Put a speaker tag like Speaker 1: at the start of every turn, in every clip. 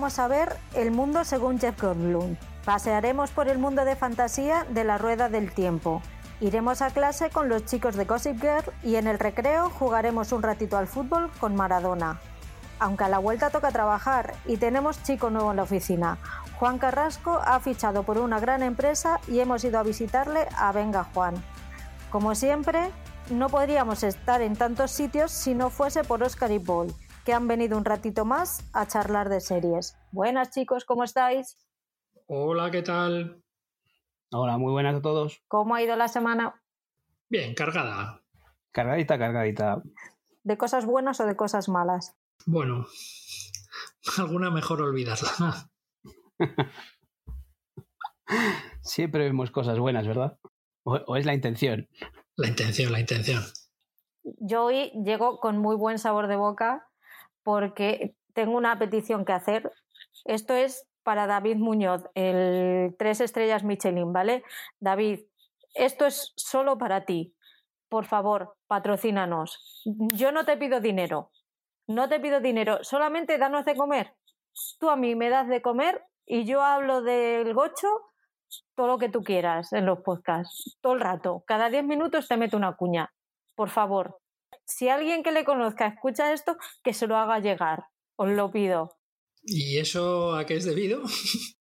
Speaker 1: Vamos a ver el mundo según Jeff Goldblum. Pasearemos por el mundo de fantasía de la rueda del tiempo. Iremos a clase con los chicos de Gossip Girl y en el recreo jugaremos un ratito al fútbol con Maradona. Aunque a la vuelta toca trabajar y tenemos chico nuevo en la oficina. Juan Carrasco ha fichado por una gran empresa y hemos ido a visitarle a Venga Juan. Como siempre, no podríamos estar en tantos sitios si no fuese por Oscar y Paul, que han venido un ratito más a charlar de series. Buenas chicos, ¿cómo estáis?
Speaker 2: Hola, ¿qué tal?
Speaker 3: Hola, muy buenas a todos.
Speaker 1: ¿Cómo ha ido la semana?
Speaker 2: Bien, cargada.
Speaker 3: Cargadita, cargadita.
Speaker 1: ¿De cosas buenas o de cosas malas?
Speaker 2: Bueno, alguna mejor olvidarla.
Speaker 3: Siempre vemos cosas buenas, ¿verdad? O, o es la intención.
Speaker 2: La intención, la intención.
Speaker 1: Yo hoy llego con muy buen sabor de boca porque tengo una petición que hacer. Esto es para David Muñoz, el tres estrellas Michelin, ¿vale? David, esto es solo para ti. Por favor, patrocínanos. Yo no te pido dinero. No te pido dinero, solamente danos de comer. Tú a mí me das de comer y yo hablo del gocho todo lo que tú quieras en los podcasts, todo el rato. Cada 10 minutos te meto una cuña. Por favor, si alguien que le conozca escucha esto, que se lo haga llegar. Os lo pido.
Speaker 2: ¿Y eso a qué es debido?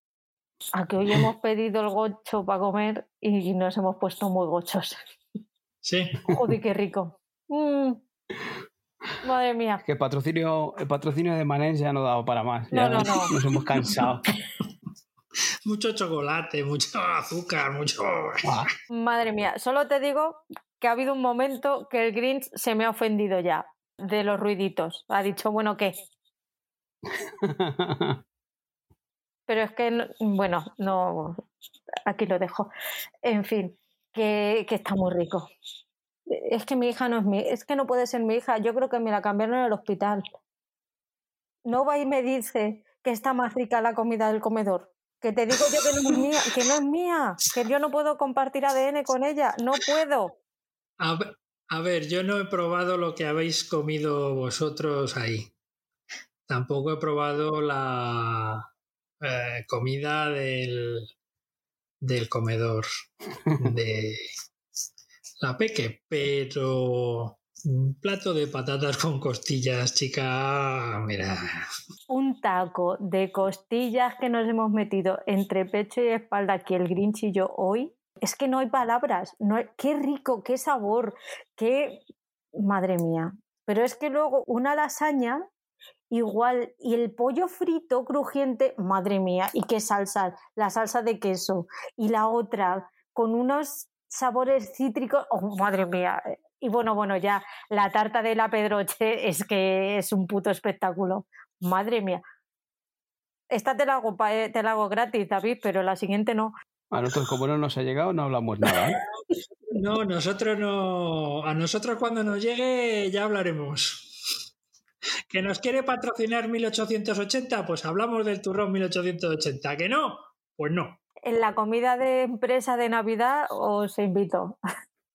Speaker 1: A que hoy hemos pedido el gocho para comer y nos hemos puesto muy gochos.
Speaker 2: Sí.
Speaker 1: Joder, qué rico. Mm. Madre mía.
Speaker 3: Que el patrocinio, el patrocinio de Manens ya no daba para más. Ya
Speaker 1: No, no, no.
Speaker 3: Nos hemos cansado.
Speaker 2: Mucho chocolate, mucho azúcar, mucho.
Speaker 1: Madre mía. Solo te digo que ha habido un momento que el Grinch se me ha ofendido ya de los ruiditos. Ha dicho, bueno, ¿qué? Pero es que, no- bueno, no, aquí lo dejo. En fin, que, que está muy rico. Es que mi hija no es mi, es que no puede ser mi hija. Yo creo que me la cambiaron en el hospital. No va y me dice que está más rica la comida del comedor. Que te digo yo que no es mía, que no es mía, que yo no puedo compartir ADN con ella, no puedo.
Speaker 2: A ver, a ver, yo no he probado lo que habéis comido vosotros ahí. Tampoco he probado la eh, comida del, del comedor de la peque, pero un plato de patatas con costillas, chica, mira.
Speaker 1: un taco de costillas que nos hemos metido entre pecho y espalda aquí el Grinch y yo hoy, es que no hay palabras. No hay- Qué rico, qué sabor, qué... Madre mía. Pero es que luego una lasaña igual y el pollo frito crujiente, madre mía, y qué salsa, la salsa de queso y la otra con unos sabores cítricos, oh, madre mía. Y bueno, bueno, ya la tarta de la Pedroche es que es un puto espectáculo. Madre mía. Esta te la hago, eh, te la hago gratis, David, pero la siguiente no.
Speaker 3: A nosotros, como no nos ha llegado, no hablamos nada. ¿eh?
Speaker 2: No, nosotros no. A nosotros cuando nos llegue ya hablaremos. ¿Que nos quiere patrocinar 1880? Pues hablamos del turrón 1880. ¿Que no? Pues no.
Speaker 1: En la comida de empresa de Navidad os invito.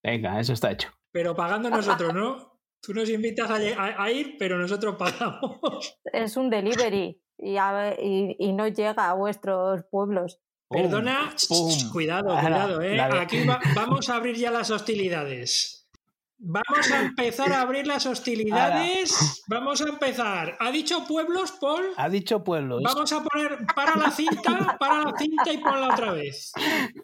Speaker 3: Venga, eso está hecho.
Speaker 2: Pero pagando nosotros, ¿no? Tú nos invitas a, lle- a- a ir, pero nosotros pagamos.
Speaker 1: Es un delivery y, a- y- y no llega a vuestros pueblos.
Speaker 3: Pum,
Speaker 2: Perdona,
Speaker 3: pum.
Speaker 2: cuidado, cuidado, ¿eh? Aquí va- vamos a abrir ya las hostilidades. Vamos a empezar a abrir las hostilidades. Vamos a empezar. ¿Ha dicho pueblos, Paul?
Speaker 3: Ha dicho pueblos.
Speaker 2: Vamos a poner para la cinta, para la cinta y ponla otra vez.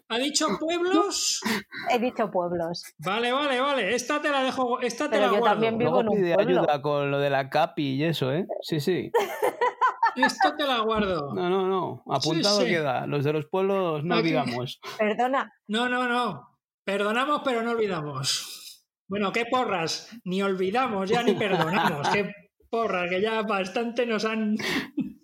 Speaker 2: ¿Ha dicho pueblos?
Speaker 1: He dicho pueblos.
Speaker 2: Vale, vale, vale. Esta te la dejo, esta te la
Speaker 1: yo
Speaker 2: guardo.
Speaker 1: también vivo
Speaker 3: Luego
Speaker 1: en un
Speaker 3: pide
Speaker 1: pueblo.
Speaker 3: ayuda con lo de la CAPI y eso, ¿eh? Sí, sí.
Speaker 2: Esta te la guardo.
Speaker 3: No, no, no. Apuntado
Speaker 2: Sí, sí.
Speaker 3: queda. Los de los pueblos no
Speaker 2: Aquí.
Speaker 3: olvidamos.
Speaker 1: Perdona,
Speaker 2: No, no, no. Perdonamos, pero no olvidamos. Bueno, qué porras. Ni olvidamos ya ni perdonamos. Qué porras, que ya bastante nos han.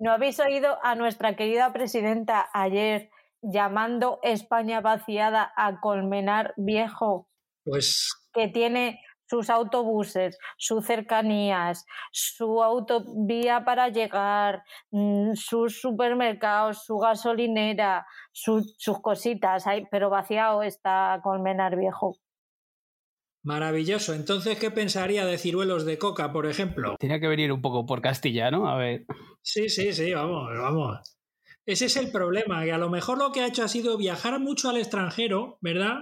Speaker 1: ¿no habéis oído a nuestra querida presidenta ayer llamando España vaciada a Colmenar Viejo,
Speaker 2: Pues
Speaker 1: que tiene sus autobuses, sus cercanías, su autovía para llegar, mm, sus supermercados, su gasolinera, su- sus cositas, pero vaciado está Colmenar Viejo.
Speaker 2: Maravilloso. Entonces, ¿qué pensaría de ciruelos de coca, por ejemplo?
Speaker 3: Tenía que venir un poco por Castilla, ¿no? A ver.
Speaker 2: Sí, sí, sí, vamos, vamos. Ese es el problema, que a lo mejor lo que ha hecho ha sido viajar mucho al extranjero, ¿verdad?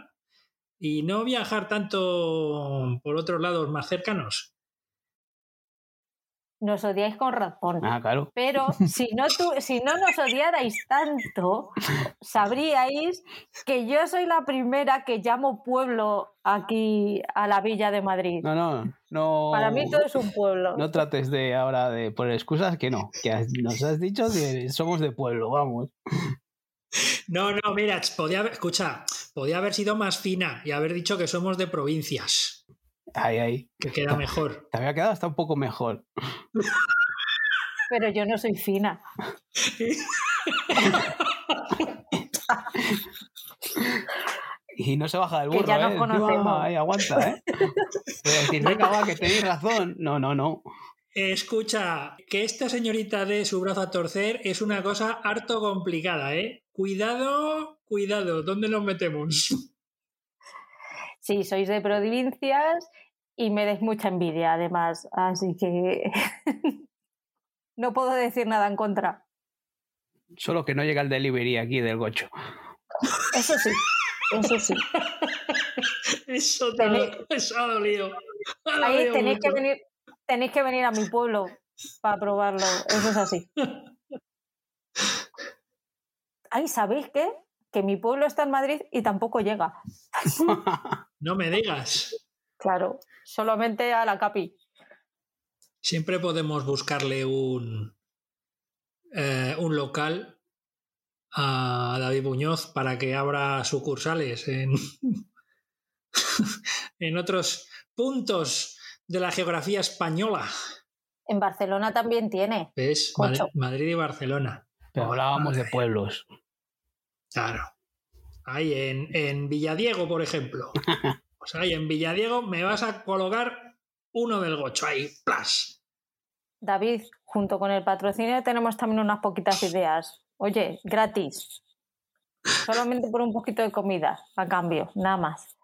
Speaker 2: Y no viajar tanto por otros lados más cercanos
Speaker 1: nos odiáis con razón.
Speaker 3: Ah, claro.
Speaker 1: Pero si no, si no nos odiarais tanto, sabríais que yo soy la primera que llamo pueblo aquí a la Villa de Madrid.
Speaker 3: No, no, no.
Speaker 1: Para mí todo es un pueblo.
Speaker 3: No trates de ahora de poner excusas que no, que nos has dicho que somos de pueblo, vamos.
Speaker 2: No, no, mira, podía escucha, podía haber sido más fina y haber dicho que somos de provincias.
Speaker 3: Ahí, ahí.
Speaker 2: Que queda mejor.
Speaker 3: Te había quedado hasta un poco mejor.
Speaker 1: Pero yo no soy fina.
Speaker 3: y no se baja del burro,
Speaker 1: que ya nos
Speaker 3: ¿eh?
Speaker 1: conocemos.
Speaker 3: ahí aguanta, ¿eh? decir, venga, va, que tenéis razón. No, no, no.
Speaker 2: Escucha, que esta señorita dé su brazo a torcer es una cosa harto complicada, ¿eh? Cuidado, cuidado, ¿dónde nos metemos?
Speaker 1: Sí, sois de provincias y me des mucha envidia además, así que no puedo decir nada en contra.
Speaker 3: Solo que no llega el delivery aquí del gocho.
Speaker 1: Eso sí, eso sí.
Speaker 2: eso, eso ha dolido.
Speaker 1: Ahí tenéis que, venir, tenéis que venir a mi pueblo para probarlo, eso es así. Ay, ¿sabéis qué? Que mi pueblo está en Madrid y tampoco llega.
Speaker 2: no me digas.
Speaker 1: Claro, solamente a la CAPI.
Speaker 2: Siempre podemos buscarle un, eh, un local a David Muñoz para que abra sucursales en, en otros puntos de la geografía española.
Speaker 1: En Barcelona también tiene.
Speaker 2: ¿Ves? Madrid, y Barcelona.
Speaker 3: Pero hablábamos de pueblos.
Speaker 2: Claro. Ahí en, en Villadiego, por ejemplo. Pues ahí en Villadiego me vas a colocar uno del gocho ahí, plas.
Speaker 1: David, junto con el patrocinio tenemos también unas poquitas ideas. Oye, gratis. Solamente por un poquito de comida, a cambio, nada más.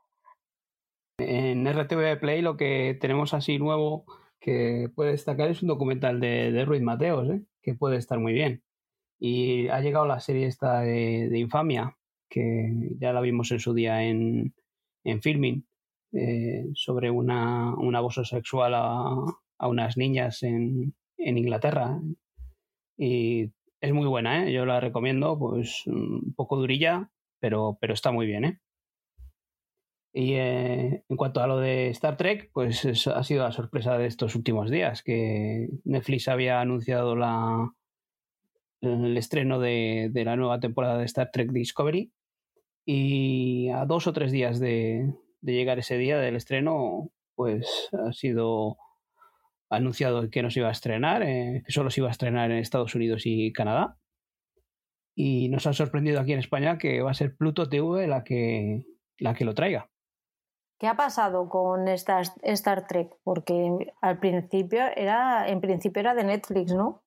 Speaker 3: En RTV Play lo que tenemos así nuevo que puede destacar es un documental de, Ruiz Mateos, ¿eh? que puede estar muy bien. Y ha llegado la serie esta de, Infamia, que ya la vimos en su día en, en filming, eh, sobre una, un abuso sexual a, a unas niñas en, en, Inglaterra. Y es muy buena, ¿eh? yo la recomiendo, pues un poco durilla, pero, pero está muy bien. ¿eh? Y eh, en cuanto a lo de Star Trek, pues ha sido la sorpresa de estos últimos días, que Netflix había anunciado la, el estreno de, de la nueva temporada de Star Trek Discovery y a dos o tres días de, llegar ese día del estreno, pues ha sido anunciado que no se iba a estrenar, eh, que solo se iba a estrenar en Estados Unidos y Canadá. Y nos ha sorprendido aquí en España que va a ser Pluto TV la que, la que lo traiga.
Speaker 1: ¿Qué ha pasado con Star, Star Trek? Porque al principio era, en principio era de Netflix, ¿no?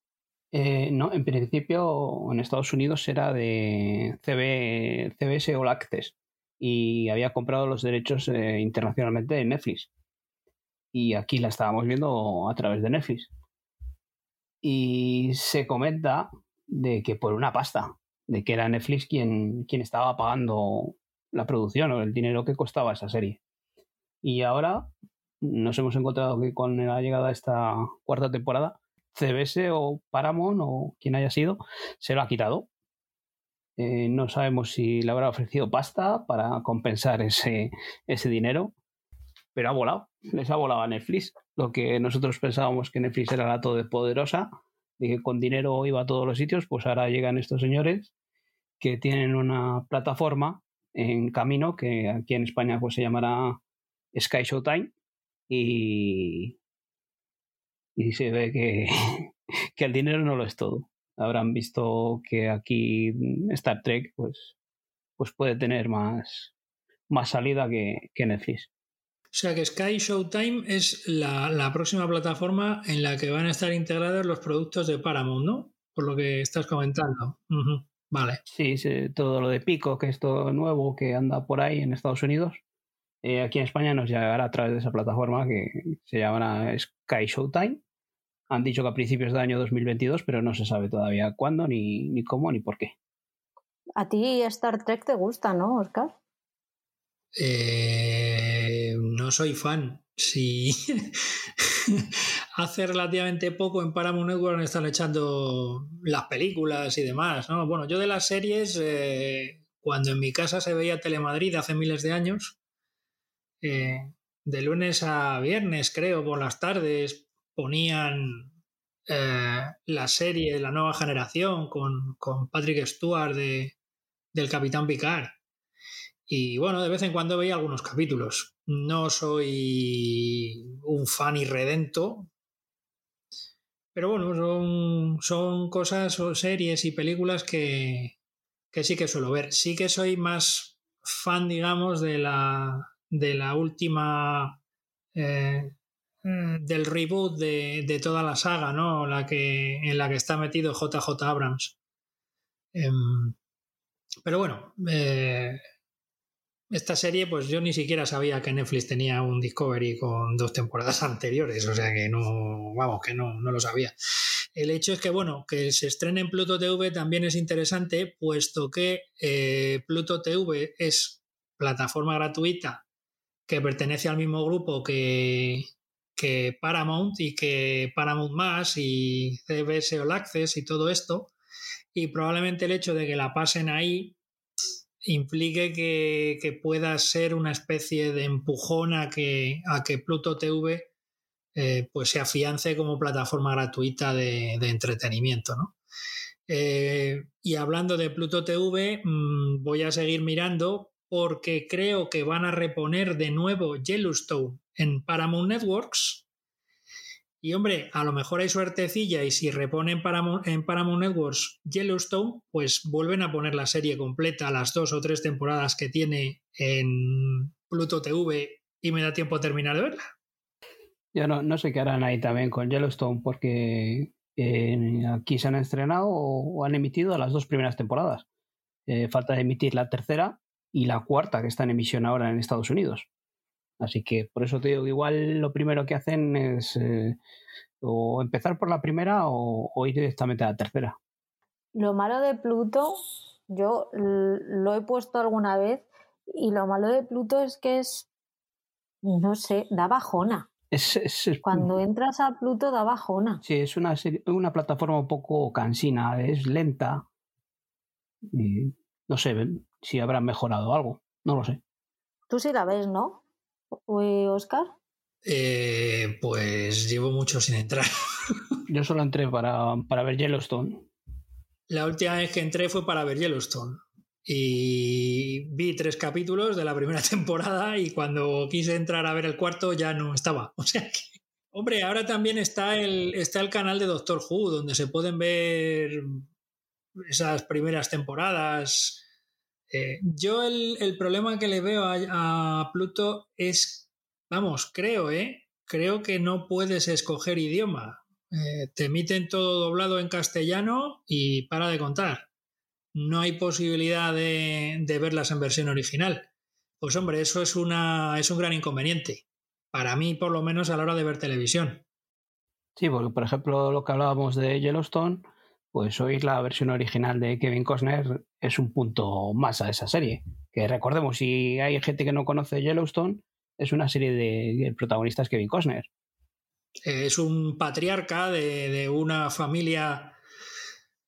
Speaker 3: Eh, no, en principio en Estados Unidos era de CB, CBS All Access y había comprado los derechos eh, internacionalmente de Netflix. Y aquí la estábamos viendo a través de Netflix. Y se comenta de que por una pasta, de que era Netflix quien, quien estaba pagando la producción o el dinero que costaba esa serie. Y ahora nos hemos encontrado que con la llegada de esta cuarta temporada, CBS o Paramount o quien haya sido, se lo ha quitado eh, no sabemos si le habrá ofrecido pasta para compensar ese, ese dinero, pero ha volado. Les ha volado a Netflix. Lo que nosotros pensábamos que Netflix era la poderosa y que con dinero iba a todos los sitios, pues ahora llegan estos señores que tienen una plataforma en camino que aquí en España pues se llamará Sky Showtime y, y se ve que, que el dinero no lo es todo habrán visto que aquí Star Trek pues, pues puede tener más, más salida que, que Netflix.
Speaker 2: O sea que Sky Showtime es la, próxima plataforma en la que van a estar integrados los productos de Paramount, ¿no? Por lo que estás comentando. Vale.
Speaker 3: Sí, todo lo de Pico, que es todo nuevo que anda por ahí en Estados Unidos, eh, aquí en España nos llegará a través de esa plataforma que se llamará Sky Showtime. Han dicho que a principios del año 2022, pero no se sabe todavía cuándo, ni, ni cómo, ni por qué.
Speaker 1: A ti Star Trek te gusta, ¿no, Oscar?
Speaker 2: Eh, no soy fan. Sí. Hace relativamente poco en Paramount Network están echando las películas y demás, ¿no? Bueno, yo de las series, eh, cuando en mi casa se veía Telemadrid hace miles de años, eh, de lunes a viernes, creo, por las tardes, ponían eh, la serie La Nueva Generación con, con Patrick Stewart de, del Capitán Picard. Y bueno, de vez en cuando veía algunos capítulos. No soy un fan irredento, pero bueno, son, son cosas o series y películas que, que sí que suelo ver. Sí que soy más fan, digamos, de la, de la última eh, mm, del reboot de, toda la saga, ¿no? La que, en la que está metido JJ Abrams. Em, pero bueno, eh, esta serie, pues yo ni siquiera sabía que Netflix tenía un Discovery con dos temporadas anteriores, o sea que no, vamos, que no, no lo sabía. El hecho es que, bueno, que se estrene en Pluto TV también es interesante, puesto que eh, Pluto TV es plataforma gratuita que pertenece al mismo grupo que, que Paramount y que Paramount Más y CBS All Access y todo esto. Y probablemente el hecho de que la pasen ahí implique que, pueda ser una especie de empujón a que, a que Pluto TV eh, pues se afiance como plataforma gratuita de, entretenimiento. Eh, y hablando de Pluto TV, mm, voy a seguir mirando porque creo que van a reponer de nuevo Yellowstone en Paramount Networks. Y hombre, a lo mejor hay suertecilla y si reponen en Paramount Networks Yellowstone, pues vuelven a poner la serie completa, las dos o tres temporadas que tiene en Pluto TV y me da tiempo a terminar de verla.
Speaker 3: Yo no, sé qué harán ahí también con Yellowstone porque eh, aquí se han estrenado o, han emitido las dos primeras temporadas. Eh, falta de emitir la tercera y la cuarta que está en emisión ahora en Estados Unidos. Así que por eso te digo que igual lo primero que hacen es eh, o empezar por la primera o, ir directamente a la tercera.
Speaker 1: Lo malo de Pluto, yo lo he puesto alguna vez y lo malo de Pluto es que es, no sé, da bajona. Cuando entras a Pluto da bajona.
Speaker 3: Sí, es una, una plataforma un poco cansina, es lenta. Y no sé, si habrán mejorado algo. No lo sé.
Speaker 1: Tú sí la ves, ¿no? Oscar?
Speaker 2: Eh, pues llevo mucho sin entrar.
Speaker 3: Yo solo entré para, para ver Yellowstone.
Speaker 2: La última vez que entré fue para ver Yellowstone. Y vi tres capítulos de la primera temporada y cuando quise entrar a ver el cuarto ya no estaba. O sea que... Hombre, ahora también está el, está el canal de Doctor Who, donde se pueden ver esas primeras temporadas eh, yo el, problema que le veo a, Pluto es, vamos, creo, ¿eh? Creo que no puedes escoger idioma. Eh, te emiten todo doblado en castellano y para de contar. No hay posibilidad de, verlas en versión original. Pues hombre, eso es, una, es un gran inconveniente. Para mí, por lo menos a la hora de ver televisión.
Speaker 3: Sí, porque por ejemplo lo que hablábamos de Yellowstone, pues oír la versión original de Kevin Costner es un punto más a esa serie. Que recordemos, si hay gente que no conoce Yellowstone, es una serie de el protagonista es Kevin Costner.
Speaker 2: Es un patriarca de, una familia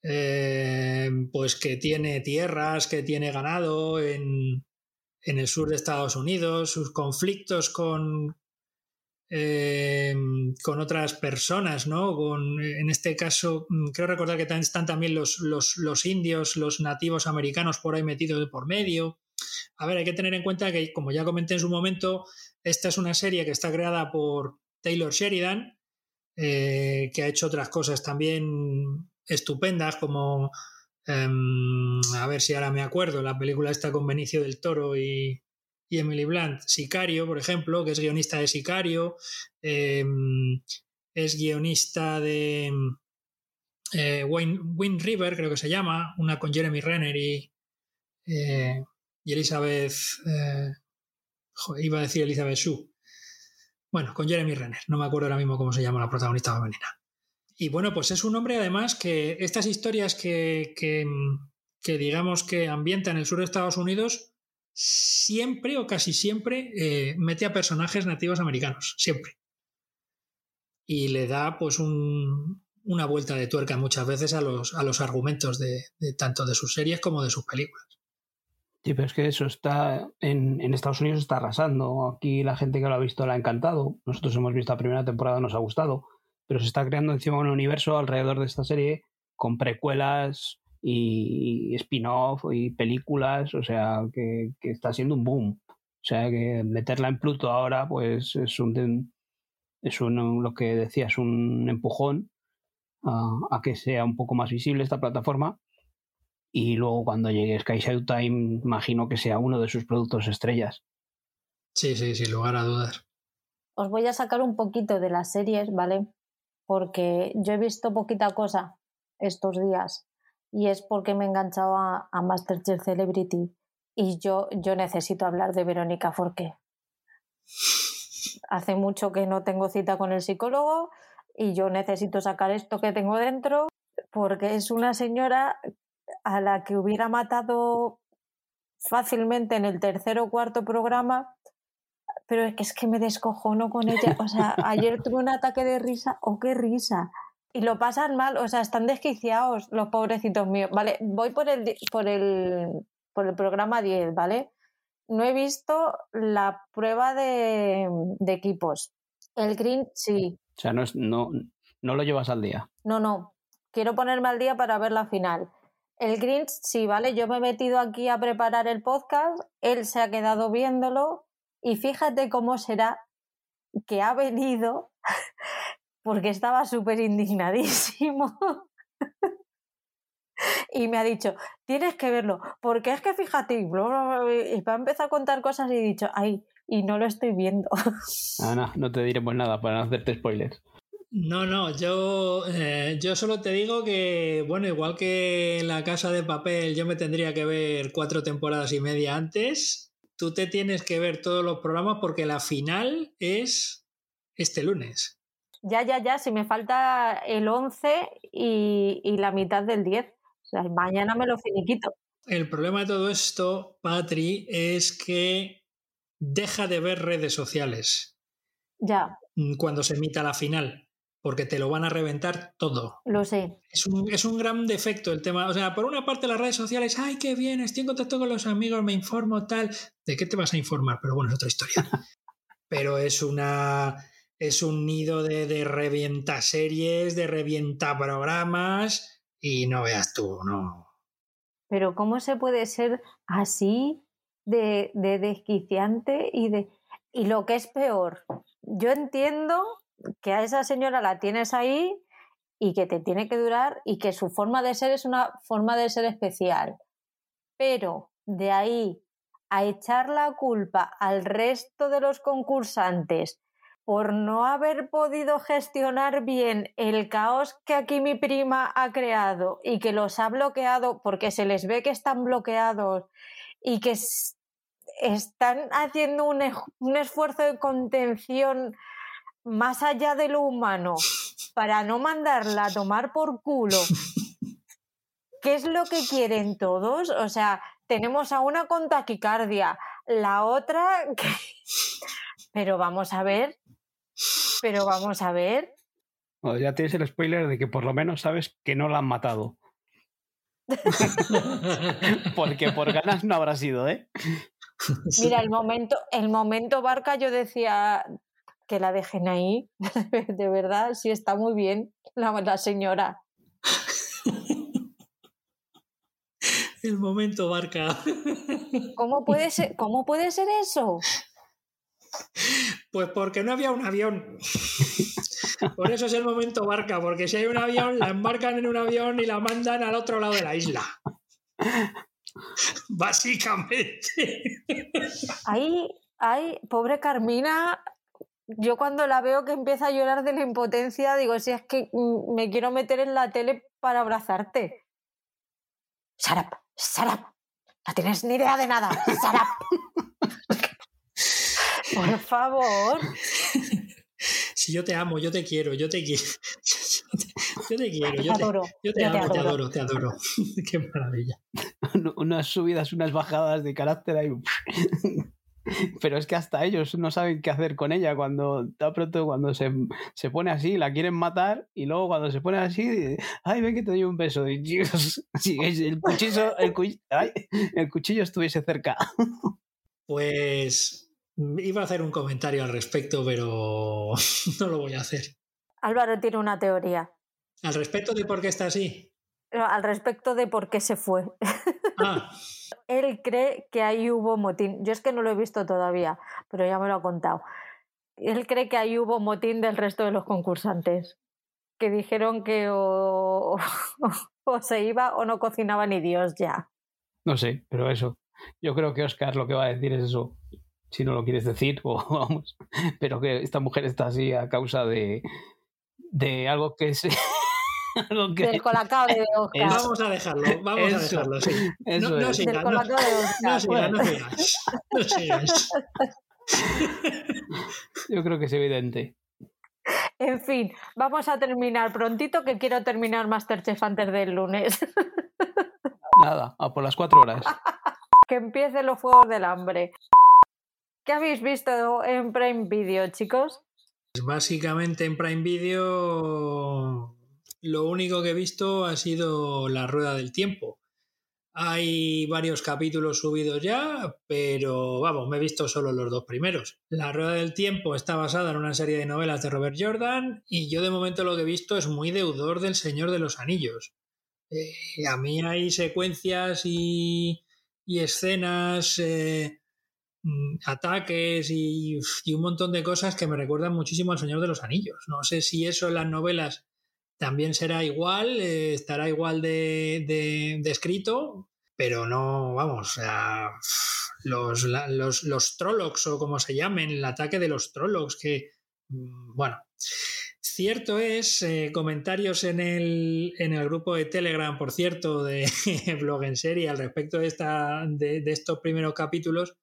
Speaker 2: eh, pues que tiene tierras, que tiene ganado en, en el sur de Estados Unidos, sus conflictos con, Em, con otras personas, ¿no? En este caso, mm, creo recordar que están también los, los, indios, los nativos americanos por ahí metidos por medio. A ver, hay que tener en cuenta que, como ya comenté en su momento, esta es una serie que está creada por Taylor Sheridan, eh, que ha hecho otras cosas también estupendas, como, em, a ver si ahora me acuerdo, la película esta con Benicio del Toro y, y Emily Blunt. Sicario, por ejemplo, que es guionista de Sicario, em, es guionista de eh, Wind River, creo que se llama, una con Jeremy Renner y, eh, Elizabeth. Eh, iba a decir Elizabeth Shue. Bueno, con Jeremy Renner. No me acuerdo ahora mismo cómo se llama la protagonista femenina. Y bueno, pues es un hombre además que estas historias que, que, que digamos que ambienta en el sur de Estados Unidos, siempre o casi siempre eh, mete a personajes nativos americanos. Siempre. Y le da pues un, una vuelta de tuerca muchas veces a los, a los argumentos de, tanto de sus series como de sus películas.
Speaker 3: Sí, pero es que eso está en, en, Estados Unidos está arrasando. Aquí la gente que lo ha visto le ha encantado. Nosotros hemos visto la primera temporada, nos ha gustado. Pero se está creando encima un universo alrededor de esta serie con precuelas y, y spin-off y películas. O sea, que, que, está siendo un boom. O sea, que meterla en Pluto ahora, pues es un, es un lo que decía, es un empujón a, a que sea un poco más visible esta plataforma y luego cuando llegue Sky Showtime imagino que sea uno de sus productos estrellas.
Speaker 2: Sí, sí, sin lugar a dudas.
Speaker 1: Os voy a sacar un poquito de las series, ¿vale? Porque yo he visto poquita cosa estos días y es porque me he enganchado a, a Masterchef Celebrity y yo, yo necesito hablar de Verónica Forqué. Hace mucho que no tengo cita con el psicólogo y yo necesito sacar esto que tengo dentro porque es una señora a la que hubiera matado fácilmente en el tercer o cuarto programa, pero es que, es que me descojono con ella. O sea, ayer tuve un ataque de risa, ¡oh, qué risa! Y lo pasan mal, o sea, están desquiciados los pobrecitos míos. Vale, voy por el, por el, por el programa 10, ¿vale? No he visto la prueba de, de equipos. El Green, sí.
Speaker 3: O sea, no, es, no, no lo llevas al día.
Speaker 1: No, no. Quiero ponerme al día para ver la final. El Grinch, sí, ¿vale? Yo me he metido aquí a preparar el podcast, él se ha quedado viéndolo y fíjate cómo será que ha venido porque estaba súper indignadísimo. y me ha dicho, tienes que verlo, porque es que fíjate, y va a empezar a contar cosas y he dicho, ay, y no lo estoy viendo.
Speaker 3: Ana, no te diremos nada para no hacerte spoilers.
Speaker 2: No, no, yo, eh, yo solo te digo que, bueno, igual que en la casa de papel yo me tendría que ver cuatro temporadas y media antes, tú te tienes que ver todos los programas porque la final es este lunes.
Speaker 1: Ya, ya, ya, si me falta el 11 y, y la mitad del 10. O sea, mañana me lo finiquito.
Speaker 2: El problema de todo esto, Patri, es que deja de ver redes sociales.
Speaker 1: Ya.
Speaker 2: Cuando se emita la final porque te lo van a reventar todo.
Speaker 1: Lo sé.
Speaker 2: Es un, es un, gran defecto el tema. O sea, por una parte las redes sociales, ay, qué bien, estoy en contacto con los amigos, me informo tal. ¿De qué te vas a informar? Pero bueno, es otra historia. Pero es una... Es un nido de, de revienta series, de revienta programas y no veas tú, no.
Speaker 1: Pero ¿cómo se puede ser así de, de desquiciante y de... Y lo que es peor, yo entiendo que a esa señora la tienes ahí y que te tiene que durar y que su forma de ser es una forma de ser especial. Pero de ahí a echar la culpa al resto de los concursantes por no haber podido gestionar bien el caos que aquí mi prima ha creado y que los ha bloqueado porque se les ve que están bloqueados y que están haciendo un, un esfuerzo de contención más allá de lo humano para no mandarla a tomar por culo. ¿Qué es lo que quieren todos? O sea, tenemos a una con taquicardia, la otra que... Pero vamos a ver, pero vamos a ver.
Speaker 3: Bueno, ya tienes el spoiler de que por lo menos sabes que no la han matado. Porque por ganas no habrá sido, ¿eh?
Speaker 1: Mira, el momento, el momento Barca yo decía, que la dejen ahí. De verdad, sí está muy bien la, la señora.
Speaker 2: El momento barca.
Speaker 1: ¿Cómo puede ser, cómo puede ser eso?
Speaker 2: Pues porque no había un avión. Por eso es el momento barca, porque si hay un avión, la embarcan en un avión y la mandan al otro lado de la isla. Básicamente.
Speaker 1: Ahí, ay, pobre Carmina, yo cuando la veo que empieza a llorar de la impotencia, digo, si es que mm, me quiero meter en la tele para abrazarte. Sarap, Sarap, no tienes ni idea de nada, Sarap. Por favor.
Speaker 2: Si yo te amo, yo te quiero, yo te quiero. Yo te, quiero, yo te,
Speaker 1: adoro.
Speaker 2: yo te
Speaker 1: yo
Speaker 2: amo, te adoro, te adoro. Qué maravilla.
Speaker 3: Unas subidas, unas bajadas de carácter ahí. Pero es que hasta ellos no saben qué hacer con ella cuando de pronto cuando se, se, pone así, la quieren matar y luego cuando se pone así, ay, ven que te doy un beso. Y Dios, si el cuchillo, el, cu- ay, el cuchillo estuviese cerca.
Speaker 2: Pues iba a hacer un comentario al respecto, pero no lo voy a hacer.
Speaker 1: Álvaro tiene una teoría.
Speaker 2: ¿Al respecto de por qué está así?
Speaker 1: No, Al respecto de por qué se fue.
Speaker 2: Ah,
Speaker 1: Él cree que ahí hubo motín. Yo es que no lo he visto todavía, pero ya me lo ha contado. Él cree que ahí hubo motín del resto de los concursantes. Que dijeron que o, o se iba o no cocinaba ni Dios ya.
Speaker 3: No sé, pero eso. Yo creo que Oscar lo que va a decir es eso. Si no lo quieres decir, o vamos. Pero que esta mujer está así a causa de, de algo que es. algo que,
Speaker 1: Del colacao de Oscar.
Speaker 2: vamos a dejarlo, vamos a dejarlo, sí.
Speaker 3: eso
Speaker 2: no, no
Speaker 3: es.
Speaker 2: sigas,
Speaker 1: Del
Speaker 2: no, no sigas, no sigas. No sigas.
Speaker 3: Yo creo que es evidente.
Speaker 1: En fin, vamos a terminar prontito que quiero terminar Masterchef antes del lunes.
Speaker 3: Nada, a por las cuatro horas.
Speaker 1: que empiecen los Juegos del Hambre. ¿Qué habéis visto en Prime Video, chicos?
Speaker 2: Básicamente en Prime Video lo único que he visto ha sido la rueda del tiempo. Hay varios capítulos subidos ya, pero vamos, me he visto solo los dos primeros. La Rueda del Tiempo está basada en una serie de novelas de Robert Jordan y yo de momento lo que he visto es muy deudor del Señor de los Anillos. Eh, a mí hay secuencias y, escenas, eh, ataques y, un montón de cosas que me recuerdan muchísimo al Señor de los Anillos. No sé si eso en las novelas también será igual, eh, estará igual de, de, escrito, pero no, vamos, sea, los, la, los, los Trollocs o como se llamen, el ataque de los Trollocs, que, mm, bueno, cierto es, eh, comentarios en el, en el grupo de Telegram, por cierto, de Blog en Serie al respecto de, esta, de estos primeros capítulos,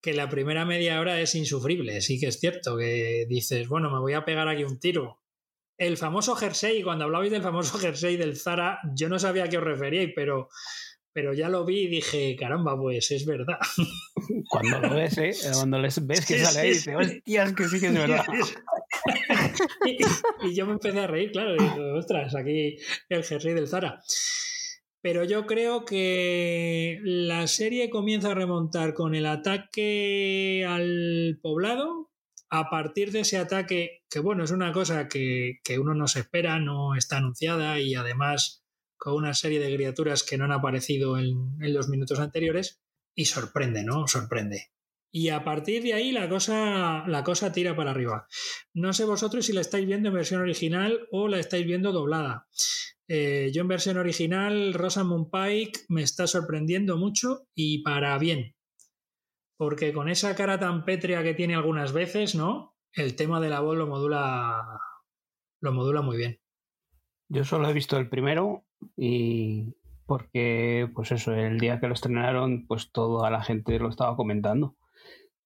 Speaker 2: que la primera media hora es insufrible, sí que es cierto, que dices, bueno, me voy a pegar aquí un tiro, el famoso jersey, cuando hablabais del famoso jersey del Zara, yo no sabía a qué os referíais, pero, pero ya lo vi y dije, caramba, pues es verdad.
Speaker 3: Cuando lo ves, ¿eh? Cuando les ves que sale ahí,
Speaker 2: sí,
Speaker 3: dices, hostias, que sí que es verdad.
Speaker 2: y, y yo me empecé a reír, claro, y digo, ostras, aquí el jersey del Zara. Pero yo creo que la serie comienza a remontar con el ataque al poblado, a partir de ese ataque, que bueno, es una cosa que, que, uno no se espera, no está anunciada y además con una serie de criaturas que no han aparecido en, en los minutos anteriores, y sorprende, ¿no? Sorprende. Y a partir de ahí la cosa, la cosa tira para arriba. No sé vosotros si la estáis viendo en versión original o la estáis viendo doblada. Eh, yo en versión original, Rosamund Pike me está sorprendiendo mucho y para bien porque con esa cara tan pétrea que tiene algunas veces, ¿no? El tema de la voz lo modula, lo modula muy bien.
Speaker 3: Yo solo he visto el primero y porque, pues eso, el día que lo estrenaron, pues toda la gente lo estaba comentando.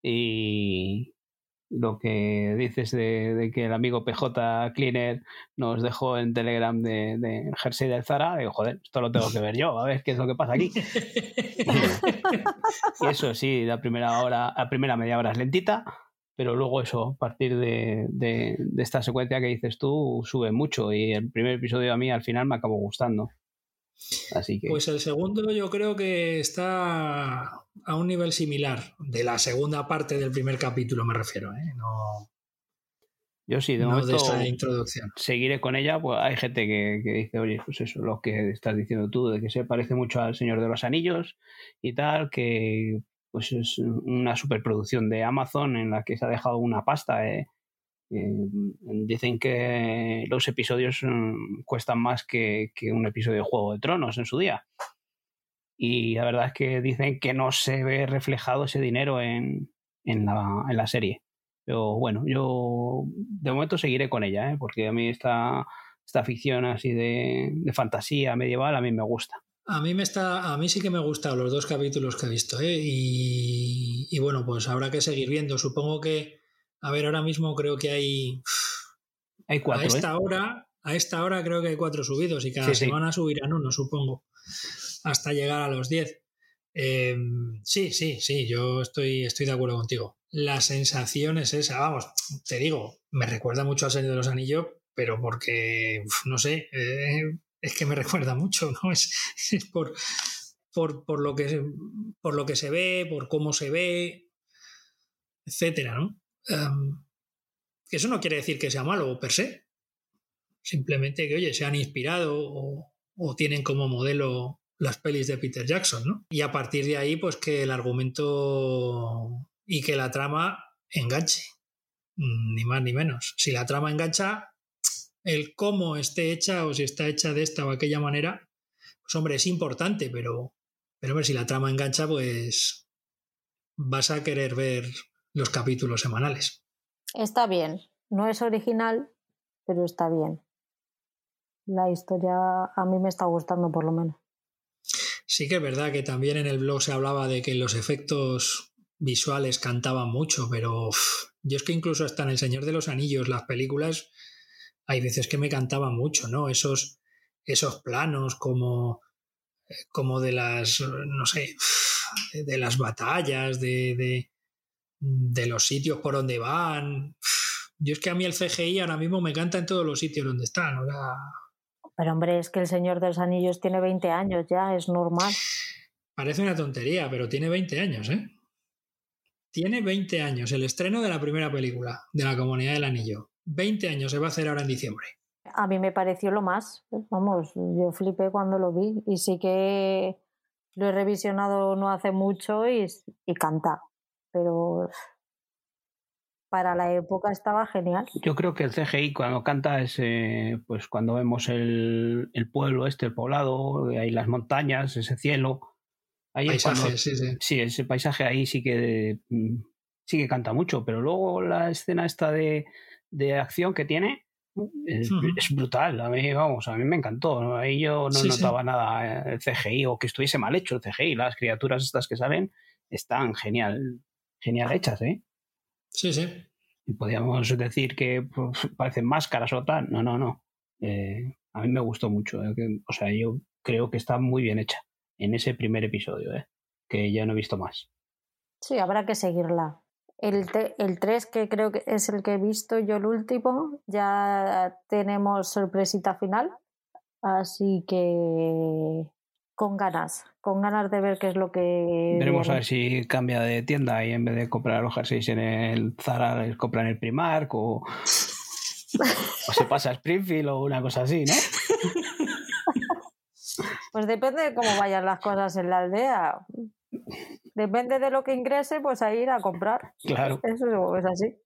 Speaker 3: Y lo que dices de, de que el amigo PJ Cleaner nos dejó en Telegram de, de Jersey del Zara, digo, joder, esto lo tengo que ver yo, a ver qué es lo que pasa aquí. y eso sí, la primera hora, la primera media hora es lentita, pero luego eso, a partir de, de, de, esta secuencia que dices tú, sube mucho y el primer episodio a mí al final me acabó gustando. Así que...
Speaker 2: Pues el segundo yo creo que está a un nivel similar, de la segunda parte del primer capítulo me refiero, ¿eh? No...
Speaker 3: Yo sí, de
Speaker 2: no
Speaker 3: momento
Speaker 2: de esta introducción.
Speaker 3: seguiré con ella, pues hay gente que, que, dice, oye, pues eso, lo que estás diciendo tú, de que se parece mucho al Señor de los Anillos y tal, que pues es una superproducción de Amazon en la que se ha dejado una pasta. Eh. Eh, dicen que los episodios um, cuestan más que, un episodio de Juego de Tronos en su día. Y la verdad es que dicen que no se ve reflejado ese dinero en, en, la, en la serie. Pero bueno, yo de momento seguiré con ella, ¿eh? porque a mí esta, esta ficción así de, de, fantasía medieval a mí me gusta.
Speaker 2: A mí me está, a mí sí que me han gustado los dos capítulos que he visto, ¿eh? y, y, bueno, pues habrá que seguir viendo. Supongo que, a ver, ahora mismo creo que hay,
Speaker 3: hay cuatro,
Speaker 2: a esta
Speaker 3: ¿eh?
Speaker 2: hora, a esta hora creo que hay cuatro subidos y cada
Speaker 3: Sí, sí.
Speaker 2: semana subirán uno, supongo, hasta llegar a los diez. Eh, sí, sí, sí, yo estoy, estoy de acuerdo contigo. La sensación es esa, vamos, te digo, me recuerda mucho al Señor de los Anillos, pero porque, uf, no sé, eh, es que me recuerda mucho, ¿no? Es, es por, por, por, lo que, por lo que se ve, por cómo se ve, etcétera, ¿no? Que eso no quiere decir que sea malo per se. Simplemente que, oye, se han inspirado o, o tienen como modelo las pelis de Peter Jackson, ¿no? Y a partir de ahí, pues que el argumento y que la trama enganche. Mm, Ni más ni menos. Si la trama engancha, el cómo esté hecha o si está hecha de esta o aquella manera, pues hombre, es importante, pero, pero hombre, si la trama engancha, pues vas a querer ver los capítulos semanales.
Speaker 1: Está bien. No es original, pero está bien. La historia a mí me está gustando por lo menos.
Speaker 2: Sí que es verdad que también en el blog se hablaba de que los efectos visuales cantaban mucho, pero yo es que incluso hasta en El Señor de los Anillos, las películas, hay veces que me cantaban mucho, ¿no? Esos, esos planos como, como de las, no sé, de las batallas, de, de, de los sitios por donde van. Yo es que a mí el CGI ahora mismo me canta en todos los sitios donde están. O sea,
Speaker 1: Pero hombre, es que el Señor de los Anillos tiene 20 años ya, es normal.
Speaker 2: Parece una tontería, pero tiene 20 años, ¿eh? Tiene 20 años, el estreno de la primera película de la Comunidad del Anillo. 20 años se va a hacer ahora en diciembre.
Speaker 1: A mí me pareció lo más. Vamos, yo flipé cuando lo vi y sí que lo he revisionado no hace mucho y, y canta. Pero para la época estaba genial.
Speaker 3: Yo creo que el CGI cuando canta es eh, pues cuando vemos el, el pueblo este, el poblado, ahí las montañas, ese cielo. Ahí es cuando-
Speaker 2: sí, sí.
Speaker 3: sí, ese paisaje ahí sí que mm, sí que canta mucho, pero luego la escena esta de, de acción que tiene es, brutal. A mí, vamos, a mí me encantó. Ahí yo no
Speaker 2: Sí, sí.
Speaker 3: notaba nada eh, el CGI o que estuviese mal hecho el CGI. Las criaturas estas que salen están genial, genial hechas, ¿eh?
Speaker 2: Sí, sí.
Speaker 3: Y podríamos decir que pues, parecen máscaras o tal. No, no, no. Eh, a mí me gustó mucho. eh, que- o sea, yo creo que está muy bien hecha en ese primer episodio, ¿eh? que ya no he visto más.
Speaker 1: Sí, habrá que seguirla. El, el 3, que creo que es el que he visto yo el último, ya tenemos sorpresita final. Así que con ganas, con ganas de ver qué es lo que...
Speaker 3: Veremos a ver si cambia de tienda y en vez de comprar los jerseys en el Zara, les compran el Primark o, o se pasa a Springfield o una cosa así, ¿no?
Speaker 1: Pues depende de cómo vayan las cosas en la aldea. Depende de lo que ingrese, pues a ir a comprar.
Speaker 3: Claro.
Speaker 1: Eso es así.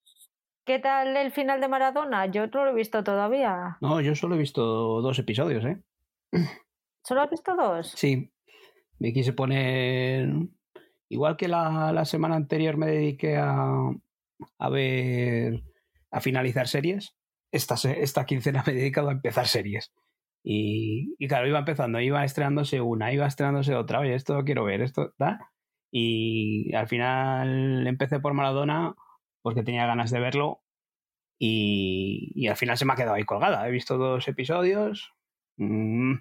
Speaker 1: ¿Qué tal el final de Maradona? Yo no lo he visto todavía.
Speaker 3: No, yo solo he visto dos episodios, ¿eh?
Speaker 1: ¿Solo has visto dos?
Speaker 3: Sí, me quise poner. Igual que la, la semana anterior me dediqué a, a ver. a finalizar series. Esta, esta quincena me he dedicado a empezar series. Y, y claro, iba empezando, iba estrenándose una, iba estrenándose otra. Oye, esto quiero ver, esto tal. Y al final empecé por Maradona porque tenía ganas de verlo. Y, y al final se me ha quedado ahí colgada. He visto dos episodios. Mm,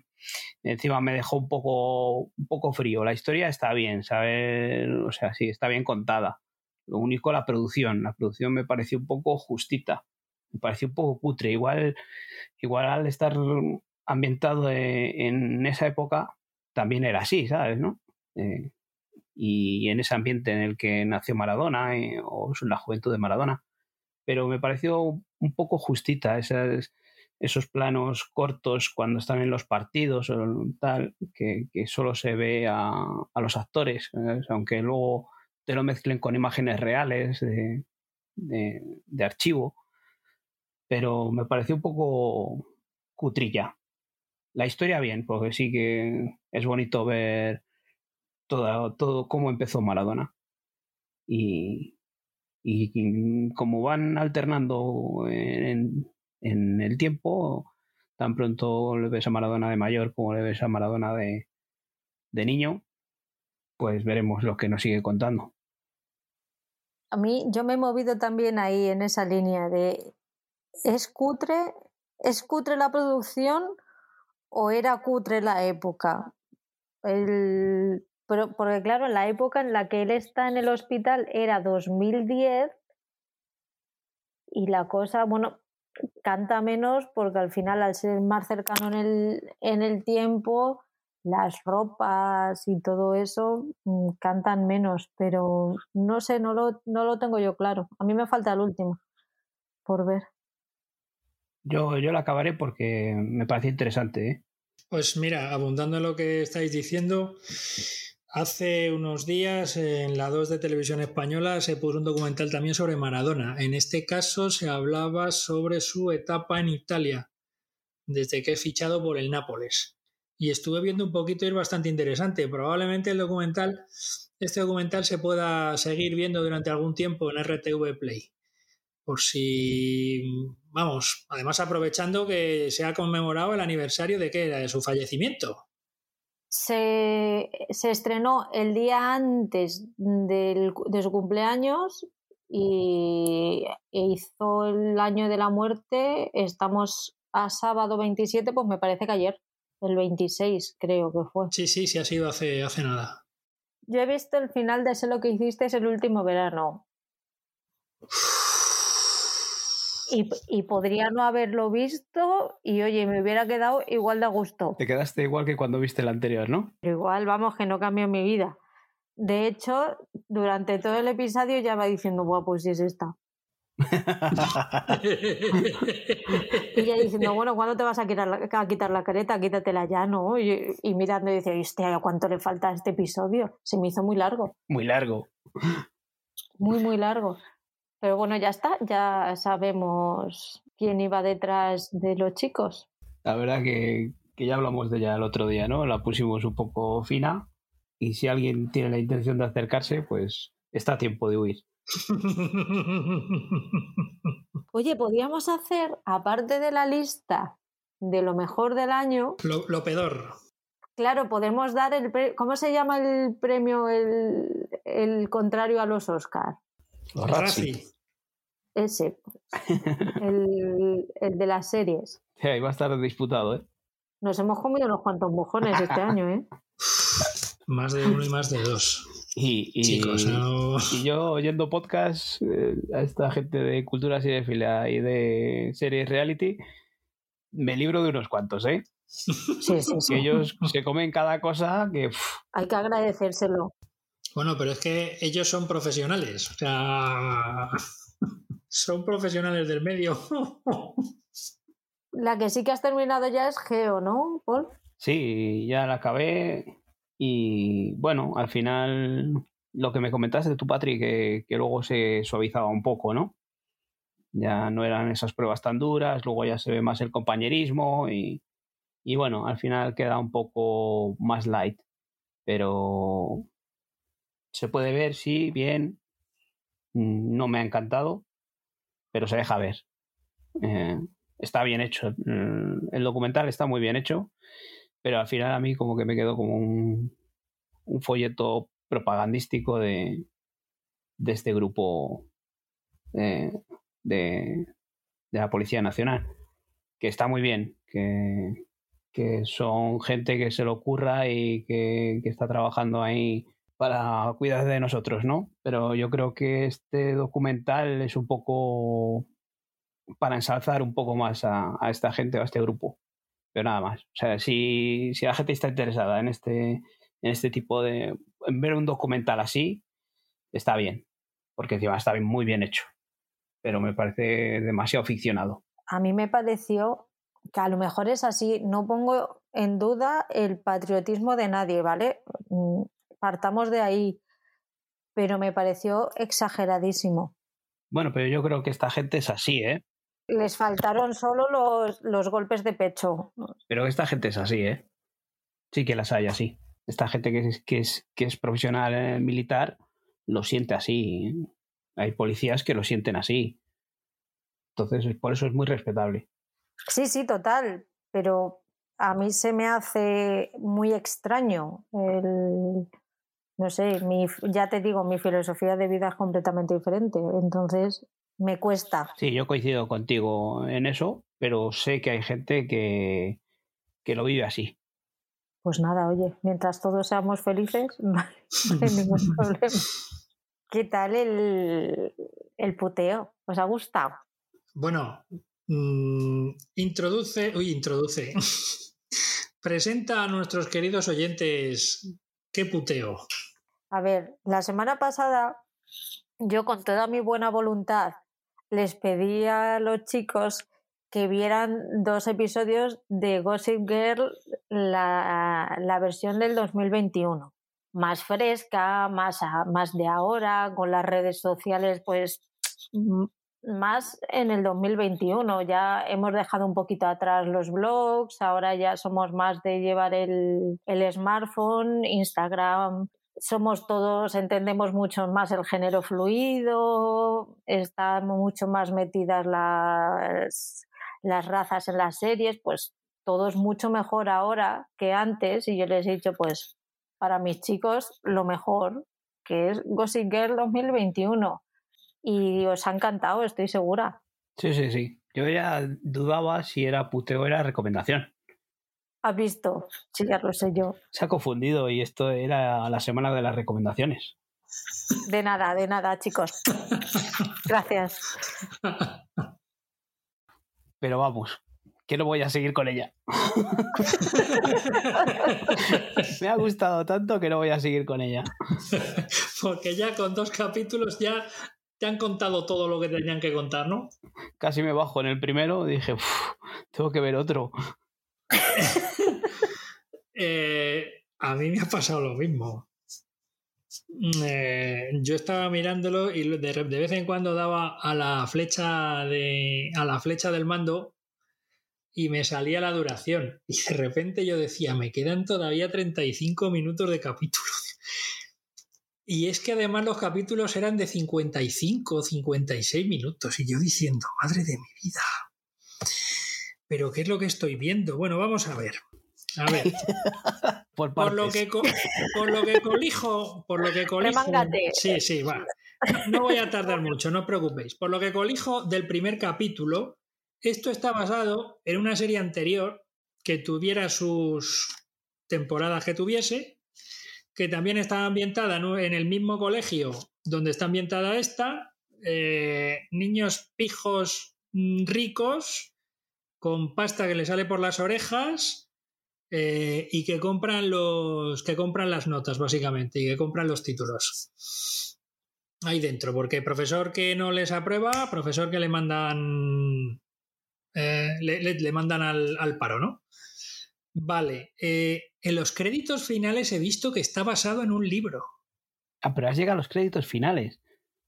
Speaker 3: encima me dejó un poco, un poco frío. La historia está bien, ¿sabes? O sea, sí, está bien contada. Lo único, la producción. La producción me pareció un poco justita. Me pareció un poco cutre. Igual, igual al estar ambientado en esa época, también era así, ¿sabes? ¿No? Eh, y en ese ambiente en el que nació Maradona, eh, o la juventud de Maradona. Pero me pareció un poco justita esas, esos planos cortos cuando están en los partidos o tal, que, solo se ve a, a los actores, aunque luego te lo mezclen con imágenes reales de, de, archivo. Pero me pareció un poco cutrilla. La historia bien, porque sí que es bonito ver todo, todo cómo empezó Maradona. Y, y como van alternando en el tiempo, tan pronto le ves a Maradona de mayor como le ves a Maradona de, de niño, pues veremos lo que nos sigue contando.
Speaker 1: A mí, yo me he movido también ahí en esa línea de ¿es cutre? ¿Es cutre la producción o era cutre la época? El, pero, porque claro, en la época en la que él está en el hospital era 2010 y la cosa, bueno, canta menos porque al final al ser más cercano en el, en el tiempo, las ropas y todo eso mm, cantan menos, pero no sé, no lo, no lo tengo yo claro. A mí me falta el último por ver.
Speaker 3: Yo, yo la acabaré porque me parece interesante. ¿eh?
Speaker 2: Pues mira, abundando en lo que estáis diciendo, hace unos días en la 2 de televisión española se puso un documental también sobre Maradona. En este caso se hablaba sobre su etapa en Italia, desde que he fichado por el Nápoles. Y estuve viendo un poquito y es bastante interesante. Probablemente el documental, este documental se pueda seguir viendo durante algún tiempo en RTV Play por si, vamos, además aprovechando que se ha conmemorado el aniversario de qué, de su fallecimiento.
Speaker 1: Se, estrenó el día antes de su cumpleaños y e hizo el año de la muerte. Estamos a sábado 27, pues me parece que ayer, el 26 creo que fue.
Speaker 2: Sí, sí, sí ha sido hace, hace nada.
Speaker 1: Yo he visto el final de Sé lo que hiciste es el último verano. Y, podría no haberlo visto y oye, me hubiera quedado igual de a gusto.
Speaker 3: Te quedaste igual que cuando viste el anterior, ¿no?
Speaker 1: igual, vamos, que no cambió mi vida. De hecho, durante todo el episodio ya va diciendo, guau, pues sí es esta. y ya diciendo, bueno, ¿cuándo te vas a quitar la, a quitar la careta? Quítatela ya, ¿no? Y, y mirando y dice, hostia, ¿cuánto le falta a este episodio? Se me hizo muy largo.
Speaker 3: Muy largo.
Speaker 1: Muy, muy largo. Pero bueno, ya está, ya sabemos quién iba detrás de los chicos.
Speaker 3: La verdad que, ya hablamos de ella el otro día, ¿no? La pusimos un poco fina y si alguien tiene la intención de acercarse, pues está a tiempo de huir.
Speaker 1: Oye, podríamos hacer, aparte de la lista de lo mejor del año...
Speaker 2: Lo, peor.
Speaker 1: Claro, podemos dar el... ¿Cómo se llama el premio, el, el contrario a los Ese, el, el, de las series.
Speaker 3: Sí, ahí va a estar disputado, ¿eh?
Speaker 1: Nos hemos comido unos cuantos mojones este año, ¿eh?
Speaker 2: Más de uno y más de dos.
Speaker 3: Y, y, yo oyendo podcast eh, a esta gente de cultura fila y de series reality, me libro de unos cuantos, ¿eh?
Speaker 1: Sí, sí, sí.
Speaker 3: Que ellos se comen cada cosa que...
Speaker 1: Hay que agradecérselo.
Speaker 2: Bueno, pero es que ellos son profesionales, o sea, son profesionales del medio.
Speaker 1: La que sí que has terminado ya es Geo, ¿no, Paul?
Speaker 3: Sí, ya la acabé y bueno, al final lo que me comentaste de tu Patri, que, que luego se suavizaba un poco, ¿no? Ya no eran esas pruebas tan duras, luego ya se ve más el compañerismo y, y bueno, al final queda un poco más light. Pero se puede ver, sí, bien. Mm, no me ha encantado, pero se deja ver. Eh, está bien hecho. El documental está muy bien hecho, pero al final a mí como que me quedó como un, folleto propagandístico de, de este grupo eh, de, de, la Policía Nacional, que está muy bien, que, que son gente que se lo ocurra y que está trabajando ahí para cuidar de nosotros, ¿no? Pero yo creo que este documental es un poco para ensalzar un poco más a, esta gente o a este grupo. Pero nada más. O sea, si, si la gente está interesada en este, en este tipo de. en ver un documental así, está bien. Porque encima está muy bien hecho. Pero me parece demasiado ficcionado.
Speaker 1: A mí me pareció que a lo mejor es así. No pongo en duda el patriotismo de nadie, ¿vale? Partamos de ahí, pero me pareció exageradísimo.
Speaker 3: Bueno, pero yo creo que esta gente es así, ¿eh?
Speaker 1: Les faltaron solo los, los golpes de pecho.
Speaker 3: Pero esta gente es así, ¿eh? Sí que las hay así. Esta gente que es, que es, que es profesional eh, militar lo siente así. ¿eh? Hay policías que lo sienten así. Entonces, por eso es muy respetable.
Speaker 1: Sí, sí, total. Pero a mí se me hace muy extraño el, no sé, mi, ya te digo, mi filosofía de vida es completamente diferente, entonces me cuesta.
Speaker 3: Sí, yo coincido contigo en eso, pero sé que hay gente que, que lo vive así.
Speaker 1: Pues nada, oye, mientras todos seamos felices, no hay ningún problema. ¿Qué tal el, el puteo? ¿Os ha gustado?
Speaker 2: Bueno, mmm, introduce, uy, introduce. Presenta a nuestros queridos oyentes qué puteo.
Speaker 1: A ver, la semana pasada yo con toda mi buena voluntad les pedí a los chicos que vieran dos episodios de Gossip Girl, la, la versión del 2021. Más fresca, más, más de ahora, con las redes sociales, pues más en el 2021. Ya hemos dejado un poquito atrás los blogs, ahora ya somos más de llevar el, el smartphone, Instagram, somos todos, entendemos mucho más el género fluido, están mucho más metidas las, las razas en las series, pues todo es mucho mejor ahora que antes y yo les he dicho pues para mis chicos lo mejor que es Gossip Girl 2021 y os ha encantado, estoy segura.
Speaker 3: Sí, sí, sí. Yo ya dudaba si era puteo o era recomendación.
Speaker 1: ¿Has visto? Sí, ya lo sé yo.
Speaker 3: Se ha confundido y esto era la semana de las recomendaciones.
Speaker 1: De nada, de nada, chicos. Gracias.
Speaker 3: Pero vamos, que no voy a seguir con ella. Me ha gustado tanto que no voy a seguir con ella.
Speaker 2: Porque ya con dos capítulos ya te han contado todo lo que tenían que contar, ¿no?
Speaker 3: Casi me bajo en el primero, dije, tengo que ver otro.
Speaker 2: eh, a mí me ha pasado lo mismo. Eh, yo estaba mirándolo y de, de, vez en cuando daba a la flecha de a la flecha del mando y me salía la duración. Y de repente yo decía me quedan todavía 35 minutos de capítulo y es que además los capítulos eran de 55 56 minutos. Y yo diciendo madre de mi vida pero ¿qué es lo que estoy viendo? Bueno, vamos a ver. A ver.
Speaker 3: por,
Speaker 2: por, lo que por lo que colijo, por lo que colijo. Sí, sí, va. No voy a tardar mucho, no os preocupéis. Por lo que colijo del primer capítulo, esto está basado en una serie anterior que tuviera sus temporadas que tuviese, que también estaba ambientada en el mismo colegio donde está ambientada esta, eh, niños pijos mm, ricos con pasta que le sale por las orejas eh, y que compran los que compran las notas básicamente y que compran los títulos. Ahí dentro porque profesor que no les aprueba profesor que le mandan eh, le, le, le, mandan al, al, paro no vale eh, en los créditos finales he visto que está basado en un libro.
Speaker 3: Ah pero has llegado a los créditos finales.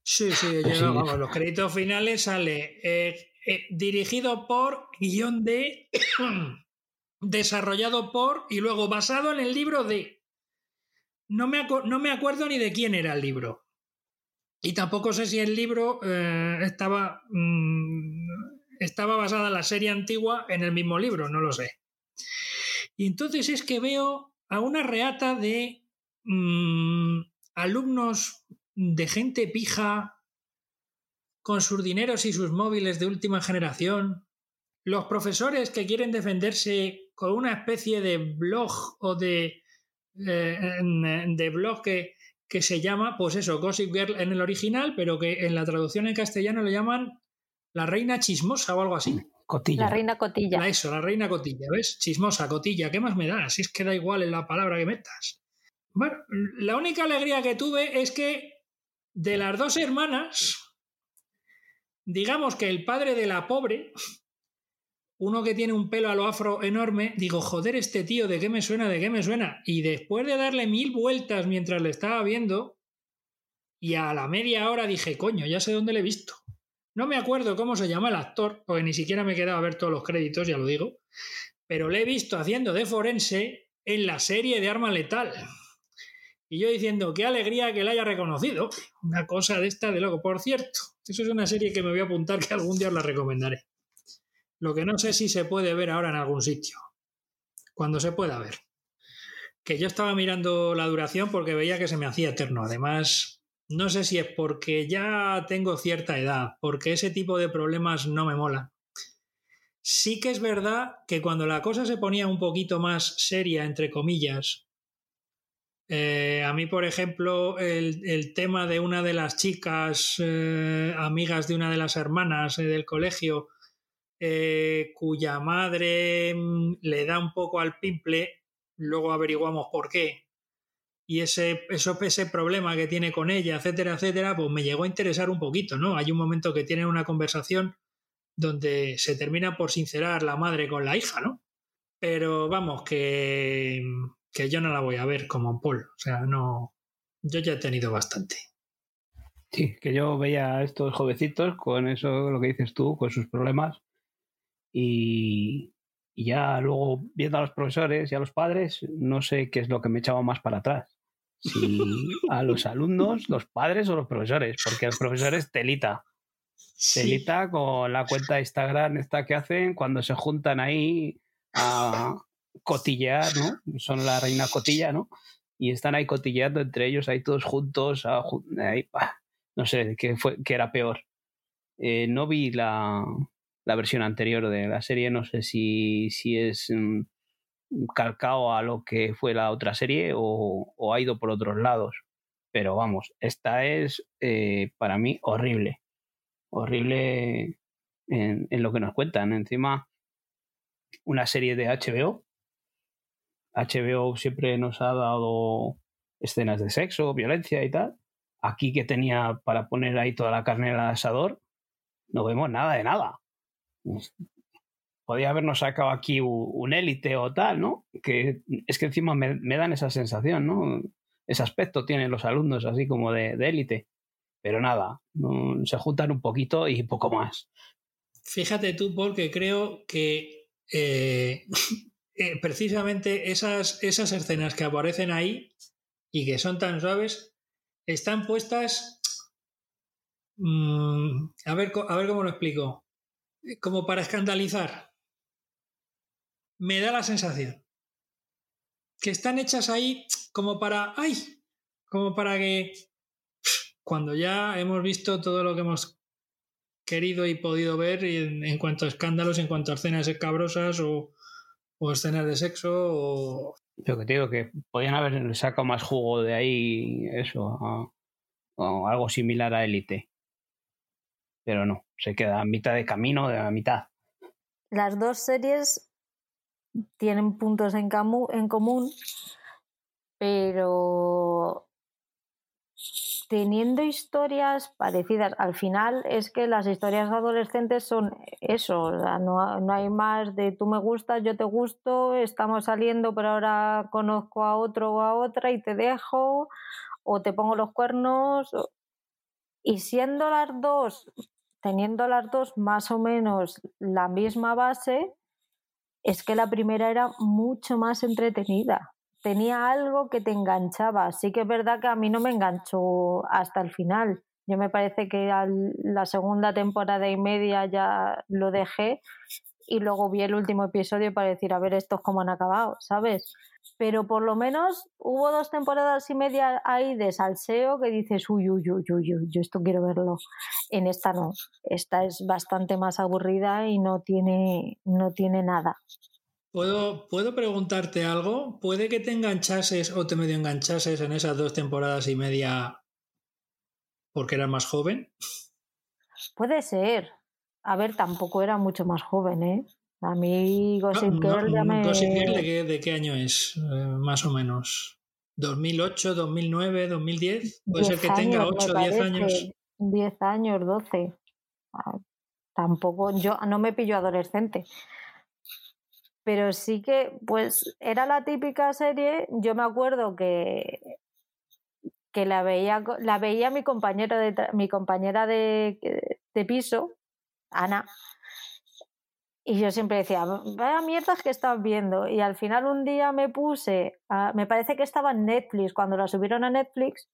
Speaker 2: Sí sí, he llegado, sí. Vamos, los créditos finales sale eh, eh, dirigido por, guion de, desarrollado por y luego basado en el libro de... No me, no me acuerdo ni de quién era el libro. Y tampoco sé si el libro eh, estaba, mmm, estaba basada en la serie antigua en el mismo libro, no lo sé. Y entonces es que veo a una reata de mmm, alumnos de gente pija con sus dineros y sus móviles de última generación, los profesores que quieren defenderse con una especie de blog o de, eh, de blog que, que, se llama, pues eso, Gossip Girl en el original, pero que en la traducción en castellano lo llaman la reina chismosa o algo así.
Speaker 3: Cotilla.
Speaker 1: La reina cotilla.
Speaker 2: La eso, la reina cotilla, ¿ves? Chismosa, cotilla, ¿qué más me da? Si es que da igual en la palabra que metas. Bueno, la única alegría que tuve es que de las dos hermanas, digamos que el padre de la pobre, uno que tiene un pelo a lo afro enorme, digo, joder, este tío, ¿de qué me suena? ¿De qué me suena? Y después de darle mil vueltas mientras le estaba viendo, y a la media hora dije, coño, ya sé dónde le he visto. No me acuerdo cómo se llama el actor, porque ni siquiera me he quedado a ver todos los créditos, ya lo digo, pero le he visto haciendo de forense en la serie de Arma Letal. Y yo diciendo, qué alegría que la haya reconocido. Una cosa de esta de loco. Por cierto, eso es una serie que me voy a apuntar que algún día os la recomendaré. Lo que no sé si se puede ver ahora en algún sitio. cuando se pueda ver. Que yo estaba mirando la duración porque veía que se me hacía eterno. Además, no sé si es porque ya tengo cierta edad, porque ese tipo de problemas no me molan. Sí que es verdad que cuando la cosa se ponía un poquito más seria, entre comillas, eh, a mí, por ejemplo, el, tema de una de las chicas, eh, amigas de una de las hermanas eh, del colegio, cuya madre mm, le da un poco al pimple, luego averiguamos por qué, y ese, eso, ese problema que tiene con ella, etcétera, etcétera, pues me llegó a interesar un poquito, ¿no? Hay un momento que tienen una conversación donde se termina por sincerar la madre con la hija, ¿no? Pero vamos, que que yo no la voy a ver como Paul. O sea, no. Yo ya he tenido bastante.
Speaker 3: Sí, que yo veía a estos jovencitos con eso, lo que dices tú, con sus problemas. Y, ya luego viendo a los profesores y a los padres, no sé qué es lo que me echaba más para atrás. Si a los alumnos, los padres o los profesores, porque los profesores telita. Telita con la cuenta de Instagram esta que hacen cuando se juntan ahí a, cotillear, ¿no? Son la reina cotilla, ¿no? Y están ahí cotilleando entre ellos, ahí todos juntos, ahí, no sé qué, fue, qué era peor. Eh, no vi la, la, versión anterior de la serie, no sé si, si es mm, calcado a lo que fue la otra serie o, ha ido por otros lados. Pero vamos, esta es eh, para mí horrible. Horrible en, lo que nos cuentan. Encima, una serie de HBO HBO siempre nos ha dado escenas de sexo, violencia y tal. Aquí que tenía para poner ahí toda la carne al asador, no vemos nada de nada. Podía habernos sacado aquí un élite o tal, ¿no? Que es que encima me, dan esa sensación, ¿no? Ese aspecto tienen los alumnos así como de élite. Pero nada, se juntan un poquito y poco más.
Speaker 2: Fíjate tú, porque creo que eh, Eh, precisamente esas, esas escenas que aparecen ahí y que son tan suaves, están puestas... Mm, a, ver, a ver cómo lo explico. Como para escandalizar. Me da la sensación. Que están hechas ahí como para... ¡Ay! Como para que... Cuando ya hemos visto todo lo que hemos querido y podido ver en, en cuanto a escándalos, en cuanto a escenas escabrosas o, o escenas de sexo o...
Speaker 3: Yo que te digo que podían haber sacado más jugo de ahí, eso, o algo similar a Élite. Pero no, se queda a mitad de camino, de la mitad.
Speaker 1: Las dos series tienen puntos en, en común, pero teniendo historias parecidas. Al final es que las historias adolescentes son eso, no, no, hay más de tú me gustas, yo te gusto, estamos saliendo, pero ahora conozco a otro o a otra y te dejo, o te pongo los cuernos. Y siendo las dos, teniendo las dos más o menos la misma base, es que la primera era mucho más entretenida tenía algo que te enganchaba. Sí que es verdad que a mí no me enganchó hasta el final. Yo me parece que la segunda temporada y media ya lo dejé y luego vi el último episodio para decir, a ver, estos cómo han acabado, ¿sabes? Pero por lo menos hubo dos temporadas y media ahí de salseo que dices, uy, uy, uy, uy, uy, yo esto quiero verlo. En esta no. Esta es bastante más aburrida y no tiene, no tiene nada.
Speaker 2: ¿Puedo, ¿Puedo preguntarte algo? ¿Puede que te enganchases o te medio enganchases en esas dos temporadas y media porque eras más joven?
Speaker 1: Puede ser. A ver, tampoco era mucho más joven, ¿eh? A mí Gossip Girl ya me...
Speaker 2: ¿Gossip Girl de qué, de qué año es, eh, más o menos? ¿2008, 2009, 2010? Puede ser que tenga 8 o 10 años.
Speaker 1: 10 años, 12. Ah, tampoco, yo no me pillo adolescente pero sí que, pues, era la típica serie. Yo me acuerdo que, que la veía, la veía mi compañera de mi compañera de, de piso, Ana. Y yo siempre decía, vaya mierdas que estás viendo. Y al final un día me puse, me parece que estaba en Netflix, cuando la subieron a Netflix,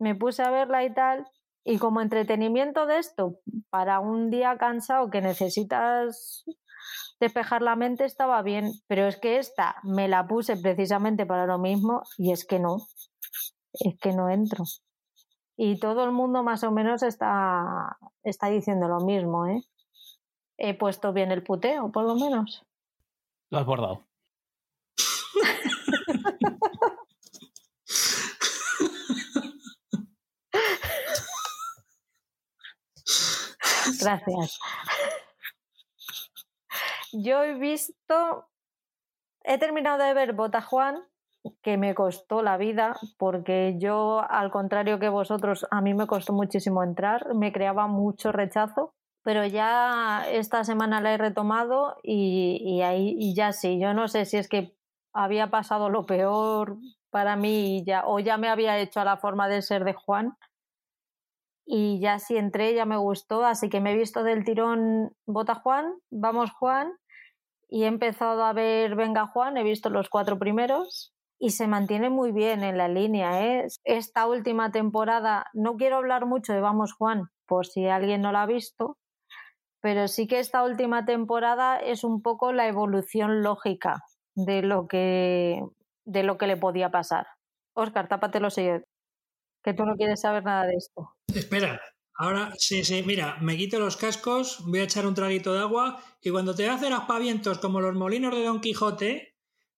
Speaker 1: me puse a verla y tal. Y como entretenimiento de esto, para un día cansado que necesitas despejar la mente estaba bien, pero es que esta me la puse precisamente para lo mismo y es que no, es que no entro. Y todo el mundo más o menos está, está diciendo lo mismo, ¿eh? He puesto bien el puteo, por lo menos.
Speaker 3: Lo has bordado.
Speaker 1: Gracias. Yo he visto, he terminado de ver Bota Juan, que me costó la vida, porque yo, al contrario que vosotros, a mí me costó muchísimo entrar, me creaba mucho rechazo, pero ya esta semana la he retomado y, ahí ya sí, yo no sé si es que había pasado lo peor para mí o ya me había hecho a la forma de ser de Juan. Y ya sí entré, ya me gustó, así que me he visto del tirón Bota Juan, Vamos Juan y he empezado a ver Venga Juan, he visto los cuatro primeros y se mantiene muy bien en la línea. ¿eh? Esta última temporada, no quiero hablar mucho de Vamos Juan, por si alguien no la ha visto, pero sí que esta última temporada es un poco la evolución lógica de lo que, de lo que le podía pasar. Oscar, tápate los que tú no quieres saber nada de esto.
Speaker 2: Espera, ahora sí, sí, mira, me quito los cascos, voy a echar un traguito de agua y cuando te hacen aspavientos como los molinos de Don Quijote,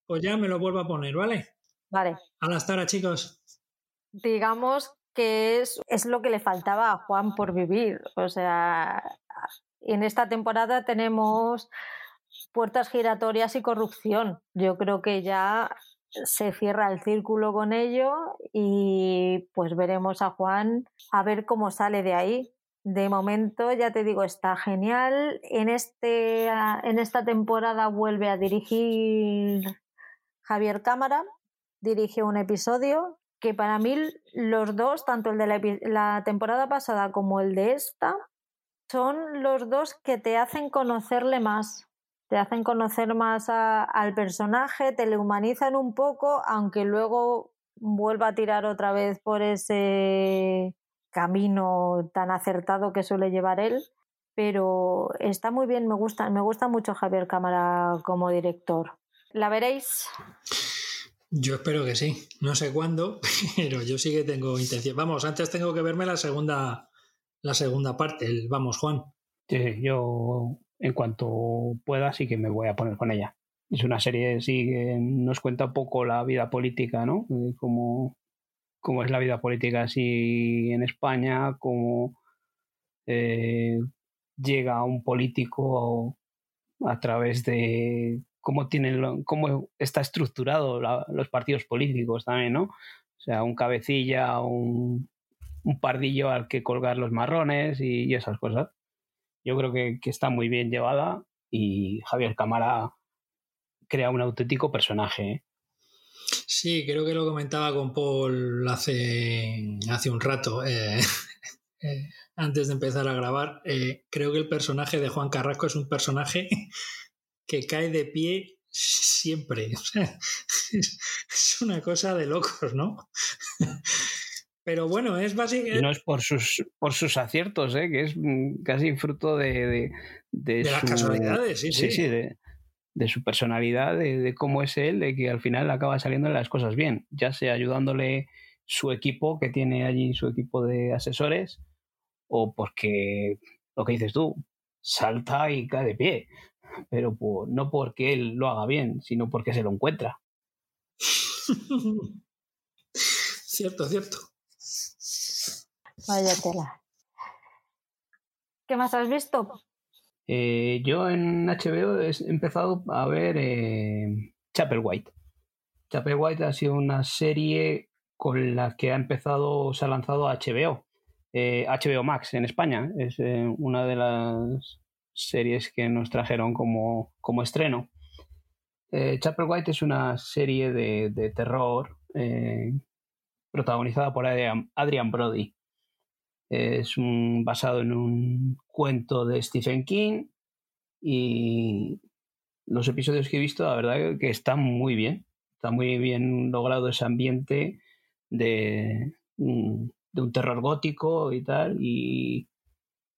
Speaker 2: pues ya me lo vuelvo a poner, ¿vale?
Speaker 1: Vale.
Speaker 2: A las taras, chicos.
Speaker 1: Digamos que es, es lo que le faltaba a Juan por vivir. O sea, en esta temporada tenemos puertas giratorias y corrupción. Yo creo que ya se cierra el círculo con ello y pues veremos a Juan a ver cómo sale de ahí. De momento, ya te digo, está genial. En, este, en esta temporada vuelve a dirigir Javier Cámara, dirige un episodio que para mí los dos, tanto el de la, la temporada pasada como el de esta, son los dos que te hacen conocerle más te hacen conocer más al personaje, te le humanizan un poco, aunque luego vuelva a tirar otra vez por ese camino tan acertado que suele llevar él. Pero está muy bien, me gusta, me gusta mucho Javier Cámara como director. ¿La veréis?
Speaker 2: Yo espero que sí. No sé cuándo, pero yo sí que tengo intención. Vamos, antes tengo que verme la segunda, la segunda parte, el Vamos Juan.
Speaker 3: Sí, yo en cuanto pueda sí que me voy a poner con ella. Es una serie sí que nos cuenta un poco la vida política, ¿no? Cómo, cómo es la vida política así en España, cómo eh, llega un político a través de cómo tienen cómo está estructurado los partidos políticos también, ¿no? O sea, un cabecilla, un, un pardillo al que colgar los marrones y esas cosas yo creo que, está muy bien llevada y Javier Cámara crea un auténtico personaje. ¿eh?
Speaker 2: Sí, creo que lo comentaba con Paul hace, hace un rato, eh, eh, antes de empezar a grabar. creo que el personaje de Juan Carrasco es un personaje que cae de pie siempre. es una cosa de locos, ¿no? Pero bueno, es básicamente.
Speaker 3: No es por sus, por sus aciertos, ¿eh? que es mm, casi fruto de.
Speaker 2: De, las casualidades, sí, sí.
Speaker 3: sí, de, su personalidad, de, cómo es él, de que al final acaba saliendo las cosas bien, ya sea ayudándole su equipo, que tiene allí su equipo de asesores, o porque lo que dices tú, salta y cae de pie, pero no porque él lo haga bien, sino porque se lo encuentra.
Speaker 2: cierto, cierto.
Speaker 1: Vaya tela. ¿Qué más has visto?
Speaker 3: Eh, yo en HBO he empezado a ver eh, Chapel White. Chapel White ha sido una serie con la que ha empezado, se ha lanzado HBO. HBO eh, Max en España. Es una de las series que nos trajeron como, como estreno. Chapel White es una serie de, de terror protagonizada por Adrian Brody. Es un, basado en un cuento de Stephen King y los episodios que he visto, la verdad que están muy bien. Está muy bien logrado ese ambiente de, mm, de un terror gótico y tal. Y,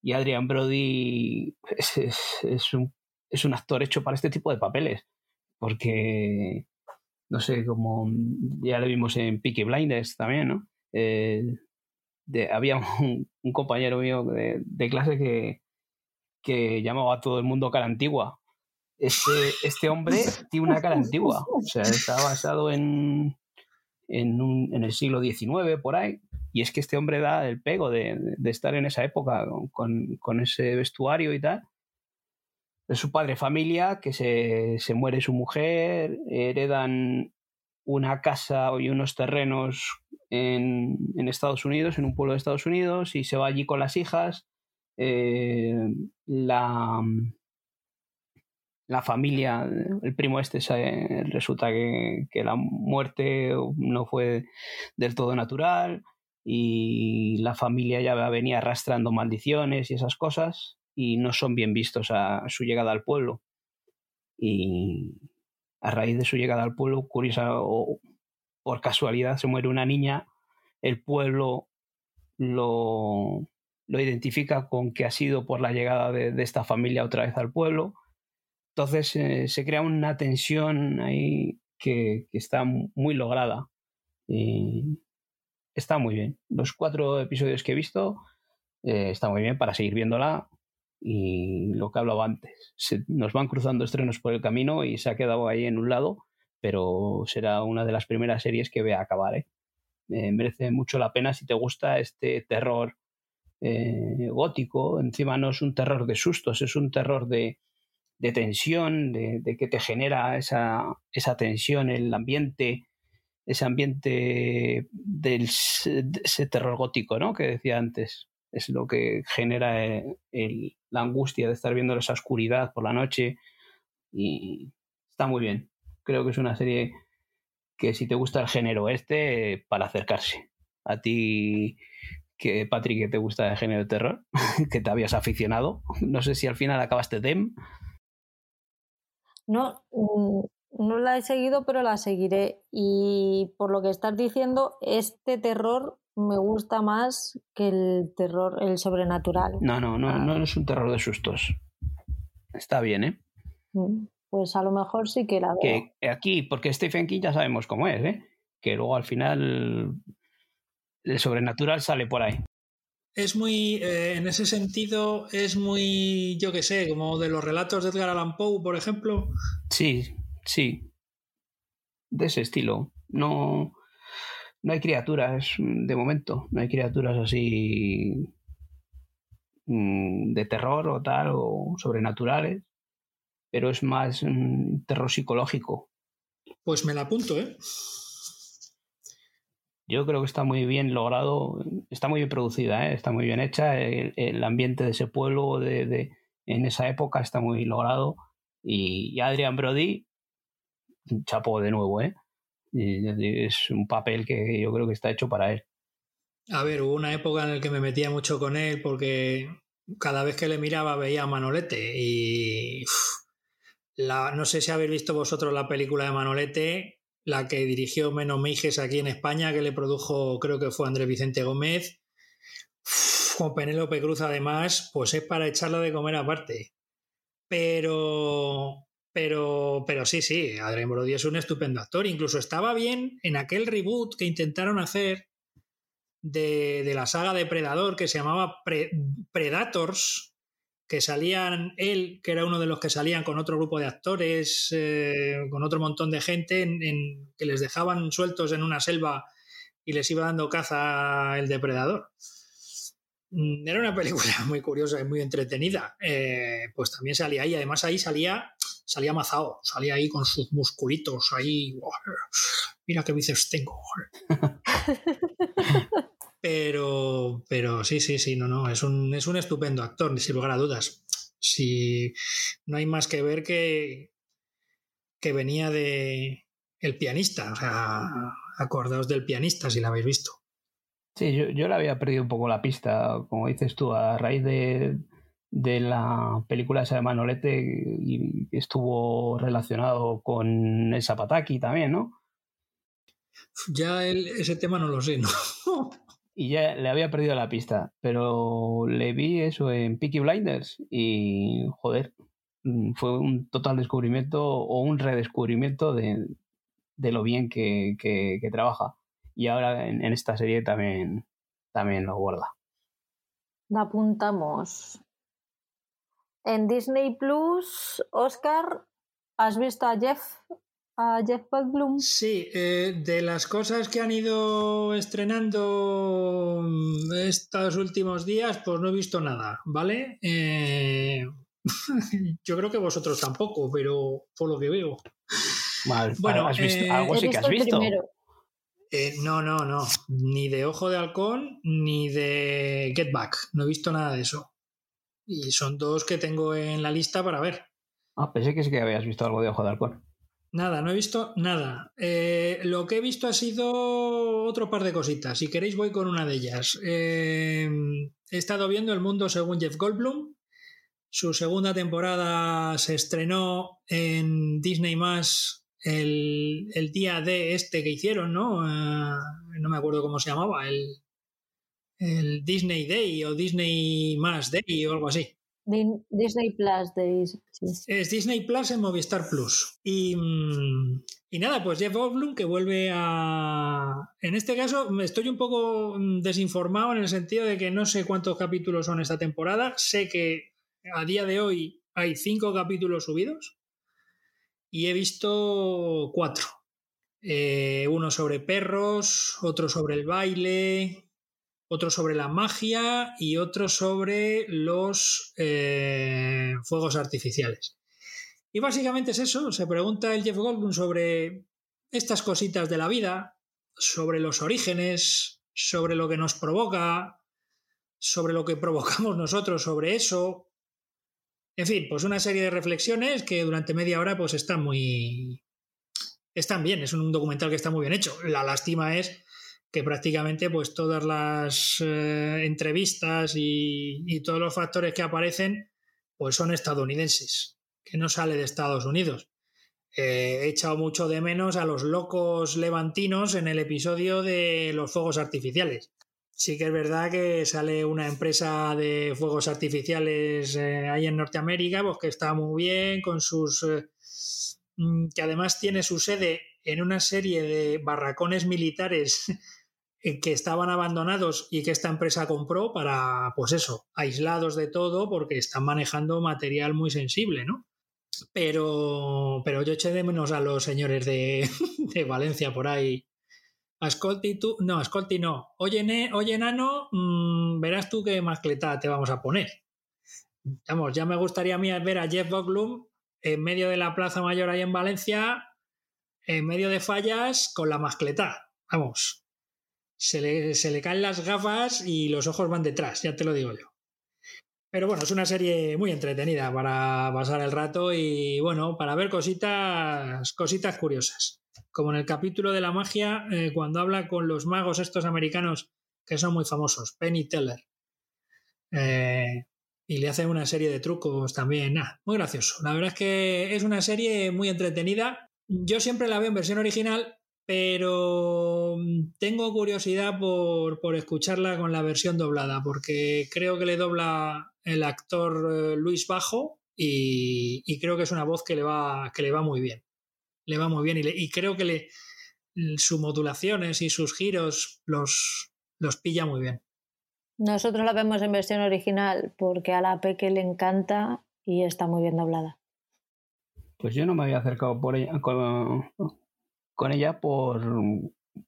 Speaker 3: y Adrian Brody es, es, un es un actor hecho para este tipo de papeles. Porque, no sé, como ya lo vimos en Peaky Blinders también, ¿no? Eh, había un, compañero mío de, clase que, que, llamaba a todo el mundo cara antigua. Este, este hombre tiene una cara antigua. O sea, está basado en, en, en el siglo XIX, por ahí. Y es que este hombre da el pego de, de estar en esa época con, con, ese vestuario y tal. Es su padre familia, que se, se muere su mujer, heredan una casa y unos terrenos en, Estados Unidos, en un pueblo de Estados Unidos, y se va allí con las hijas. Eh, la, la familia, el primo este, resulta que, que, la muerte no fue del todo natural y la familia ya venía arrastrando maldiciones y esas cosas y no son bien vistos a su llegada al pueblo. Y a raíz de su llegada al pueblo, curiosa o por casualidad se muere una niña, el pueblo lo, lo identifica con que ha sido por la llegada de, esta familia otra vez al pueblo entonces eh, se crea una tensión ahí que, está muy lograda. Y está muy bien. Los cuatro episodios que he visto eh, está muy bien para seguir viéndola. Y lo que hablaba antes, nos van cruzando estrenos por el camino y se ha quedado ahí en un lado, pero será una de las primeras series que vea acabar. ¿eh? merece mucho la pena si te gusta este terror gótico. Encima no es un terror de sustos, es un terror de, de tensión, de, que te genera esa, esa tensión, el ambiente, ese ambiente del ese terror gótico, ¿no? Que decía antes. Es lo que genera eh, la angustia de estar viendo esa oscuridad por la noche. Y está muy bien. Creo que es una serie que si te gusta el género este, para acercarse. A ti, que Patrick, que te gusta el género de terror, que te habías aficionado. No sé si al final acabaste Dem
Speaker 1: no, mm, no la he seguido, pero la seguiré. Y por lo que estás diciendo, este terror me gusta más que el terror, el sobrenatural.
Speaker 3: No, no, no, ah. no es un terror de sustos. Está bien, ¿eh?
Speaker 1: Mm, pues a lo mejor sí que la veo.
Speaker 3: Que aquí, porque Stephen King ya sabemos cómo es, ¿eh? Que luego al final el sobrenatural sale por ahí
Speaker 2: es muy, eh, en ese sentido, es muy, yo qué sé, como de los relatos de Edgar Allan Poe, por ejemplo.
Speaker 3: Sí, sí. De ese estilo. No, no hay criaturas, de momento, no hay criaturas así mm, de terror o tal, o sobrenaturales, pero es más un terror psicológico.
Speaker 2: Pues me la apunto, ¿eh?
Speaker 3: yo creo que está muy bien logrado, está muy bien producida, ¿eh? está muy bien hecha, el, ambiente de ese pueblo de, en esa época está muy logrado y, Adrian Brody, chapo de nuevo, ¿eh? Es un papel que yo creo que está hecho para él.
Speaker 2: A ver, hubo una época en la que me metía mucho con él porque cada vez que le miraba veía a Manolete y la, no sé si habéis visto vosotros la película de Manolete, la que dirigió Menos Meijes aquí en España, que le produjo, creo que fue Andrés Vicente Gómez. con Penélope Cruz, además, pues es para echarla de comer aparte. Pero, pero, pero sí, sí, Adrián Brody es un estupendo actor. Incluso estaba bien en aquel reboot que intentaron hacer de, de la saga de Predador que se llamaba Predators, que salían él, que era uno de los que salían con otro grupo de actores, eh, con otro montón de gente, en, que les dejaban sueltos en una selva y les iba dando caza el depredador. Mm, era una película muy curiosa y muy entretenida. Eh, pues también salía ahí. Además, ahí salía, salía Mazao, salía ahí con sus musculitos, ahí. Mira qué bíceps tengo. Pero, pero sí, sí, sí, no, no, es un, es un estupendo actor, sin lugar a dudas. Si no hay más que ver que, que venía de el pianista, o sea, acordaos del pianista si la habéis visto.
Speaker 3: Sí, yo, yo le había perdido un poco la pista, como dices tú, a raíz de, de la película esa de Manolete y estuvo relacionado con el Zapataki también, ¿no?
Speaker 2: Ya ese tema no lo sé, ¿no?
Speaker 3: y ya le había perdido la pista, pero le vi eso en Peaky Blinders y joder, mm, fue un total descubrimiento o un redescubrimiento de, lo bien que, trabaja. Y ahora en, esta serie también, también lo guarda.
Speaker 1: Apuntamos. En Disney Plus, Oscar, ¿has visto a Jeff a Jeff Goldblum.
Speaker 2: Sí, eh, de las cosas que han ido estrenando mm, estos últimos días, pues no he visto nada, ¿vale? Eh, yo creo que vosotros tampoco, pero por lo que veo.
Speaker 3: bueno, ¿has visto? Eh, algo sí que has visto.
Speaker 2: no, no, no. Ni de Ojo de Halcón ni de Get Back. No he visto nada de eso. Y son dos que tengo en la lista para ver.
Speaker 3: Ah, pensé que sí que habías visto algo de Ojo de Halcón.
Speaker 2: Nada, no he visto nada. Eh, lo que he visto ha sido otro par de cositas. Si queréis voy con una de ellas. Eh, he estado viendo El Mundo según Jeff Goldblum. Su segunda temporada se estrenó en Disney más el, día de este que hicieron, ¿no? Eh, no me acuerdo cómo se llamaba, el, el Disney Day o Disney más Day o algo así.
Speaker 1: Disney Plus de
Speaker 2: Es Disney Plus en Movistar Plus. Y, mm, y, nada, pues Jeff Goldblum que vuelve a... En este caso estoy un poco mm, desinformado en el sentido de que no sé cuántos capítulos son esta temporada. Sé que a día de hoy hay cinco capítulos subidos y he visto cuatro. Eh, uno sobre perros, otro sobre el baile, otro sobre la magia y otro sobre los eh, fuegos artificiales. Y básicamente es eso, se pregunta el Jeff Goldblum sobre estas cositas de la vida, sobre los orígenes, sobre lo que nos provoca, sobre lo que provocamos nosotros sobre eso. En fin, pues una serie de reflexiones que durante media hora pues están muy... están bien, es un documental que está muy bien hecho. La lástima es que prácticamente pues todas las eh, entrevistas y, todos los factores que aparecen pues son estadounidenses, que no sale de Estados Unidos. Eh, he echado mucho de menos a los locos levantinos en el episodio de los fuegos artificiales. Sí que es verdad que sale una empresa de fuegos artificiales eh, ahí en Norteamérica, pues que está muy bien, con sus... Mm, que además tiene su sede en una serie de barracones militares eh, que estaban abandonados y que esta empresa compró para, pues eso, aislados de todo porque están manejando material muy sensible, ¿no? Pero, pero yo eché de menos a los señores de, Valencia por ahí. Ascolti tú, no, Ascolti no. Oye, oye Nano, mm, verás tú qué mascleta te vamos a poner. Vamos, ya me gustaría a mí ver a Jeff Goldblum en medio de la Plaza Mayor ahí en Valencia, en medio de fallas, con la mascleta. Vamos, se le, caen las gafas y los ojos van detrás, ya te lo digo yo. Pero bueno, es una serie muy entretenida para pasar el rato y bueno, para ver cositas, cositas curiosas. Como en el capítulo de la magia, eh, cuando habla con los magos estos americanos que son muy famosos, Penny Teller. Eh, y le hace una serie de trucos también. muy gracioso. La verdad es que es una serie muy entretenida. Yo siempre la veo en versión original pero mm, tengo curiosidad por, escucharla con la versión doblada, porque creo que le dobla el actor eh, Luis Bajo y, creo que es una voz que le va, que le va muy bien. Le va muy bien y, creo que le, sus modulaciones y sus giros los, los pilla muy bien.
Speaker 1: Nosotros la vemos en versión original porque a la Peque le encanta y está muy bien doblada.
Speaker 3: Pues yo no me había acercado por ella, con ella por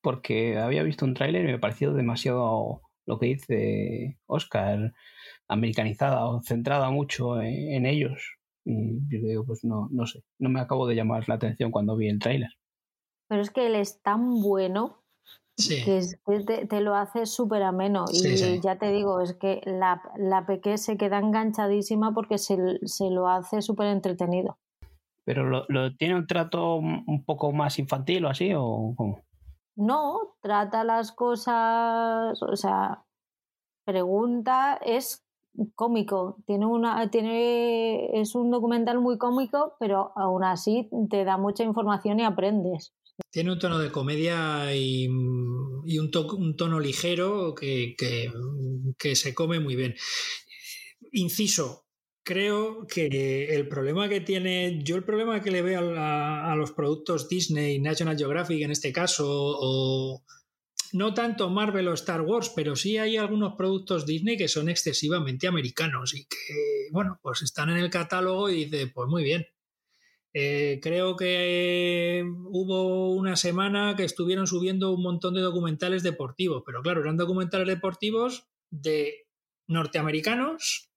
Speaker 3: porque había visto un tráiler y me pareció demasiado lo que dice Oscar, americanizada o centrada mucho en, ellos. Y yo digo, pues no, no sé, no me acabo de llamar la atención cuando vi el tráiler.
Speaker 1: Pero es que él es tan bueno que, te, lo hace súper ameno. y ya te digo, es que la, la peque se queda enganchadísima porque se, se lo hace súper entretenido.
Speaker 3: ¿Pero lo, tiene un trato un poco más infantil o así? ¿O
Speaker 1: No, trata las cosas, o sea, pregunta, es cómico, tiene una, tiene, es un documental muy cómico, pero aún así te da mucha información y aprendes.
Speaker 2: Tiene un tono de comedia y, y un, un, tono ligero que, que, que se come muy bien. Inciso, creo que el problema que tiene, yo el problema que le veo a, los productos Disney, National Geographic en este caso, o no tanto Marvel o Star Wars, pero sí hay algunos productos Disney que son excesivamente americanos y que, bueno, pues están en el catálogo y dice, pues muy bien. Eh, creo que hubo una semana que estuvieron subiendo un montón de documentales deportivos, pero claro, eran documentales deportivos de norteamericanos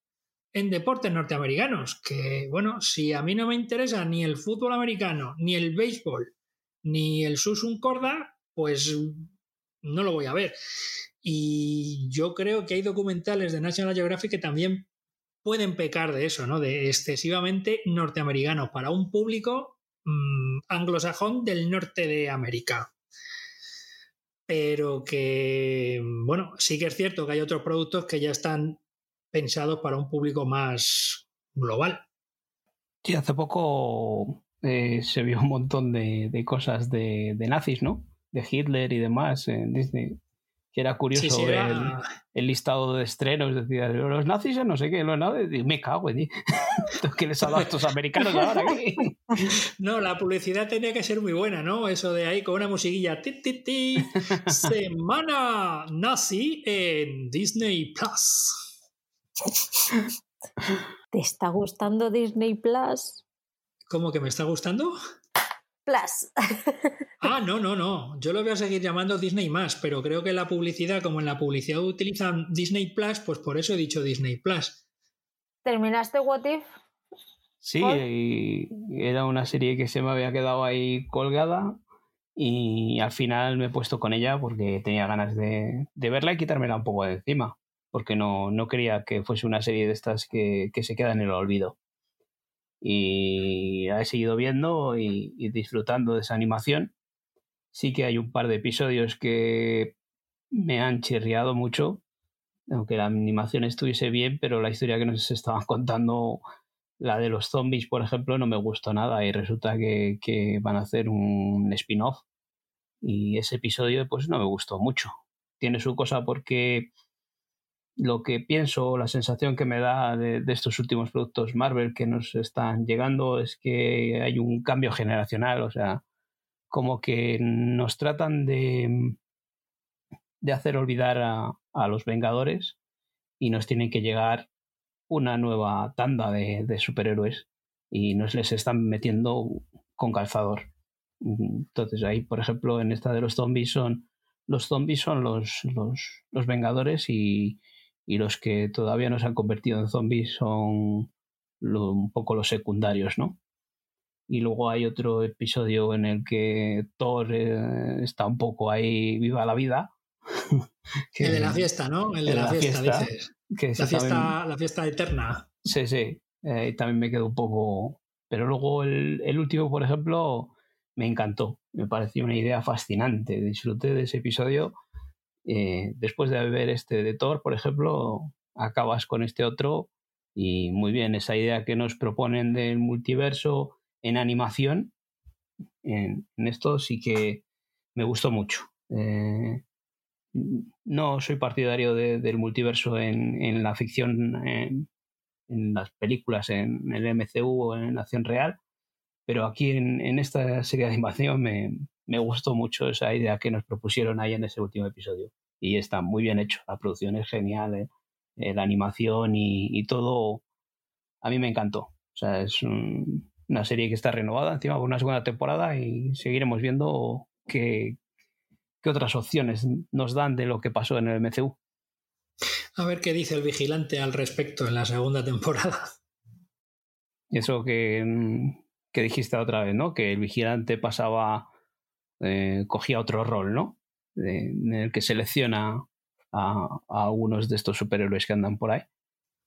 Speaker 2: en deportes norteamericanos, que bueno, si a mí no me interesa ni el fútbol americano, ni el béisbol, ni el susun corda, pues no lo voy a ver. Y yo creo que hay documentales de National Geographic que también pueden pecar de eso, ¿no? De excesivamente norteamericanos para un público mmm, anglosajón del norte de América. Pero que, bueno, sí que es cierto que hay otros productos que ya están pensados para un público más global.
Speaker 3: Sí, hace poco eh, se vio un montón de, de cosas de, de, nazis, ¿no? De Hitler y demás en Disney. Que era curioso sí, sí, era... El, el, listado de estrenos. Decía, los nazis no sé qué, los nazis. Me cago en. ¿Qué les ha dado a estos americanos ahora?
Speaker 2: no, la publicidad tenía que ser muy buena, ¿no? Eso de ahí con una musiquilla. Ti, ti, ti, Semana nazi en Disney Plus.
Speaker 1: ¿Te está gustando Disney Plus?
Speaker 2: ¿Cómo que me está gustando?
Speaker 1: Plus.
Speaker 2: ah, no, no, no. Yo lo voy a seguir llamando Disney más, pero creo que en la publicidad, como en la publicidad utilizan Disney Plus, pues por eso he dicho Disney Plus.
Speaker 1: ¿Terminaste What If?
Speaker 3: Sí, era una serie que se me había quedado ahí colgada y al final me he puesto con ella porque tenía ganas de, de verla y quitármela un poco de encima porque no, no quería que fuese una serie de estas que, que se queda en el olvido. Y he seguido viendo y, y, disfrutando de esa animación. Sí que hay un par de episodios que me han chirriado mucho, aunque la animación estuviese bien, pero la historia que nos estaban contando, la de los zombies, por ejemplo, no me gustó nada y resulta que, que van a hacer un spin-off. Y ese episodio, pues no me gustó mucho. Tiene su cosa porque lo que pienso, la sensación que me da de, estos últimos productos Marvel que nos están llegando es que hay un cambio generacional, o sea, como que nos tratan de, de hacer olvidar a, a los Vengadores y nos tienen que llegar una nueva tanda de, de superhéroes y nos les están metiendo con calzador. Entonces ahí, por ejemplo, en esta de los zombies son los zombies son los, los, los Vengadores y, y los que todavía no se han convertido en zombies son lo, un poco los secundarios, ¿no? Y luego hay otro episodio en el que Thor eh, está un poco ahí viva la vida.
Speaker 2: que, el de la fiesta, ¿no? El de, la, la, fiesta, fiesta dices. Que la, fiesta también... la fiesta eterna.
Speaker 3: Sí, sí. Eh, también me quedo un poco... Pero luego el, el último, por ejemplo, me encantó. Me pareció una idea fascinante. Disfruté de ese episodio eh, después de ver este de Thor, por ejemplo, acabas con este otro y muy bien, esa idea que nos proponen del multiverso en animación, en, esto sí que me gustó mucho. Eh, no soy partidario de, del multiverso en, la ficción, en, las películas, en el MCU o en acción real, pero aquí en, en esta serie de animación me, me gustó mucho esa idea que nos propusieron ahí en ese último episodio. Y está muy bien hecho, la producción es genial, ¿eh? Eh, la animación y, y, todo, a mí me encantó. O sea, es un, una serie que está renovada encima por una segunda temporada y seguiremos viendo qué, qué otras opciones nos dan de lo que pasó en el MCU.
Speaker 2: A ver qué dice el vigilante al respecto en la segunda temporada.
Speaker 3: Eso que, que dijiste otra vez, ¿no? Que el vigilante pasaba eh, cogía otro rol, ¿no? En el que selecciona a, a, algunos de estos superhéroes que andan por ahí.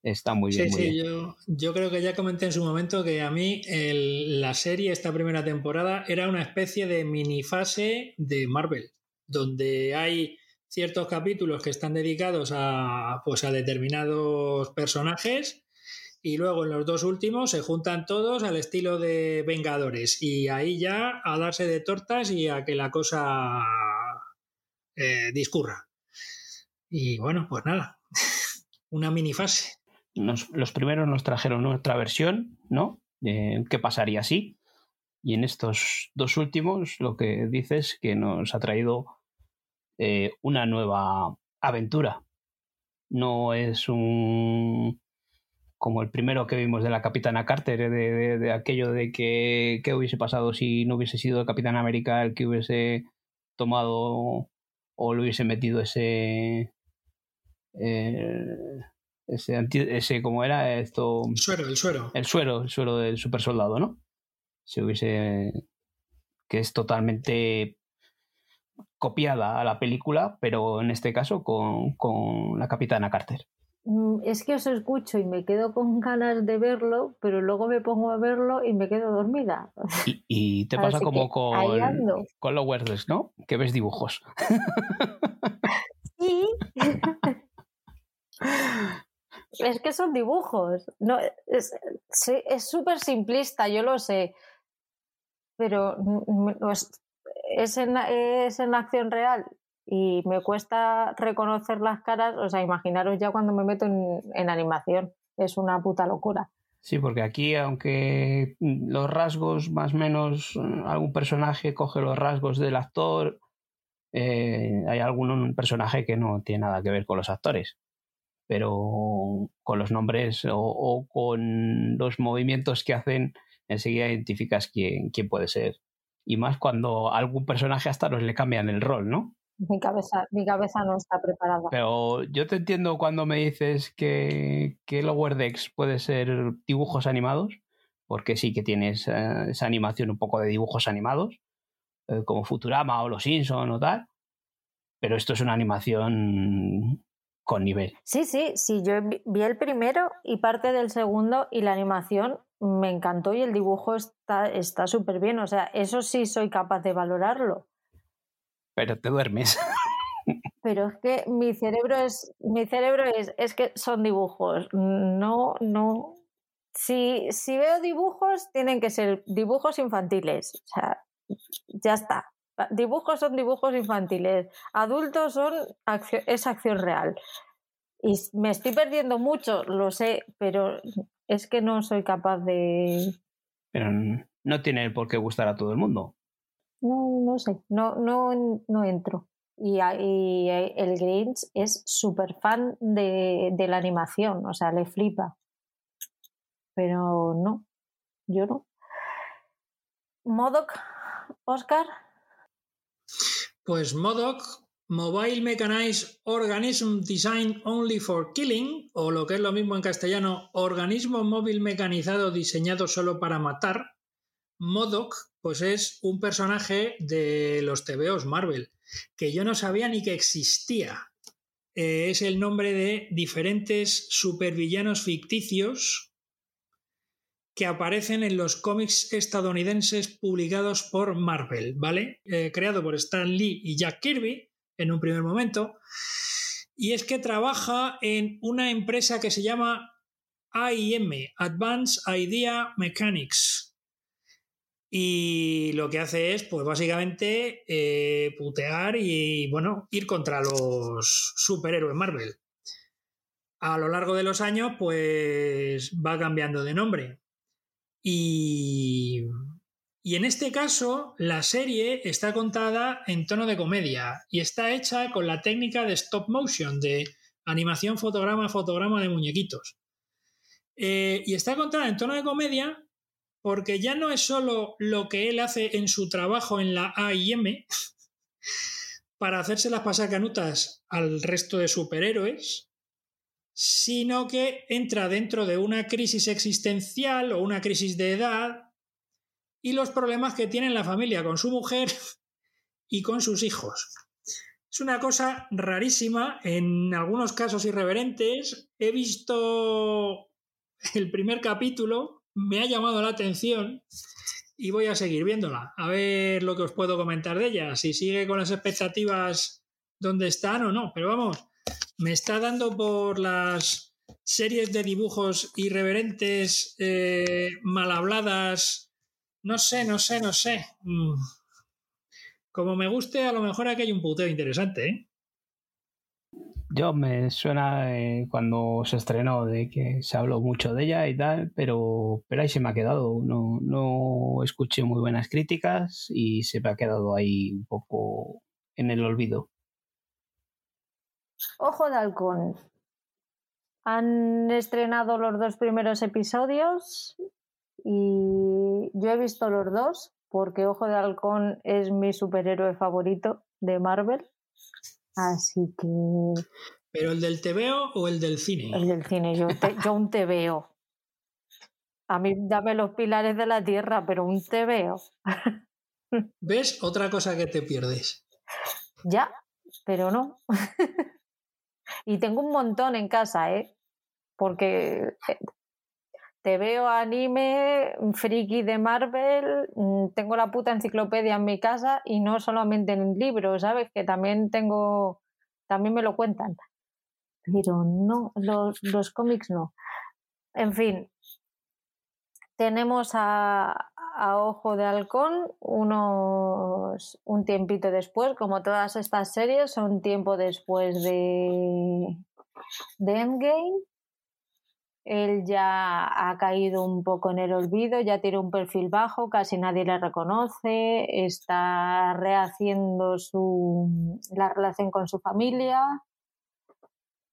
Speaker 3: Está muy bien.
Speaker 2: Sí,
Speaker 3: muy
Speaker 2: sí,
Speaker 3: bien.
Speaker 2: Yo, yo, creo que ya comenté en su momento que a mí el, la serie, esta primera temporada, era una especie de mini fase de Marvel, donde hay ciertos capítulos que están dedicados a, pues, a determinados personajes y luego en los dos últimos se juntan todos al estilo de Vengadores y ahí ya a darse de tortas y a que la cosa eh, discurra. Y bueno, pues nada, una mini fase.
Speaker 3: los primeros nos trajeron nuestra versión, ¿no? ¿Qué pasaría así? Y en estos dos últimos lo que dice es que nos ha traído eh, una nueva aventura. No es un como el primero que vimos de la Capitana Carter, de, aquello de que qué hubiese pasado si no hubiese sido el Capitán América el que hubiese tomado o le hubiese metido ese eh, ese, ese como era esto
Speaker 2: suero el suero.
Speaker 3: el suero el suero del super soldado no se hubiese que es totalmente copiada a la película pero en este caso con, con la capitana Carter
Speaker 1: es que os escucho y me quedo con ganas de verlo, pero luego me pongo a verlo y me quedo dormida.
Speaker 3: Y, te pasa como con, con los Words, ¿no? Que ves dibujos.
Speaker 1: Sí. es que son dibujos. No, es súper simplista, yo lo sé. Pero es en, es en acción real y me cuesta reconocer las caras, o sea, imaginaros ya cuando me meto en, animación, es una puta locura.
Speaker 3: Sí, porque aquí, aunque los rasgos, más o menos, algún personaje coge los rasgos del actor, eh, hay algún personaje que no tiene nada que ver con los actores, pero con los nombres o, con los movimientos que hacen, enseguida identificas quién, quién puede ser. Y más cuando algún personaje hasta los le cambian el rol, ¿no?
Speaker 1: Mi cabeza, mi cabeza no está preparada.
Speaker 3: Pero yo te entiendo cuando me dices que, que Lower Decks puede ser dibujos animados, porque sí que tienes eh, esa animación un poco de dibujos animados, eh, como Futurama o Los Simpson o tal, pero esto es una animación con nivel.
Speaker 1: Sí, sí, sí, yo vi el primero y parte del segundo y la animación me encantó y el dibujo está súper bien, o sea, eso sí soy capaz de valorarlo
Speaker 3: pero te duermes.
Speaker 1: Pero es que mi cerebro es, mi cerebro es, es que son dibujos. No, no. Si, si veo dibujos, tienen que ser dibujos infantiles. O sea, ya está. Dibujos son dibujos infantiles. Adultos son es acción real. Y me estoy perdiendo mucho, lo sé, pero es que no soy capaz de.
Speaker 3: Pero no tiene por qué gustar a todo el mundo.
Speaker 1: No, no sé, no, no, no entro. Y, y el Grinch es súper fan de, de la animación, o sea, le flipa. Pero no, yo no. Modoc, Oscar.
Speaker 2: Pues Modoc, Mobile Mechanized Organism Designed Only for Killing, o lo que es lo mismo en castellano, organismo móvil mecanizado diseñado solo para matar. Modoc pues es un personaje de los TVOs Marvel, que yo no sabía ni que existía. Eh, es el nombre de diferentes supervillanos ficticios que aparecen en los cómics estadounidenses publicados por Marvel, ¿vale? Eh, creado por Stan Lee y Jack Kirby en un primer momento. Y es que trabaja en una empresa que se llama AIM, Advanced Idea Mechanics, y lo que hace es, pues básicamente, eh, putear y, bueno, ir contra los superhéroes Marvel. A lo largo de los años, pues va cambiando de nombre. Y, y en este caso, la serie está contada en tono de comedia y está hecha con la técnica de stop motion, de animación fotograma fotograma de muñequitos. Eh, y está contada en tono de comedia porque ya no es solo lo que él hace en su trabajo en la AIM para hacerse las pasar canutas al resto de superhéroes, sino que entra dentro de una crisis existencial o una crisis de edad y los problemas que tiene la familia con su mujer y con sus hijos. Es una cosa rarísima, en algunos casos irreverentes. He visto el primer capítulo me ha llamado la atención y voy a seguir viéndola, a ver lo que os puedo comentar de ella, si sigue con las expectativas donde están o no, pero vamos, me está dando por las series de dibujos irreverentes, eh, mal habladas, no sé, no sé, no sé. Mm. Como me guste, a lo mejor aquí hay un puteo interesante, ¿eh?
Speaker 3: Yo me suena eh, cuando se estrenó de que se habló mucho de ella y tal, pero, pero ahí se me ha quedado. No, no escuché muy buenas críticas y se me ha quedado ahí un poco en el olvido.
Speaker 1: Ojo de halcón. Han estrenado los dos primeros episodios y yo he visto los dos porque Ojo de Halcón es mi superhéroe favorito de Marvel. Así que.
Speaker 2: ¿Pero el del TVO o el del cine?
Speaker 1: El del cine, yo, yo un TVO. A mí dame los pilares de la tierra, pero un TVO.
Speaker 2: ¿Ves? Otra cosa que te pierdes.
Speaker 1: Ya, pero no. y tengo un montón en casa, ¿eh? Porque eh, te veo anime, friki de Marvel, mm, tengo la puta enciclopedia en mi casa y no solamente en libros, ¿sabes? Que también tengo, también me lo cuentan. Pero no, los, los cómics no. En fin, tenemos a, a, Ojo de Halcón unos, un tiempito después, como todas estas series, son tiempo después de, de Endgame él ya ha caído un poco en el olvido, ya tiene un perfil bajo, casi nadie le reconoce, está rehaciendo su, la relación con su familia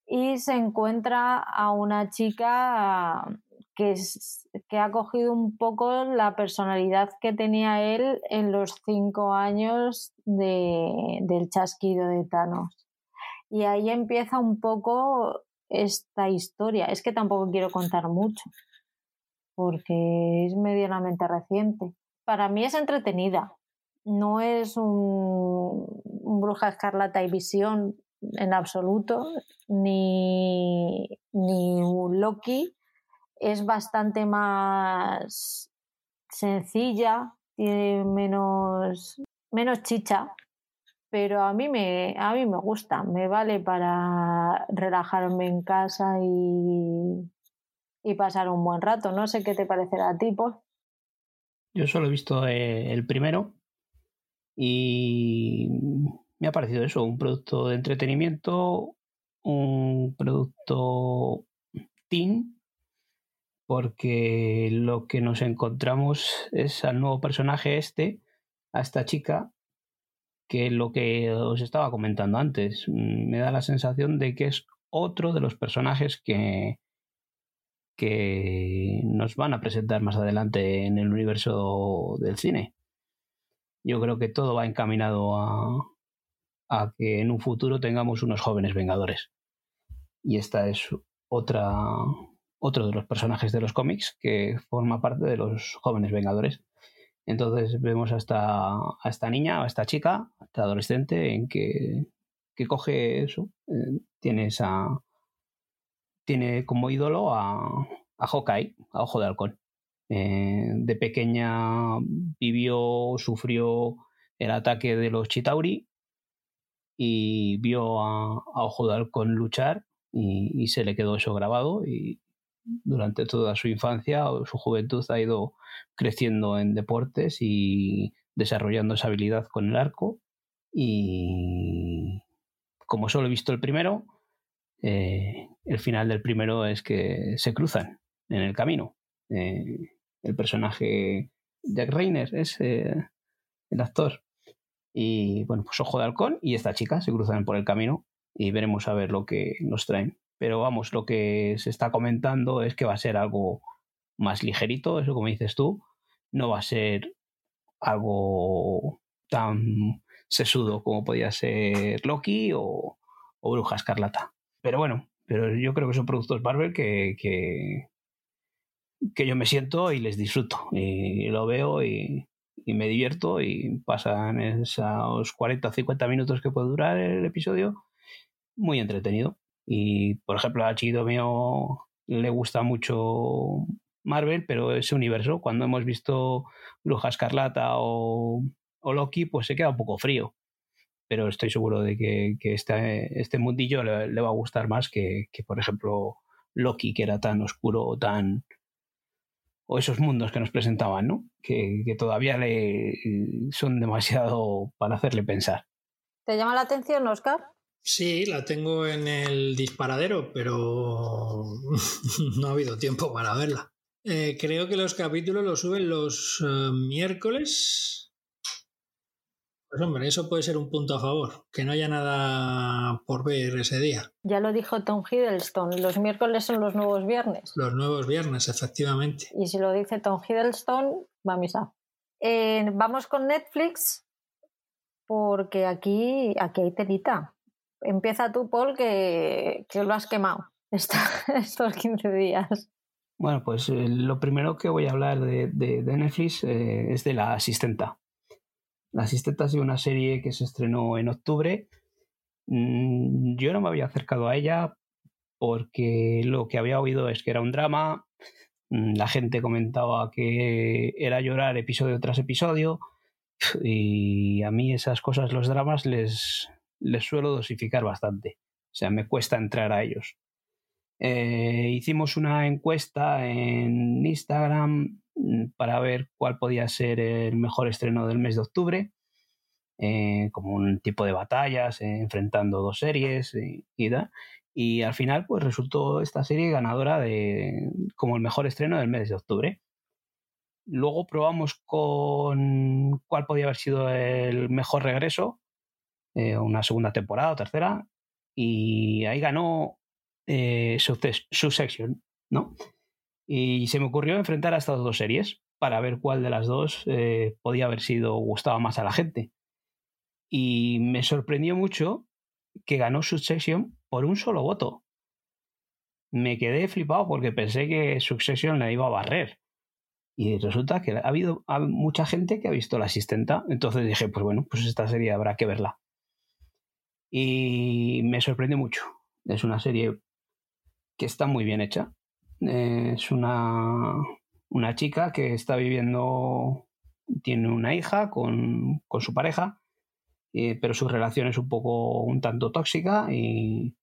Speaker 1: y se encuentra a una chica que, que ha cogido un poco la personalidad que tenía él en los cinco años de, del chasquido de Thanos. Y ahí empieza un poco esta historia. Es que tampoco quiero contar mucho, porque es medianamente reciente. Para mí es entretenida. No es un, Bruja Escarlata y Visión en absoluto, ni, ni un Loki. Es bastante más sencilla, tiene menos, menos chicha, pero a mí me, a mí me gusta, me vale para relajarme en casa y, y pasar un buen rato. No sé qué te parecerá a ti, Paul.
Speaker 3: Yo solo he visto eh, el primero y me ha parecido eso, un producto de entretenimiento, un producto teen, porque lo que nos encontramos es al nuevo personaje este, a esta chica, que lo que os estaba comentando antes. Mm, me da la sensación de que es otro de los personajes que, que nos van a presentar más adelante en el universo del cine. Yo creo que todo va encaminado a, a que en un futuro tengamos unos jóvenes vengadores. Y esta es otra, otro de los personajes de los cómics que forma parte de los jóvenes vengadores. Entonces vemos a esta, a esta niña, a esta chica, a esta adolescente, en que, que coge eso, eh, tiene esa. Tiene como ídolo a, a Hawkeye, a Ojo de Halcón. Eh, de pequeña vivió, sufrió el ataque de los Chitauri y vio a, Ojo de Halcón luchar y, y, se le quedó eso grabado y durante toda su infancia o su juventud ha ido creciendo en deportes y desarrollando esa habilidad con el arco. Y como solo he visto el primero, eh, el final del primero es que se cruzan en el camino. Eh, el personaje Jack Reiner es eh, el actor. Y bueno, pues Ojo de Halcón y esta chica se cruzan por el camino y veremos a ver lo que nos traen. Pero vamos, lo que se está comentando es que va a ser algo más ligerito, eso como dices tú, no va a ser algo tan sesudo como podía ser Loki o, Bruja Escarlata. Pero bueno, pero yo creo que son productos Marvel que, que, yo me siento y les disfruto. Y lo veo y, y me divierto y pasan esos 40 o 50 minutos que puede durar el episodio muy entretenido. Y, por ejemplo, a Chido mío le gusta mucho Marvel, pero ese universo, cuando hemos visto Bruja Escarlata o, Loki, pues se queda un poco frío. Pero estoy seguro de que, que este, este mundillo le, le, va a gustar más que, que, por ejemplo, Loki, que era tan oscuro o tan. o esos mundos que nos presentaban, ¿no? Que, que todavía le son demasiado para hacerle pensar.
Speaker 1: ¿Te llama la atención, Oscar?
Speaker 2: Sí, la tengo en el disparadero, pero no ha habido tiempo para verla. Eh, creo que los capítulos los suben los eh, miércoles. Pues hombre, eso puede ser un punto a favor, que no haya nada por ver ese día.
Speaker 1: Ya lo dijo Tom Hiddleston, los miércoles son los nuevos viernes.
Speaker 2: Los nuevos viernes, efectivamente.
Speaker 1: Y si lo dice Tom Hiddleston, va a misa. Eh, vamos con Netflix, porque aquí, aquí hay telita empieza tú, Paul, que, lo has quemado estos 15 días.
Speaker 3: Bueno, pues eh, lo primero que voy a hablar de, Netflix eh, es de La Asistenta. La Asistenta ha sido una serie que se estrenó en octubre. Mm, yo no me había acercado a ella porque lo que había oído es que era un drama. Mm, la gente comentaba que era llorar episodio tras episodio. Y a mí esas cosas, los dramas, les, les suelo dosificar bastante. O sea, me cuesta entrar a ellos. Eh, hicimos una encuesta en Instagram mm, para ver cuál podía ser el mejor estreno del mes de octubre, eh, como un tipo de batallas, eh, enfrentando dos series y, y, al final, pues resultó esta serie ganadora de como el mejor estreno del mes de octubre. Luego probamos con cuál podía haber sido el mejor regreso eh, una segunda temporada o tercera, y ahí ganó eh, Subsection, ¿no? Y se me ocurrió enfrentar a estas dos series para ver cuál de las dos eh, podía haber sido gustaba más a la gente. Y me sorprendió mucho que ganó Succession por un solo voto. Me quedé flipado porque pensé que Succession la iba a barrer. Y resulta que ha habido mucha gente que ha visto la asistenta. Entonces dije, pues bueno, pues esta serie habrá que verla y me sorprendió mucho. Es una serie que está muy bien hecha. Es una, una chica que está viviendo, tiene una hija con, con su pareja, eh, pero su relación es un poco un tanto tóxica y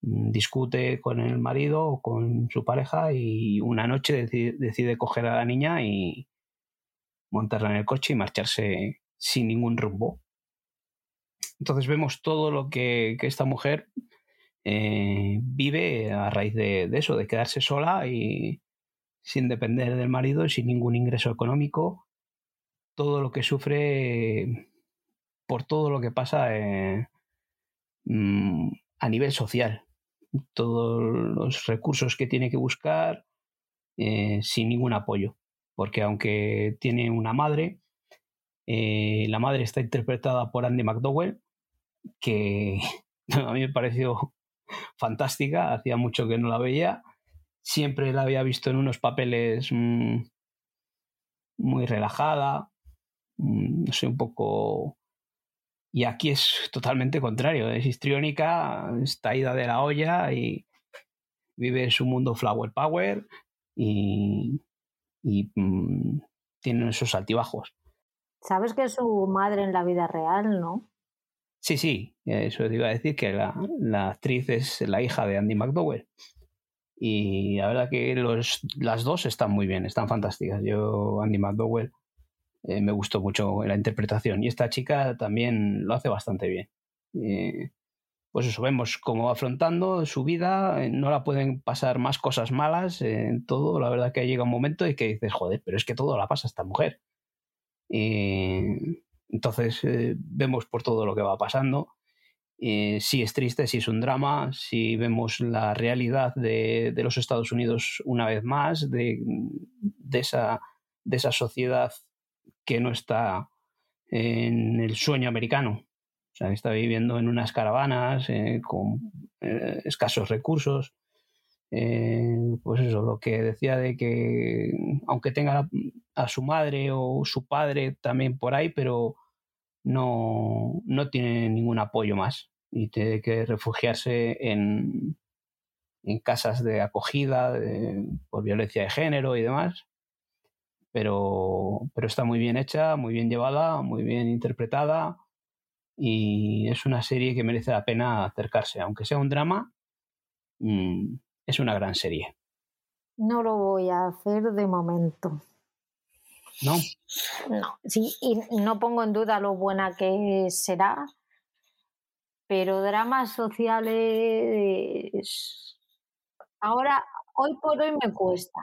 Speaker 3: discute con el marido o con su pareja y una noche decide, decide coger a la niña y montarla en el coche y marcharse sin ningún rumbo. Entonces vemos todo lo que, esta mujer eh, vive a raíz de, eso, de quedarse sola y sin depender del marido y sin ningún ingreso económico. Todo lo que sufre por todo lo que pasa eh, mm, a nivel social. Todos los recursos que tiene que buscar eh, sin ningún apoyo. Porque aunque tiene una madre, la madre está interpretada por Andy McDowell, que a mí me pareció fantástica, hacía mucho que no la veía, siempre la había visto en unos papeles mm, muy relajada, mm, no sé, un poco... Y aquí es totalmente contrario, es histriónica, está ida de la olla y vive su mundo flower power y, y mm, tiene esos altibajos.
Speaker 1: Sabes que es su madre en la vida real, ¿no?
Speaker 3: Sí, sí, eso te iba a decir que la, actriz es la hija de Andy McDowell. Y la verdad que los, las dos están muy bien, están fantásticas. Yo, Andy McDowell, eh, me gustó mucho la interpretación. Y esta chica también lo hace bastante bien. Eh, pues eso, vemos cómo va afrontando su vida, eh, no la pueden pasar más cosas malas en todo. La verdad que llega un momento en que dices, joder, pero es que todo la pasa esta mujer. Entonces eh, vemos por todo lo que va pasando. Eh, si es triste, si es un drama, si vemos la realidad de, los Estados Unidos una vez más, de, esa, de esa sociedad que no está en el sueño americano. O sea, está viviendo en unas caravanas eh, con escasos recursos. Pues eso, lo que decía de que aunque tenga a su madre o su padre también por ahí, pero no, no tiene ningún apoyo más y tiene que refugiarse en, en casas de acogida por violencia de género y demás. Pero, pero está muy bien hecha, muy bien llevada, muy bien interpretada y es una serie que merece la pena acercarse. Aunque sea un drama, mm, es una gran serie.
Speaker 1: No lo voy a hacer de momento.
Speaker 3: ¿no?
Speaker 1: No, sí, y no pongo en duda lo buena que será, pero dramas sociales ahora, hoy por hoy me cuesta.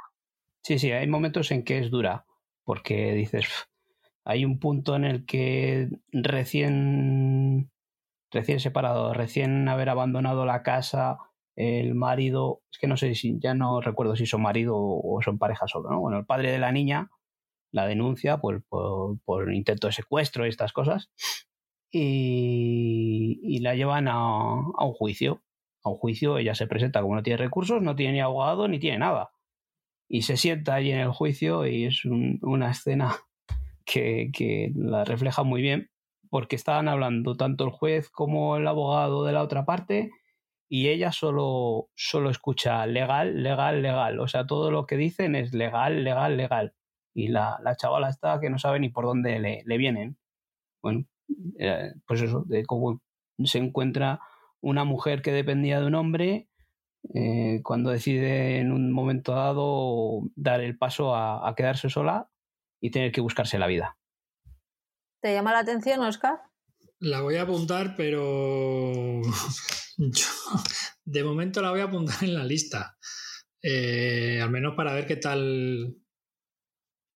Speaker 3: Sí, sí, hay momentos en que es dura, porque dices, hay un punto en el que recién, recién separado, recién haber abandonado la casa, el marido, es que no sé si, ya no recuerdo si son marido o son pareja solo, ¿no? Bueno, el padre de la niña la denuncia por, por, intento de secuestro y estas cosas y, la llevan a, a, un juicio. A un juicio ella se presenta como no tiene recursos, no tiene ni abogado ni tiene nada. Y se sienta allí en el juicio y es una escena que, que la refleja muy bien porque estaban hablando tanto el juez como el abogado de la otra parte y ella solo, solo escucha legal, legal, legal. O sea, todo lo que dicen es legal, legal, legal. Y la, la chavala está que no sabe ni por dónde le, le vienen. Bueno, eh, pues eso, de cómo se encuentra una mujer que dependía de un hombre eh, cuando decide en un momento dado dar el paso a, a quedarse sola y tener que buscarse la vida.
Speaker 1: ¿Te llama la atención, Oscar?
Speaker 2: La voy a apuntar, pero yo de momento la voy a apuntar en la lista. Eh, al menos para ver qué tal.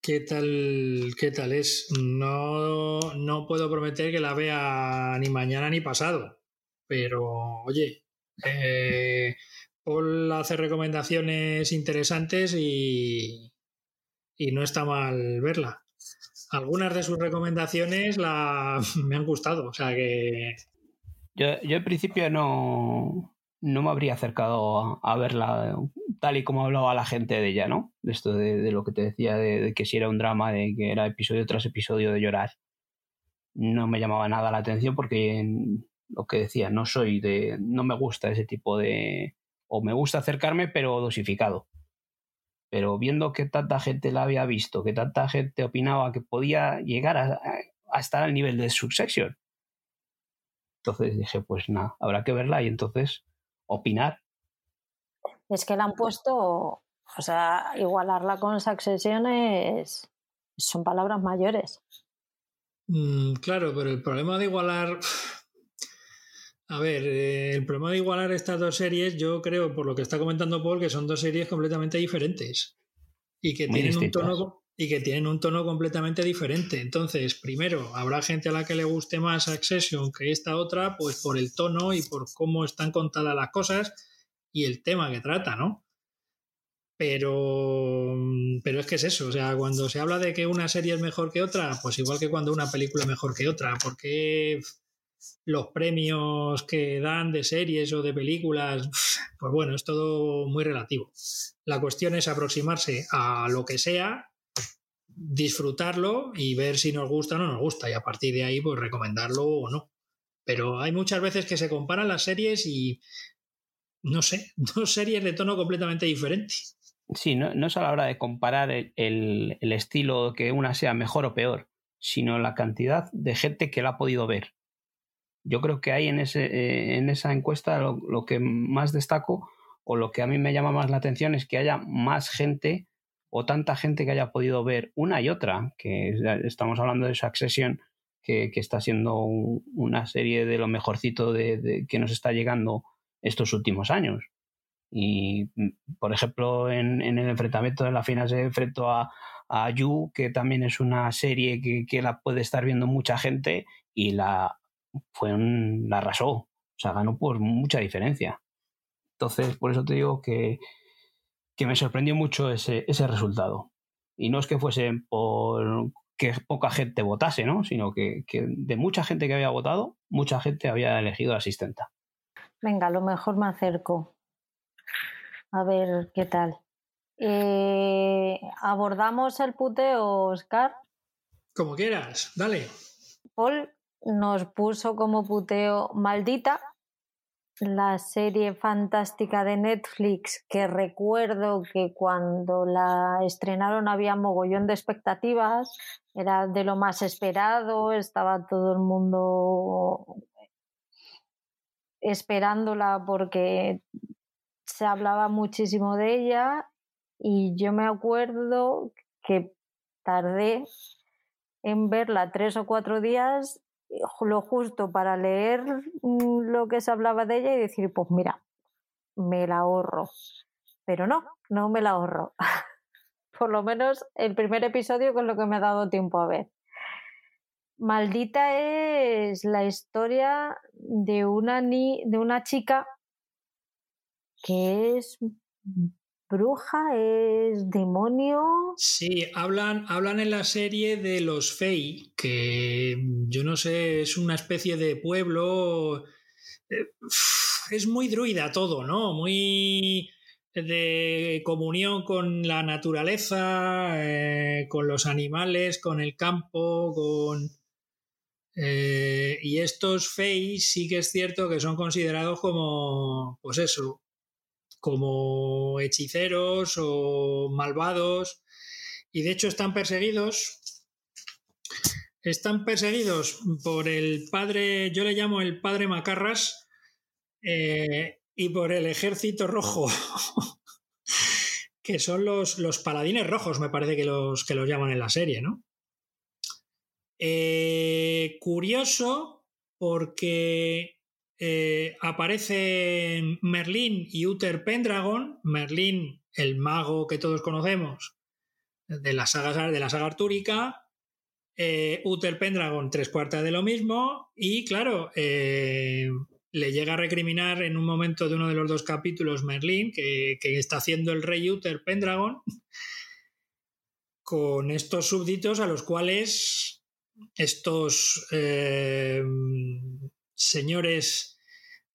Speaker 2: qué tal. qué tal es. No, no puedo prometer que la vea ni mañana ni pasado. Pero, oye, eh, Paul hace recomendaciones interesantes y, y no está mal verla. Algunas de sus recomendaciones la, me han gustado, o sea que
Speaker 3: yo, yo al principio no, no me habría acercado a, verla tal y como hablaba la gente de ella, ¿no? De esto de, lo que te decía, de, que si era un drama, de que era episodio tras episodio de llorar. No me llamaba nada la atención porque lo que decía, no soy de. no me gusta ese tipo de. o me gusta acercarme, pero dosificado. Pero viendo que tanta gente la había visto, que tanta gente opinaba que podía llegar a, a estar al nivel de Succession, entonces dije, pues nada, habrá que verla y entonces opinar.
Speaker 1: Es que la han puesto, o sea, igualarla con Succession es, son palabras mayores.
Speaker 2: Mm, claro, pero el problema de igualar. A ver, eh, el problema de igualar estas dos series, yo creo, por lo que está comentando Paul, que son dos series completamente diferentes. Y que tienen un tono y que tienen un tono completamente diferente. Entonces, primero, habrá gente a la que le guste más Accession que esta otra, pues por el tono y por cómo están contadas las cosas y el tema que trata, ¿no? Pero, pero es que es eso, o sea, cuando se habla de que una serie es mejor que otra, pues igual que cuando una película es mejor que otra, porque los premios que dan de series o de películas, pues bueno, es todo muy relativo. La cuestión es aproximarse a lo que sea disfrutarlo y ver si nos gusta o no nos gusta y a partir de ahí pues recomendarlo o no. Pero hay muchas veces que se comparan las series y no sé, dos series de tono completamente diferente.
Speaker 3: Sí, no, no es a la hora de comparar el, el, estilo que una sea mejor o peor, sino la cantidad de gente que la ha podido ver. Yo creo que hay en, ese, eh, en esa encuesta lo, lo que más destaco o lo que a mí me llama más la atención es que haya más gente o tanta gente que haya podido ver una y otra, que estamos hablando de Succession, que, que está siendo una serie de lo mejorcito de, que nos está llegando estos últimos años. Y, por ejemplo, en, el enfrentamiento de la final se enfrentó a, a You, que también es una serie que, que, la puede estar viendo mucha gente y la, fue un, la arrasó. O sea, ganó por mucha diferencia. Entonces, por eso te digo que, que me sorprendió mucho ese, ese resultado. Y no es que fuese por que poca gente votase, ¿no? Sino que, de mucha gente que había votado, mucha gente había elegido asistenta.
Speaker 1: Venga, a lo mejor me acerco. A ver qué tal. Eh, ¿Abordamos el puteo, Oscar?
Speaker 2: Como quieras, dale.
Speaker 1: Paul nos puso como puteo maldita la serie fantástica de Netflix que recuerdo que cuando la estrenaron había mogollón de expectativas, era de lo más esperado, estaba todo el mundo esperándola porque se hablaba muchísimo de ella y yo me acuerdo que tardé en verla tres o cuatro días lo justo para leer mm, lo que se hablaba de ella y decir, pues mira, me la ahorro. Pero no, no me la ahorro. Por lo menos el primer episodio con lo que me ha dado tiempo a ver. Maldita es la historia de una, ni de una chica que es bruja, es demonio.
Speaker 2: Sí, hablan, hablan en la serie de los Fey, que yo no sé, es una especie de pueblo. Eh, es muy druida todo, ¿no? Muy de comunión con la naturaleza, eh, con los animales, con el campo, con... Eh, y estos Fey sí que es cierto que son considerados como, pues eso, como hechiceros o malvados. Y de hecho están perseguidos están perseguidos por el padre yo le llamo el padre Macarras eh, y por el ejército rojo que son los, los, paladines rojos me parece que los que los llaman en la serie no eh, curioso porque eh, aparecen Merlín y Uther Pendragon. Merlín, el mago que todos conocemos de la saga, de la saga artúrica. Eh, Uther Pendragon, tres cuartas de lo mismo. Y claro, eh, le llega a recriminar en un momento de uno de los dos capítulos Merlín, que, está haciendo el rey Uther Pendragon, con estos súbditos a los cuales estos señores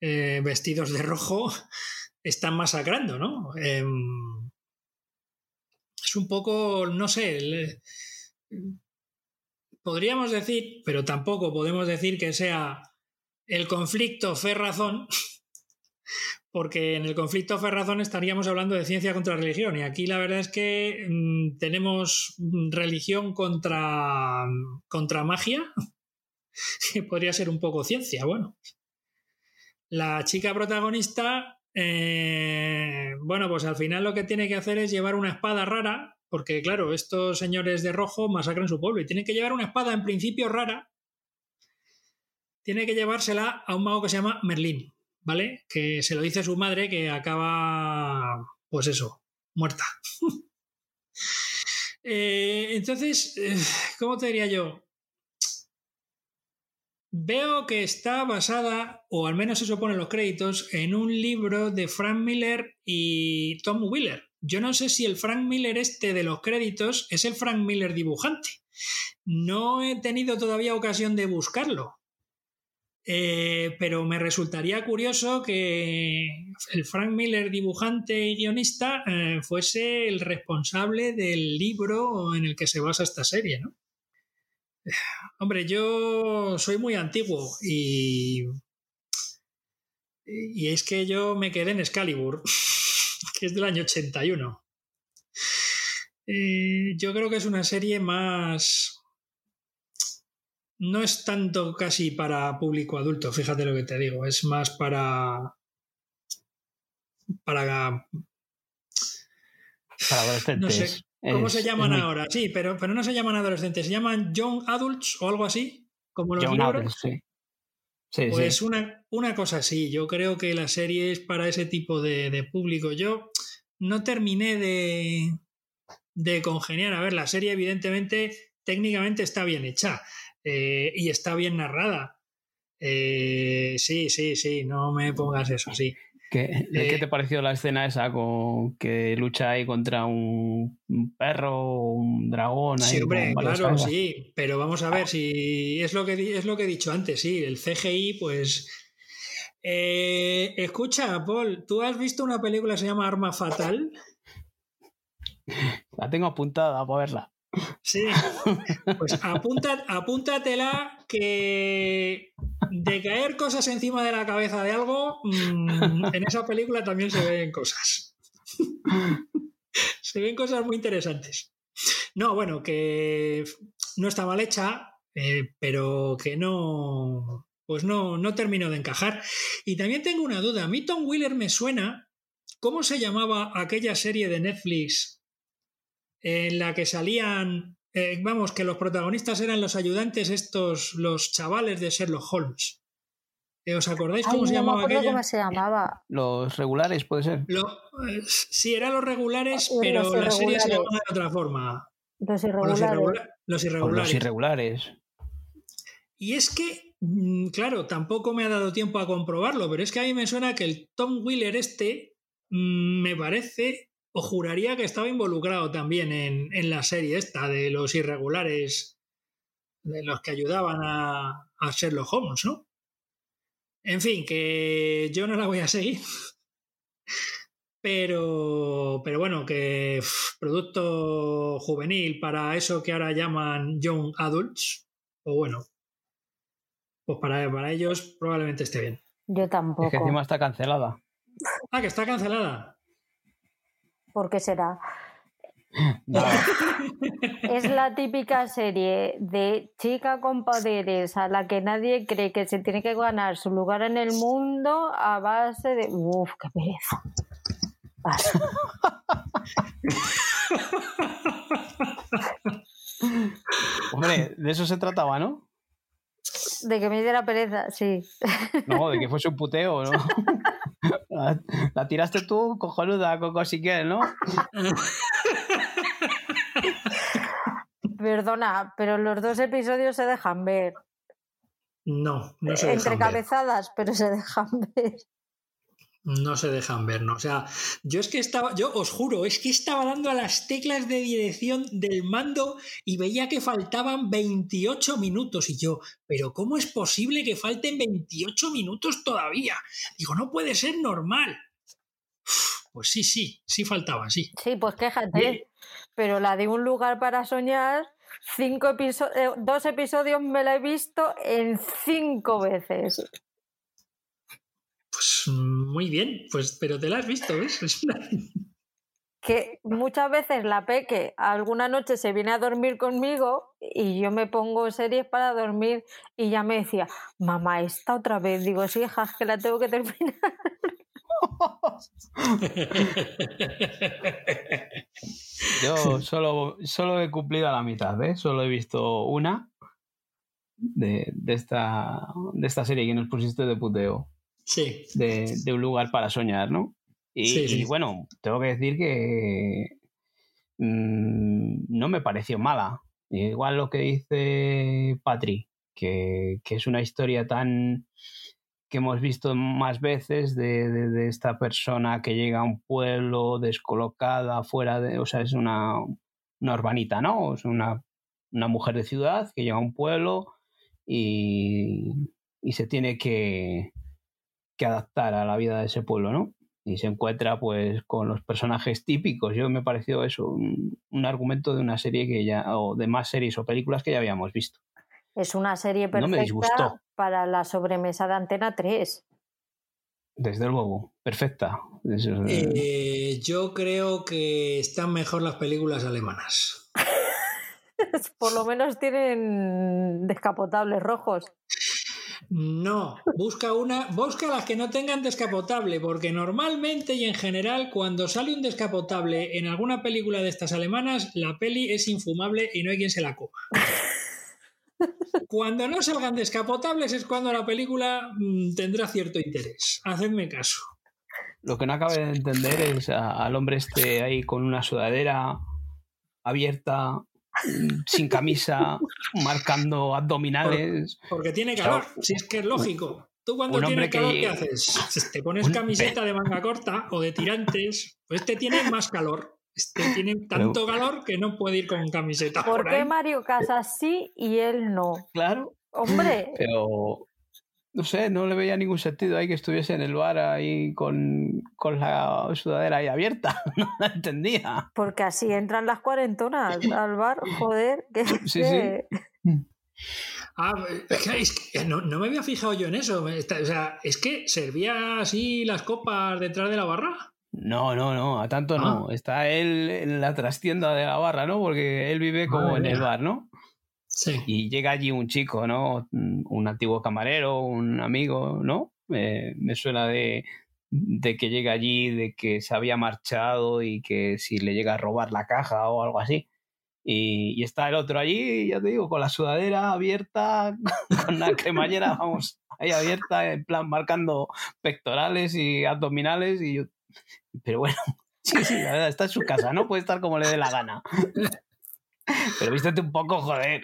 Speaker 2: eh, vestidos de rojo están masacrando, ¿no? Em, es un poco, no sé, podríamos decir, pero tampoco podemos decir que sea el conflicto fe-razón, porque en el conflicto fe-razón estaríamos hablando de ciencia contra religión, y aquí la verdad es que mm, tenemos religión contra, contra magia, podría ser un poco ciencia. Bueno, la chica protagonista, eh, bueno, pues al final lo que tiene que hacer es llevar una espada rara, porque claro, estos señores de rojo masacran su pueblo y tienen que llevar una espada en principio rara. Tiene que llevársela a un mago que se llama Merlín, ¿vale? Que se lo dice a su madre que acaba, pues eso, muerta. Eh, entonces, eh, ¿cómo te diría yo? Veo que está basada, o al menos eso pone los créditos, en un libro de Frank Miller y Tom Wheeler. Yo no sé si el Frank Miller este de los créditos es el Frank Miller dibujante. No he tenido todavía ocasión de buscarlo. Eh, pero me resultaría curioso que el Frank Miller dibujante y guionista eh, fuese el responsable del libro en el que se basa esta serie, ¿no? Hombre, yo soy muy antiguo y. Y es que yo me quedé en Excalibur, que es del año 81. Eh, yo creo que es una serie más. No es tanto casi para público adulto, fíjate lo que te digo, es más para. para.
Speaker 3: Para adolescentes.
Speaker 2: ¿Cómo se llaman ahora? Sí, pero, pero no se llaman adolescentes, se llaman young adults o algo así, como los young Adults, sí. Sí, pues Una, una cosa así, yo creo que la serie es para ese tipo de, público. Yo no terminé de, de, congeniar. A ver, la serie evidentemente técnicamente está bien hecha eh, y está bien narrada. Eh, sí, sí, sí, no me pongas eso, sí.
Speaker 3: ¿Qué, ¿Qué, te eh, pareció la escena esa con que lucha ahí contra un, perro, un dragón?
Speaker 2: sí, hombre, claro, sí, pero vamos a ver si es lo que es lo que he dicho antes, sí, el CGI, pues. Eh, escucha, Paul, ¿tú has visto una película que se llama Arma Fatal?
Speaker 3: La tengo apuntada para verla.
Speaker 2: Sí, pues apúntatela que de caer cosas encima de la cabeza de algo, mm, en esa película también se ven cosas. se ven cosas muy interesantes. No, bueno, que no está mal hecha, eh, pero que no, pues no, no termino de encajar. Y también tengo una duda. A mí Tom Wheeler me suena. ¿Cómo se llamaba aquella serie de Netflix en la que salían eh, vamos, que los protagonistas eran los ayudantes, estos, los chavales de Sherlock Holmes. Eh, ¿Os acordáis cómo
Speaker 1: Ay,
Speaker 2: se
Speaker 1: no
Speaker 2: llamaba aquella?
Speaker 1: cómo se llamaba.
Speaker 3: Los regulares, puede ser.
Speaker 2: Lo- eh, sí, eran los regulares,
Speaker 1: Los
Speaker 2: pero la serie se llamaba de otra forma.
Speaker 1: Los
Speaker 2: los,
Speaker 1: irregulares.
Speaker 2: irregula- los
Speaker 3: O
Speaker 2: irregulares.
Speaker 3: los irregulares.
Speaker 2: Y es que, mm, claro, tampoco me ha dado tiempo a comprobarlo, pero es que a mí me suena que el Tom Wheeler este mm, me parece, o juraría que estaba involucrado también en, en la serie esta de los irregulares, de los que ayudaban a, a Sherlock Holmes, ¿no? En fin, que yo no la voy a seguir. Pero, pero bueno, que pff, producto juvenil para eso que ahora llaman young adults, o bueno, pues para, para ellos probablemente esté bien.
Speaker 1: Yo
Speaker 3: Es que
Speaker 1: tampoco.
Speaker 3: encima está cancelada.
Speaker 2: Ah, que está cancelada.
Speaker 1: ¿Por qué será? Es la típica serie de chica con poderes a la que nadie cree que se tiene que ganar su lugar en el mundo a base de. Uf, qué pereza. Paso.
Speaker 3: Hombre, de eso se trataba, ¿no?
Speaker 1: De que me diera pereza, sí.
Speaker 3: No, de que fuese un puteo, ¿no? La, tiraste tú, cojonuda, Coco, si quieres, ¿no?
Speaker 1: Perdona, pero los dos episodios se dejan ver.
Speaker 2: No, no se
Speaker 1: Entre
Speaker 2: dejan ver.
Speaker 1: cabezadas, pero se dejan ver.
Speaker 2: No se dejan ver, ¿no? O sea, yo es que estaba, yo os juro, es que estaba dando a las teclas de dirección del mando y veía que faltaban 28 minutos y yo, pero ¿cómo es posible que falten 28 minutos todavía? Digo, no puede ser normal. Pues sí, sí, sí faltaba, sí.
Speaker 1: Sí, pues quéjate.
Speaker 2: Bien.
Speaker 1: Pero la de un lugar para soñar, cinco episo- eh, dos episodios me la he visto en cinco veces.
Speaker 2: Pues muy bien, pues, pero te la has visto, ¿ves? Es una-
Speaker 1: Que muchas veces la peque alguna noche se viene a dormir conmigo y yo me pongo series para dormir y ya me decía, mamá, esta otra vez. Digo, sí, hija, que la tengo que terminar.
Speaker 3: Yo solo, solo he cumplido a la mitad, ¿eh? Solo he visto una de, de esta, de esta serie que nos pusiste de puteo,
Speaker 2: Sí,
Speaker 3: de, de un lugar para soñar, ¿no? Y,
Speaker 2: Sí, sí.
Speaker 3: y bueno, tengo que decir que mm, no me pareció mala. Igual lo que dice Patri, que, que es una historia tan que hemos visto más veces de, de- de esta persona que llega a un pueblo descolocada, fuera de, o sea, es una, una urbanita, ¿no? Es una, una mujer de ciudad que llega a un pueblo y, y se tiene que, que adaptar a la vida de ese pueblo, ¿no? Y se encuentra pues con los personajes típicos. Yo me pareció eso, un, un argumento de una serie que ya, o de más series o películas que ya habíamos visto.
Speaker 1: Es una serie
Speaker 3: No me
Speaker 1: perfecta
Speaker 3: disgustó.
Speaker 1: para la sobremesa de Antena 3.
Speaker 3: Desde luego, perfecta. Es-
Speaker 2: Eh, yo creo que están mejor las películas alemanas.
Speaker 1: Por lo menos tienen descapotables rojos.
Speaker 2: No, busca una, busca las que no tengan descapotable, porque normalmente y en general cuando sale un descapotable en alguna película de estas alemanas, la peli es infumable y no hay quien se la coma. Cuando no salgan descapotables es cuando la película mm, tendrá cierto interés. Hacedme caso.
Speaker 3: Lo que no acabo de entender es al hombre este ahí con una sudadera abierta, sin camisa, marcando abdominales.
Speaker 2: Porque tiene
Speaker 3: Claro.
Speaker 2: calor, si es que es lógico. Tú cuando tienes calor,
Speaker 3: que-
Speaker 2: ¿qué haces? Te pones
Speaker 3: Un-
Speaker 2: camiseta de manga corta o de tirantes, pues este tiene más calor. Este tiene tanto calor que no puede ir con camiseta.
Speaker 1: ¿Por
Speaker 2: por
Speaker 1: qué
Speaker 2: ahí.
Speaker 1: Mario Casas sí y él no?
Speaker 3: Claro,
Speaker 1: Hombre,
Speaker 3: pero no sé, no le veía ningún sentido ahí que estuviese en el bar ahí con, con la sudadera ahí abierta. No la entendía.
Speaker 1: porque así entran las cuarentonas al bar, joder. Que,
Speaker 3: Sí,
Speaker 1: que-
Speaker 2: Ah, es que- no, no me había fijado yo en eso. O sea, es que servía así las copas detrás de la barra.
Speaker 3: No, no, no, a tanto no. Está él en la trastienda de la barra, ¿no? Porque él vive como
Speaker 2: Madre
Speaker 3: en el bar, ¿no?
Speaker 2: Sí.
Speaker 3: Y llega allí un chico, ¿no? Un antiguo camarero, un amigo, ¿no? Eh, me suena de, de que llega allí, de que se había marchado y que si le llega a robar la caja o algo así. Y, está el otro allí, ya te digo, con la sudadera abierta, con la cremallera, vamos, ahí abierta, en plan marcando pectorales y abdominales. Y yo... Pero bueno, sí, sí, la verdad, está en su casa, no puede estar como le dé la gana. Pero vístete un poco, joder.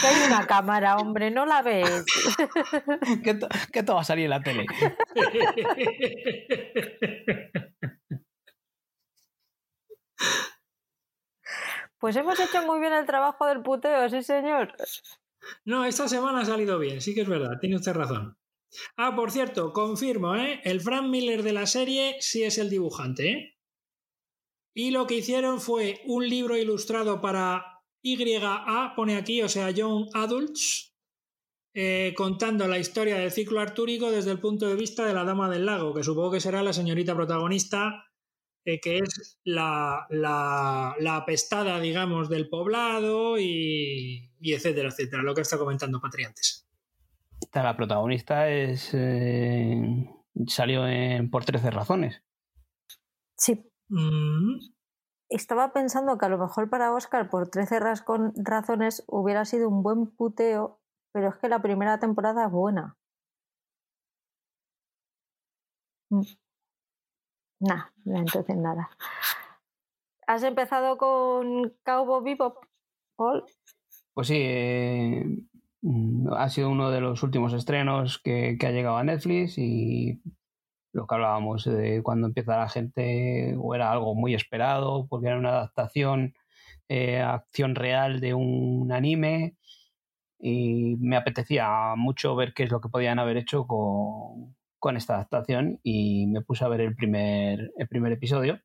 Speaker 1: Que hay una cámara, hombre, no la ves.
Speaker 3: que, que todo va a salir en la tele.
Speaker 1: Pues hemos hecho muy bien el trabajo del puteo, sí, señor.
Speaker 2: No, esta semana ha salido bien, sí que es verdad, tiene usted razón. Ah, por cierto, confirmo, ¿eh? El Frank Miller de la serie sí es el dibujante, ¿eh? Y lo que hicieron fue un libro ilustrado para YA, pone aquí, o sea, Young Adults, eh, contando la historia del ciclo artúrico desde el punto de vista de la Dama del Lago, que supongo que será la señorita protagonista eh, que es la, la, apestada, digamos, del poblado y, etcétera, etcétera, lo que está comentando Patriantes.
Speaker 3: La protagonista es eh, salió en, por 13 razones.
Speaker 1: Sí. Mm. Estaba pensando que a lo mejor para Oscar por 13 razones hubiera sido un buen puteo, pero es que la primera temporada es buena. Mm. Nah, entonces nada. ¿Has empezado con Cowboy Bebop, Paul?
Speaker 3: Pues sí, eh, mm, ha sido uno de los últimos estrenos que, ha llegado a Netflix y lo que hablábamos de cuando empieza la gente, o era algo muy esperado, porque era una adaptación, eh, acción real de un anime y me apetecía mucho ver qué es lo que podían haber hecho con, con esta adaptación y me puse a ver el primer, el primer episodio.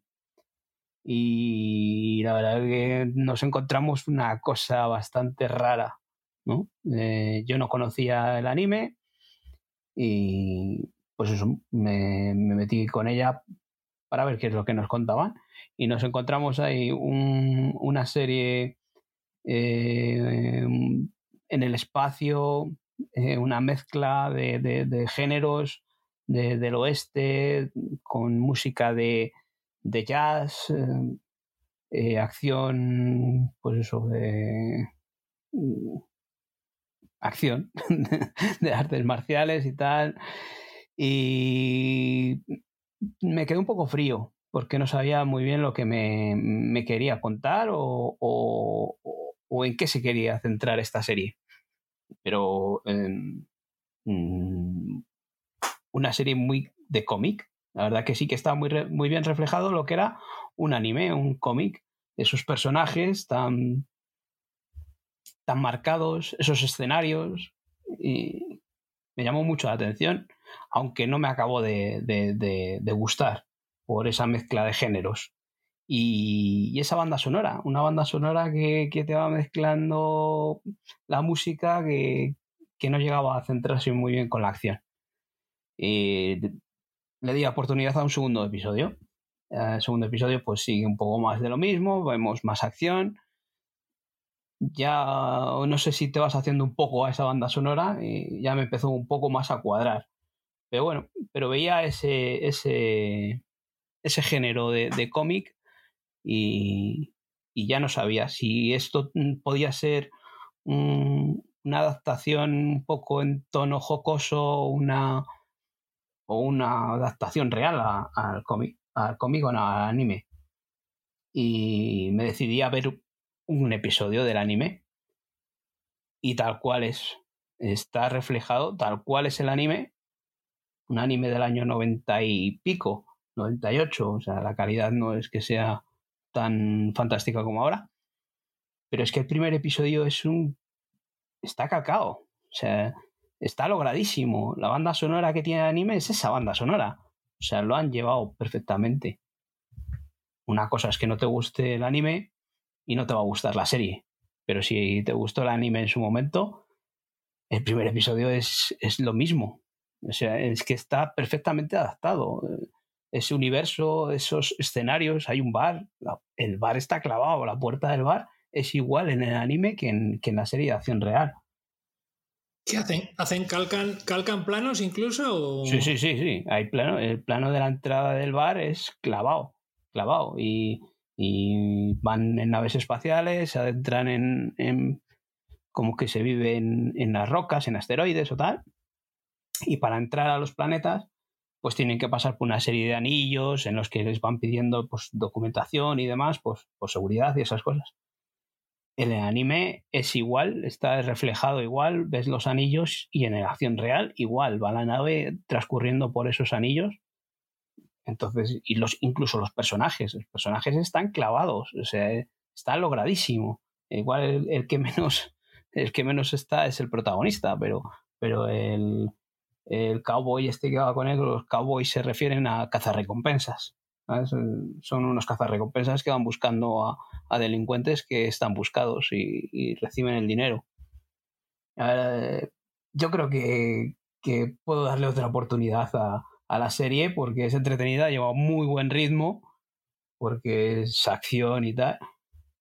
Speaker 3: Y la verdad es que nos encontramos una cosa bastante rara. ¿no? Eh, yo no conocía el anime y pues eso, me, metí con ella para ver qué es lo que nos contaban. Y nos encontramos ahí una serie eh, en el espacio, eh, una mezcla de, géneros del oeste, con música de, jazz, eh, acción, pues eso, de mm, acción, de artes marciales y tal. Y me quedé un poco frío, porque no sabía muy bien lo que me, quería contar o, o, en qué se quería centrar esta serie. Pero em, mm, una serie muy de cómic. La verdad que sí que está muy, muy bien reflejado lo que era un anime, un cómic, esos personajes tan, tan marcados, esos escenarios. Y me llamó mucho la atención, aunque no me acabó de, de, gustar por esa mezcla de géneros. Y, esa banda sonora, una banda sonora que, que, te va mezclando la música que, que no llegaba a centrarse muy bien con la acción. Y le di oportunidad a un segundo episodio. El segundo episodio pues sigue un poco más de lo mismo, vemos más acción. Ya no sé si te vas haciendo un poco a esa banda sonora y ya me empezó un poco más a cuadrar. Pero bueno, pero veía ese, género de, cómic y, ya no sabía si esto podía ser una adaptación un poco en tono jocoso, una, o una adaptación real al cómic, al cómic o al anime. Y me decidí a ver un episodio del anime y tal cual es. Está reflejado tal cual es el anime. Un anime del año 90 y pico, 98. O sea, la calidad no es que sea tan fantástica como ahora. Pero es que el primer episodio es un. está cacao. O sea, está logradísimo. La banda sonora que tiene el anime es esa banda sonora. O sea, lo han llevado perfectamente. Una cosa es que no te guste el anime y no te va a gustar la serie. Pero si te gustó el anime en su momento, el primer episodio es, es lo mismo. O sea, es que está perfectamente adaptado. Ese universo, esos escenarios, hay un bar, el bar está clavado, la puerta del bar es igual en el anime que en, que en la serie de acción real.
Speaker 2: ¿Qué hacen? ¿Hacen calcan, calcan planos incluso?
Speaker 3: Sí, sí, sí, sí. Hay plano, el plano de la entrada del bar es clavado. clavado. Y, van en naves espaciales, se adentran en, como que se viven en las rocas, en asteroides o tal. Y para entrar a los planetas, pues tienen que pasar por una serie de anillos en los que les van pidiendo pues, documentación y demás, pues por seguridad y esas cosas. En el anime es igual, está reflejado igual, ves los anillos y en la acción real igual, va la nave transcurriendo por esos anillos. Entonces, y los, incluso los personajes, los personajes están clavados, o sea, está logradísimo. Igual el, que menos, el que menos está es el protagonista, pero, pero el, el cowboy este que va con él, los cowboys se refieren a cazarrecompensas. Son unos cazarrecompensas que van buscando a, delincuentes que están buscados y, reciben el dinero. yo creo que, puedo darle otra oportunidad a, la serie porque es entretenida, lleva muy buen ritmo, porque es acción y tal.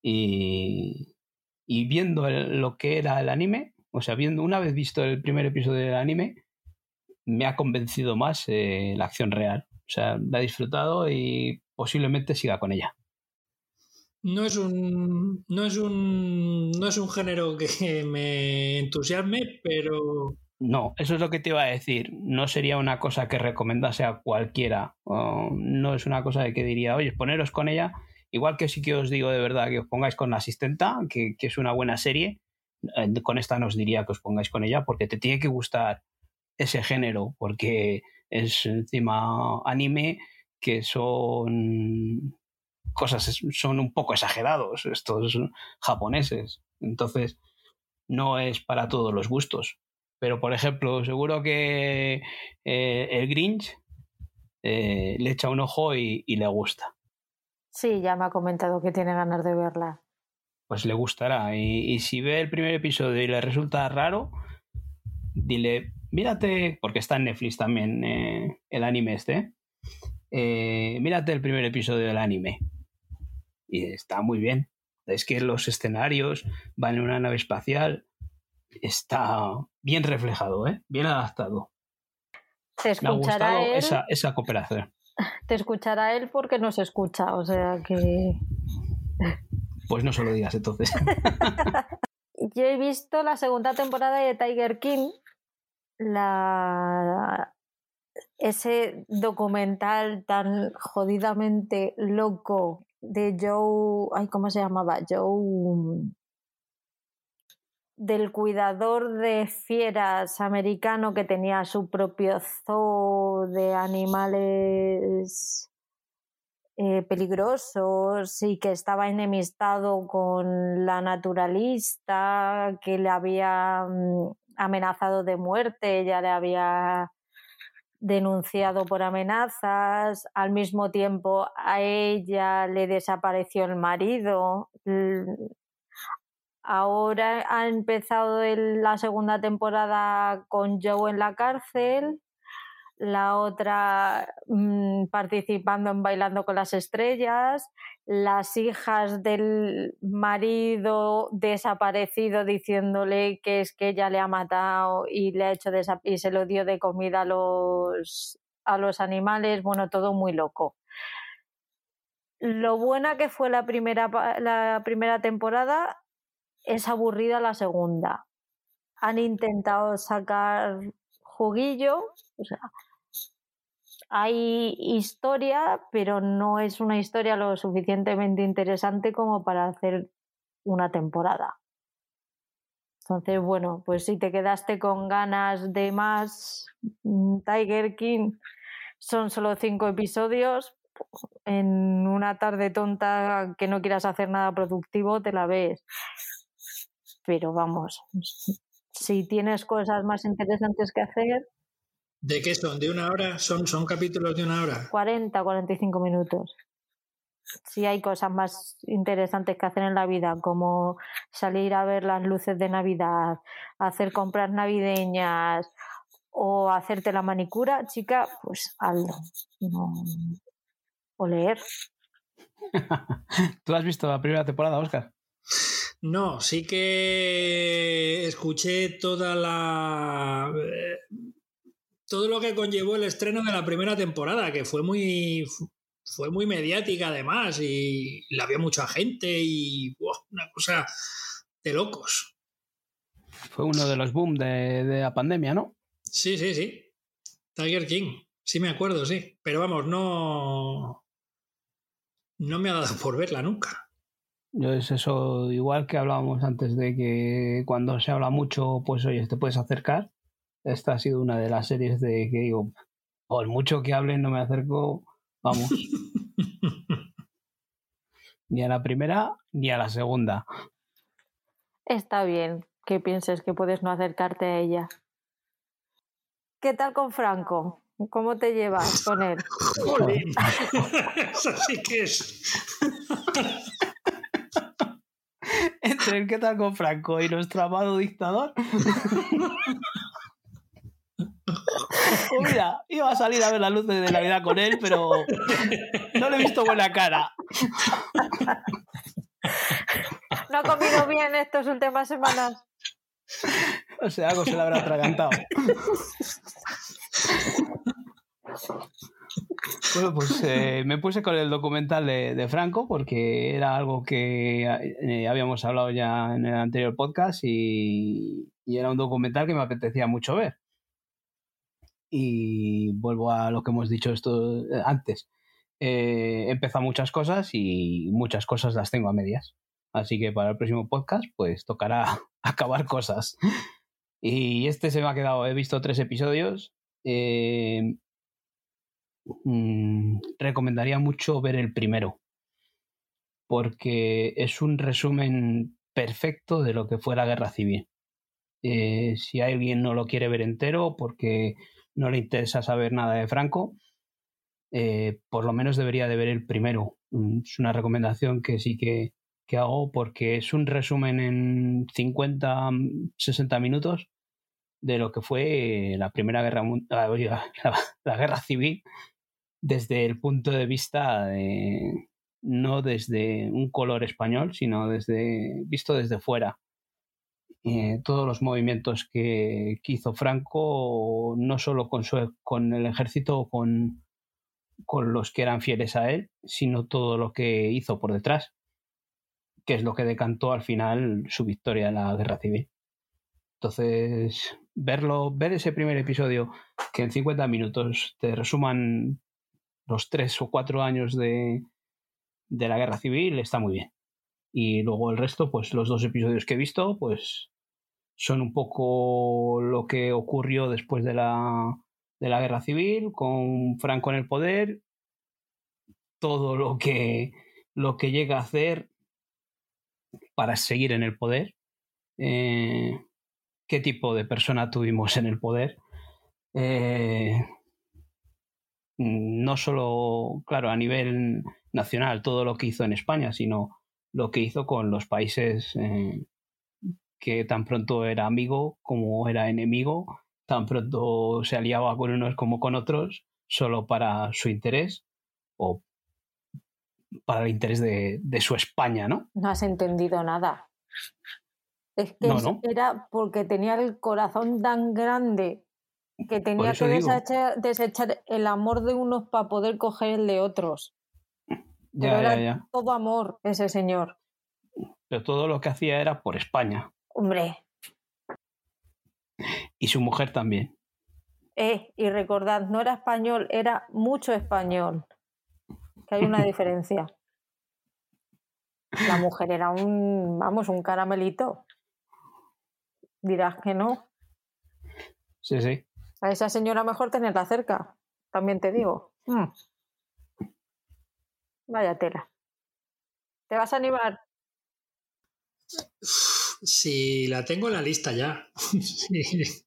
Speaker 3: Y, y viendo lo que era el anime, o sea, viendo una vez visto el primer episodio del anime, me ha convencido más eh, la acción real. O sea, la he disfrutado y posiblemente siga con ella.
Speaker 2: No es un. No es un. No es un género que me entusiasme, pero.
Speaker 3: No, eso es lo que te iba a decir. No sería una cosa que recomendase a cualquiera. no es una cosa de que diría, oye, poneros con ella. Igual que sí que os digo de verdad que os pongáis con la asistenta, que, que es una buena serie. Eh, con esta nos diría que os pongáis con ella porque te tiene que gustar ese género, porque es encima anime que son cosas, son un poco exagerados estos japoneses. Entonces, no es para todos los gustos. Pero, por ejemplo, seguro que eh, el Grinch eh, le echa un ojo y, le gusta.
Speaker 1: Sí, ya me ha comentado que tiene ganas de verla.
Speaker 3: Pues le gustará. y si ve el primer episodio y le resulta raro, dile, mírate, porque está en Netflix también eh, el anime este, eh, mírate el primer episodio del anime. Y está muy bien. Es que los escenarios van en una nave espacial, está bien reflejado, ¿eh? bien adaptado.
Speaker 1: Te escuchará él,
Speaker 3: esa, esa cooperación.
Speaker 1: Te escuchará él porque no se escucha, o sea que...
Speaker 3: Pues no se lo digas entonces.
Speaker 1: Yo he visto la segunda temporada de Tiger King la, ese documental tan jodidamente loco de Joe, ay, ¿cómo se llamaba? Joe del cuidador de fieras americano que tenía su propio zoo de animales eh, peligrosos y que estaba enemistado con la naturalista que le había mm, amenazado de muerte, ya le había denunciado por amenazas, al mismo tiempo a ella le desapareció el marido. Ahora ha empezado la segunda temporada con Joe en la cárcel la otra mm, participando en Bailando con las Estrellas, las hijas del marido desaparecido diciéndole que es que ella le ha matado y le ha hecho y se lo dio de comida a los, a los animales, bueno, todo muy loco. Lo buena que fue la primera, la primera temporada es aburrida la segunda. Han intentado sacar juguillo, hay historia, pero no es una historia lo suficientemente interesante como para hacer una temporada. Entonces, bueno, pues si te quedaste con ganas de más mm, Tiger King, son solo cinco episodios. En una tarde tonta que no quieras hacer nada productivo, te la ves. Pero vamos, si tienes cosas más interesantes que hacer,
Speaker 2: ¿De qué son? ¿De una hora? ¿Son, son capítulos de una hora?
Speaker 1: 40, 45 minutos. Si hay cosas más interesantes que hacer en la vida, como salir a ver las luces de Navidad, hacer compras navideñas o hacerte la manicura, chica, pues hazlo. O leer.
Speaker 3: ¿Tú has visto la primera temporada, Oscar?
Speaker 2: No, sí que escuché toda la todo lo que conllevó el estreno de la primera temporada, que fue muy, fue muy mediática además y la vio mucha gente y una cosa de locos.
Speaker 3: Fue uno de los boom de, de, la pandemia, ¿no?
Speaker 2: Sí, sí, sí. Tiger King. Sí me acuerdo, sí. Pero vamos, no... No me ha dado por verla nunca.
Speaker 3: Yo es eso, igual que hablábamos antes de que cuando se habla mucho, pues oye, te puedes acercar. Esta ha sido una de las series de que digo, por mucho que hablen, no me acerco, vamos. ni a la primera ni a la segunda.
Speaker 1: Está bien que pienses que puedes no acercarte a ella. ¿Qué tal con Franco? ¿Cómo te llevas con él?
Speaker 2: Eso sí que es.
Speaker 3: Entre el qué tal con Franco y nuestro amado dictador. Mira, iba a salir a ver la luz de Navidad con él, pero no le he visto buena cara.
Speaker 1: No ha comido bien estas últimas semanas.
Speaker 3: O sea, algo se le habrá atragantado. Bueno, pues eh, me puse con el documental de, Franco porque era algo que eh, habíamos hablado ya en el anterior podcast y, era un documental que me apetecía mucho ver. Y vuelvo a lo que hemos dicho esto eh, antes. empezado muchas cosas y muchas cosas las tengo a medias. Así que para el próximo podcast, pues tocará acabar cosas. Y este se me ha quedado, he visto tres episodios. Eh, mm, recomendaría mucho ver el primero, porque es un resumen perfecto de lo que fue la guerra civil. Eh, si alguien no lo quiere ver entero porque no le interesa saber nada de Franco, eh, por lo menos debería de ver el primero. Mm, es una recomendación que sí que, que hago porque es un resumen en 50, 60 minutos de lo que fue la Primera Guerra la, la, Guerra Civil desde el punto de vista de, no desde un color español, sino desde visto desde fuera. Eh, todos los movimientos que, hizo Franco, no solo con, su, con el ejército con, con los que eran fieles a él, sino todo lo que hizo por detrás que es lo que decantó al final su victoria en la guerra civil. Entonces, verlo, ver ese primer episodio que en 50 minutos te resuman los tres o cuatro años de, de la guerra civil está muy bien. Y luego el resto, pues los dos episodios que he visto, pues son un poco lo que ocurrió después de la, de la guerra civil, con Franco en el poder, todo lo que, lo que llega a hacer para seguir en el poder, eh, qué tipo de persona tuvimos en el poder. Eh, no solo, claro, a nivel nacional, todo lo que hizo en España, sino lo que hizo con los países eh, que tan pronto era amigo como era enemigo, tan pronto se aliaba con unos como con otros, solo para su interés o para el interés de, su España, ¿no?
Speaker 1: No has entendido nada. Es que era porque tenía el corazón tan grande que tenía que desechar, el amor de unos para poder coger el de otros. Ya, era ya, todo amor ese señor.
Speaker 3: Pero todo lo que hacía era por España.
Speaker 1: Hombre.
Speaker 3: Y su mujer también.
Speaker 1: Eh, y recordad, no era español, era mucho español que hay una diferencia. La mujer era un, vamos, un caramelito. Dirás que no.
Speaker 3: Sí, sí.
Speaker 1: A esa señora mejor tenerla cerca, también te digo. Mm. Vaya tela. ¿Te vas a animar?
Speaker 2: Sí, la tengo en la lista ya.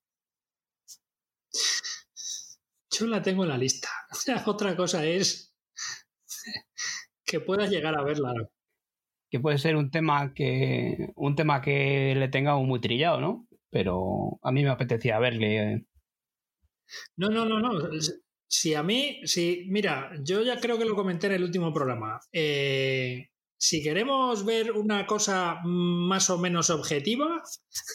Speaker 2: Yo la tengo en la lista. Otra cosa es que puedas llegar a verla.
Speaker 3: Que puede ser un tema que un tema que le tenga un muy trillado, ¿no? Pero a mí me apetecía verle.
Speaker 2: No, no, no, no. Si a mí, si, mira, yo ya creo que lo comenté en el último programa. Eh, si queremos ver una cosa más o menos objetiva,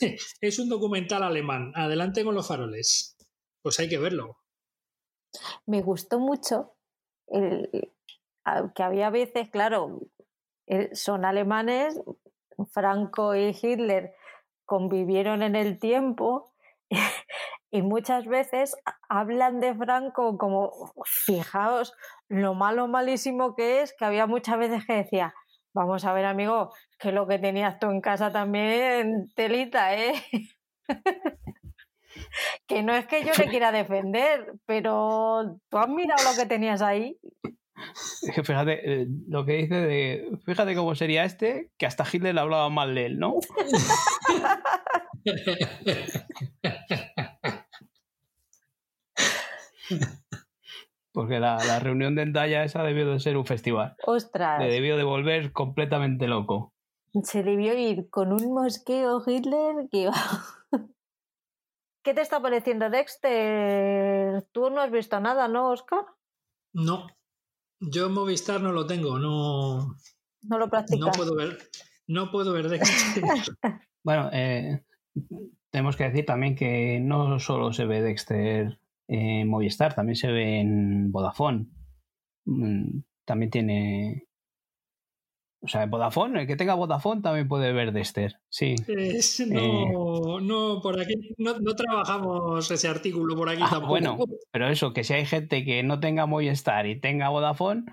Speaker 2: es un documental alemán. Adelante con los faroles. Pues hay que verlo.
Speaker 1: Me gustó mucho el, que había veces, claro, eh, son alemanes, Franco y Hitler convivieron en el tiempo y muchas veces hablan de Franco como, fijaos lo malo, malísimo que es, que había muchas veces que decía, vamos a ver amigo, que lo que tenías tú en casa también, telita, ¿eh? que no es que yo le quiera defender, pero tú has mirado lo que tenías ahí.
Speaker 3: Fíjate, eh, lo que dice de. Fíjate cómo sería este, que hasta Hitler le hablaba mal de él, ¿no? Porque la, reunión de Endaya esa debió de ser un festival.
Speaker 1: ¡Ostras!
Speaker 3: Le debió de volver completamente loco.
Speaker 1: Se debió ir con un mosqueo Hitler que iba. ¿Qué te está pareciendo Dexter? Tú no has visto nada, ¿no, Oscar?
Speaker 2: No. Yo Movistar no lo tengo, no.
Speaker 1: No lo practicas.
Speaker 2: No puedo ver, no puedo ver Dexter.
Speaker 3: bueno, eh, tenemos que decir también que no solo se ve Dexter en Movistar, también se ve en Vodafone. Mm, también tiene o sea, Vodafone, el que tenga Vodafone también puede ver Dexter, sí.
Speaker 2: no, eh, no, por aquí no, trabajamos ese artículo por aquí ah, tampoco.
Speaker 3: Bueno, pero eso, que si hay gente que no tenga Movistar y tenga Vodafone,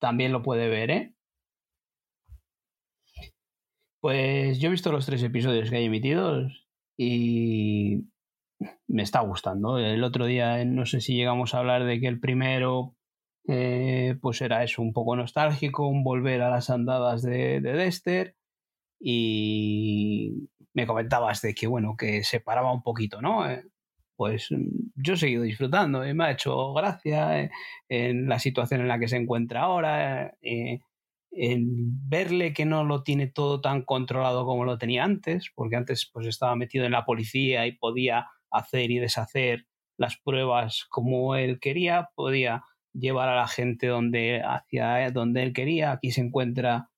Speaker 3: también lo puede ver, ¿eh? Pues yo he visto los tres episodios que hay emitidos y me está gustando. El otro día no sé si llegamos a hablar de que el primero eh, pues era eso, un poco nostálgico, un volver a las andadas de, de Dexter y me comentabas de que, bueno, que se paraba un poquito, ¿no? Eh, pues mm, yo he seguido disfrutando y me ha hecho gracia eh, en la situación en la que se encuentra ahora, en verle que no lo tiene todo tan controlado como lo tenía antes, porque antes pues estaba metido en la policía y podía hacer y deshacer las pruebas como él quería, podía llevar a la gente donde, hacia donde él quería. Aquí se encuentra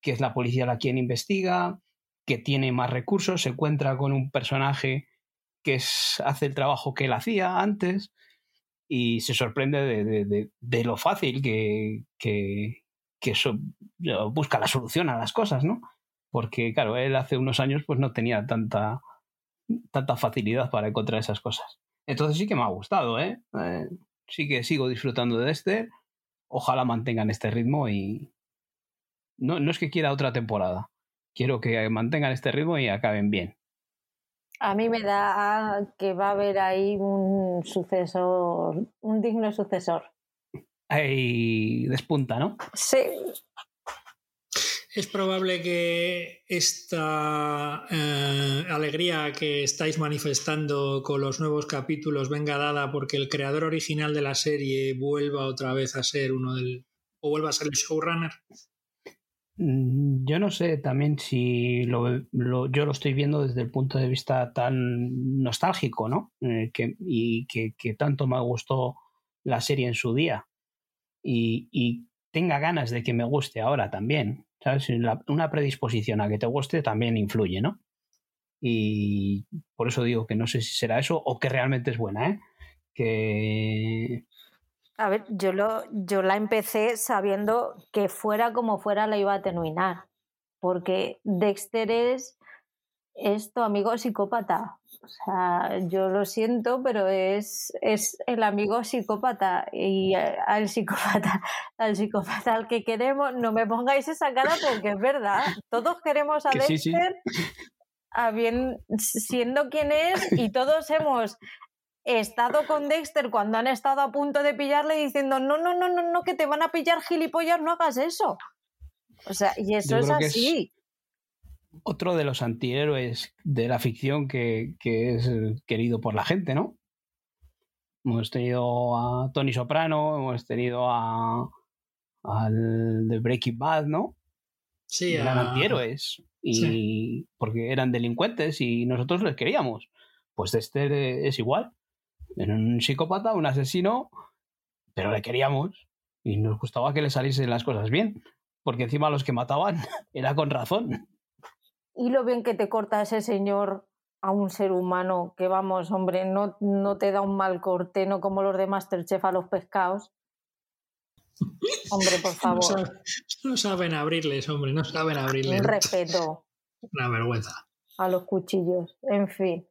Speaker 3: que es la policía la quien investiga, que tiene más recursos, se encuentra con un personaje que hace el trabajo que él hacía antes y se sorprende de, lo fácil que, que, eso, busca la solución a las cosas, ¿no? Porque, claro, él hace unos años pues no tenía tanta, tanta facilidad para encontrar esas cosas. Entonces sí que me ha gustado, ¿eh? eh sí que sigo disfrutando de este. Ojalá mantengan este ritmo y. No, no es que quiera otra temporada. Quiero que mantengan este ritmo y acaben bien.
Speaker 1: A mí me da que va a haber ahí un sucesor, un digno sucesor.
Speaker 3: Ahí despunta, ¿no?
Speaker 1: Sí,
Speaker 2: es probable que esta eh, alegría que estáis manifestando con los nuevos capítulos venga dada porque el creador original de la serie vuelva otra vez a ser uno del. o vuelva a ser el showrunner.
Speaker 3: Mm, yo no sé también si lo, yo lo estoy viendo desde el punto de vista tan nostálgico, ¿no? Eh, que, y que, tanto me gustó la serie en su día. Y tenga ganas de que me guste ahora también. Una predisposición a que te guste también influye, ¿no? Y por eso digo que no sé si será eso o que realmente es buena, ¿eh? Que.
Speaker 1: A ver, yo, lo, yo la empecé sabiendo que fuera como fuera la iba a terminar. Porque Dexter es, es tu amigo psicópata. O sea, yo lo siento, pero es, es el amigo psicópata y al psicópata, al psicópata al que queremos, no me pongáis esa cara porque es verdad. Todos queremos a Dexter siendo quien es y todos hemos estado con Dexter cuando han estado a punto de pillarle diciendo no, no, no, no, no, que te van a pillar gilipollas, no hagas eso. O sea, y eso es así
Speaker 3: otro de los antihéroes de la ficción que, es querido por la gente, ¿no? Hemos tenido a Tony Soprano, hemos tenido a al de Breaking Bad, ¿no?
Speaker 2: Sí,
Speaker 3: eran antihéroes y porque eran delincuentes y nosotros les queríamos. Pues este es igual. Era un psicópata, un asesino, pero le queríamos y nos gustaba que le saliesen las cosas bien, porque encima los que mataban era con razón
Speaker 1: y lo bien que te corta ese señor a un ser humano, que vamos, hombre, no, no te da un mal corte, no como los de Masterchef a los pescados. Hombre, por favor.
Speaker 2: No, saben abrirles, hombre, no saben abrirles.
Speaker 1: Un respeto.
Speaker 2: Una vergüenza.
Speaker 1: A los cuchillos, en fin.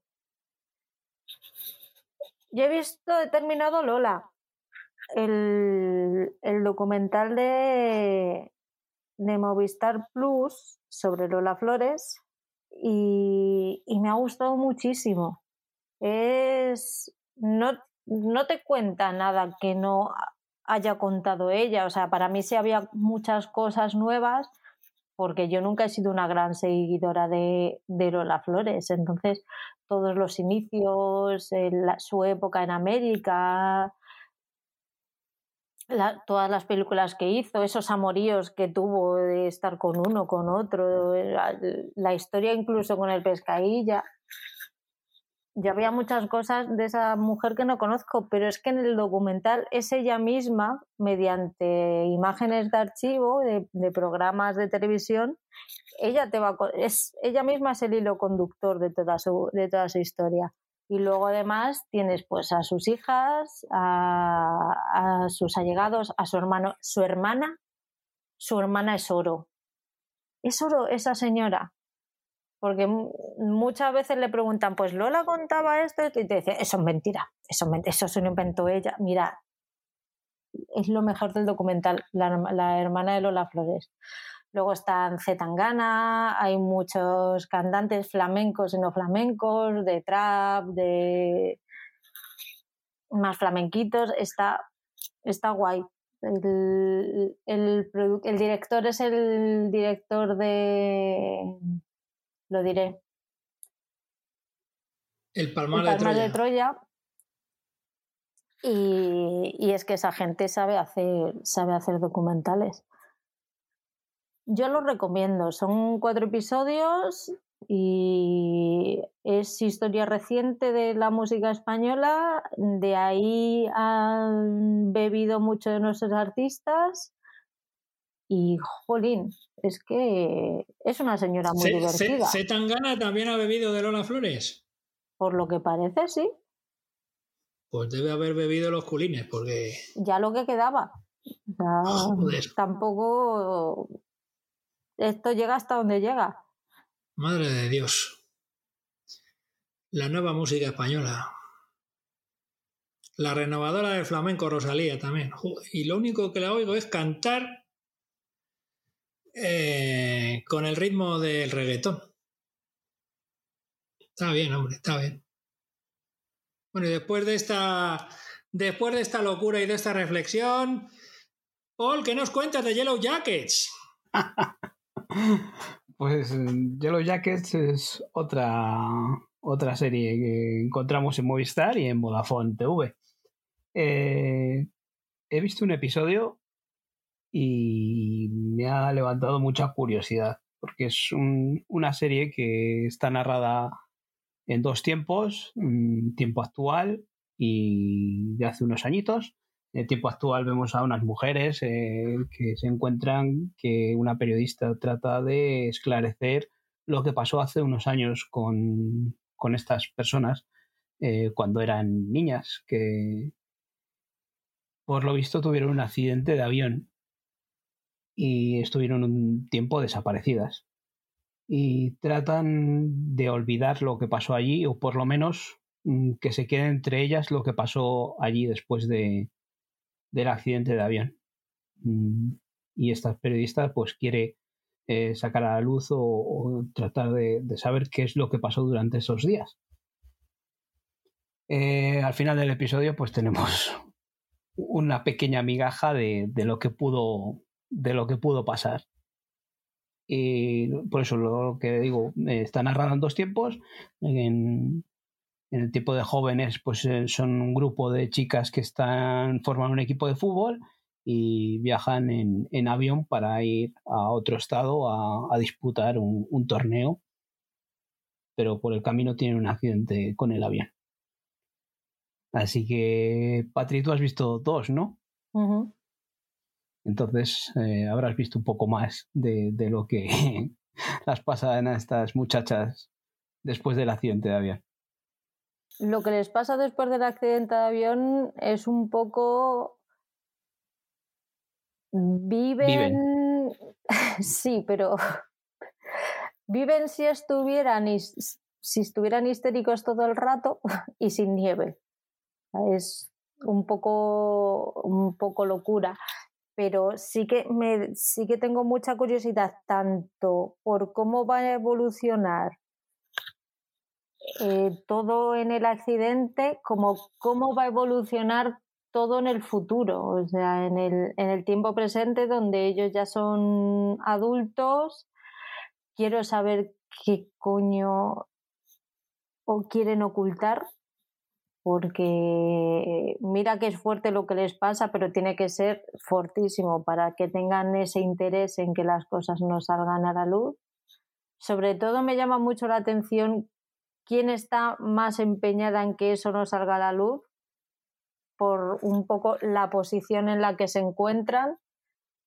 Speaker 1: Yo he visto, he terminado Lola, el, el documental de, de Movistar Plus sobre Lola Flores y, y me ha gustado muchísimo. Es. No, no te cuenta nada que no haya contado ella. O sea, para mí sí había muchas cosas nuevas, porque yo nunca he sido una gran seguidora de, de Lola Flores. Entonces, todos los inicios, su época en América, todas las películas que hizo, esos amoríos que tuvo de estar con uno, con otro, la, la historia incluso con el pescadilla yo había muchas cosas de esa mujer que no conozco, pero es que en el documental es ella misma, mediante imágenes de archivo, de, programas de televisión, ella te va es ella misma es el hilo conductor de toda su, de toda su historia. Y luego además tienes pues a sus hijas, a, sus allegados, a su hermano, su hermana, su hermana es oro. Es oro esa señora porque muchas veces le preguntan, pues Lola contaba esto, y te dice, eso es mentira, eso, eso se lo inventó ella. Mira, es lo mejor del documental, la, hermana de Lola Flores. Luego están Zetangana, hay muchos cantantes flamencos y no flamencos, de trap, de más flamenquitos, está, está guay. El, el director es el director de lo diré.
Speaker 2: El Palmar, de,
Speaker 1: Troya. Y, es que esa gente sabe hacer, sabe hacer documentales. Yo lo recomiendo. Son cuatro episodios y es historia reciente de la música española. De ahí han bebido muchos de nuestros artistas y, jolín, es que es una señora muy divertida.
Speaker 2: ¿C Tangana también ha bebido de Lola Flores?
Speaker 1: Por lo que parece, sí.
Speaker 2: Pues debe haber bebido los culines, porque.
Speaker 1: Ya lo que quedaba. Tampoco. Esto llega hasta donde llega.
Speaker 2: Madre de Dios. La nueva música española. La renovadora del flamenco Rosalía también. Y lo único que la oigo es cantar eh, con el ritmo del reggaetón. Está bien, hombre, está bien. Bueno, y después de esta, después de esta locura y de esta reflexión, Paul, ¿qué nos cuentas de Yellow Jackets?
Speaker 3: pues Yellow Jackets es otra, otra serie que encontramos en Movistar y en Vodafone TV. Eh, he visto un episodio y me ha levantado mucha curiosidad, porque es una serie que está narrada en dos tiempos, tiempo actual y de hace unos añitos. En el tiempo actual vemos a unas mujeres eh, que se encuentran que una periodista trata de esclarecer lo que pasó hace unos años con, estas personas eh, cuando eran niñas, que por lo visto tuvieron un accidente de avión y estuvieron un tiempo desaparecidas. Y tratan de olvidar lo que pasó allí, o por lo menos mm, que se quede entre ellas lo que pasó allí después de, del accidente de avión. Mm, y esta periodista pues quiere eh, sacar a la luz o, tratar de, saber qué es lo que pasó durante esos días. Eh, al final del episodio pues tenemos una pequeña migaja de, de lo que pudo de lo que pudo pasar. Y por eso lo que digo, eh, está narrado en dos tiempos. En, el tiempo de jóvenes, pues eh, son un grupo de chicas que están, forman un equipo de fútbol y viajan en, avión para ir a otro estado a, disputar un, torneo. Pero por el camino tienen un accidente con el avión. Así que, Patri, tú has visto dos, ¿no? Entonces eh, habrás visto un poco más de, lo que las pasan a estas muchachas después del accidente de avión.
Speaker 1: Lo que les pasa después del accidente de avión es un poco Viven, sí, pero viven si estuvieran si estuvieran histéricos todo el rato y sin nieve. Es un poco, un poco locura. Pero sí que, me, sí que tengo mucha curiosidad tanto por cómo va a evolucionar eh, todo en el accidente como cómo va a evolucionar todo en el futuro, o sea, en el, en el tiempo presente donde ellos ya son adultos. Quiero saber qué coño o quieren ocultar, porque mira que es fuerte lo que les pasa, pero tiene que ser fortísimo para que tengan ese interés en que las cosas no salgan a la luz. Sobre todo me llama mucho la atención quién está más empeñada en que eso no salga a la luz, por un poco la posición en la que se encuentran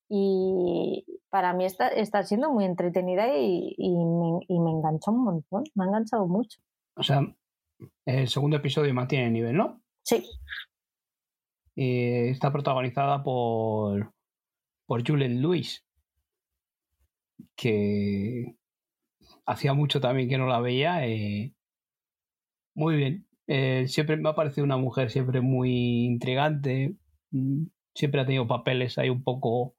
Speaker 1: y para mí está, está siendo muy entretenida y, me, y me enganchó un montón, me ha enganchado mucho.
Speaker 3: O sea, el segundo episodio mantiene el nivel, ¿no?
Speaker 1: Sí.
Speaker 3: Y está protagonizada por, por Julian Lewis, que hacía mucho también que no la veía. Eh, muy bien. Eh, siempre me ha parecido una mujer siempre muy intrigante. Mm, siempre ha tenido papeles ahí un poco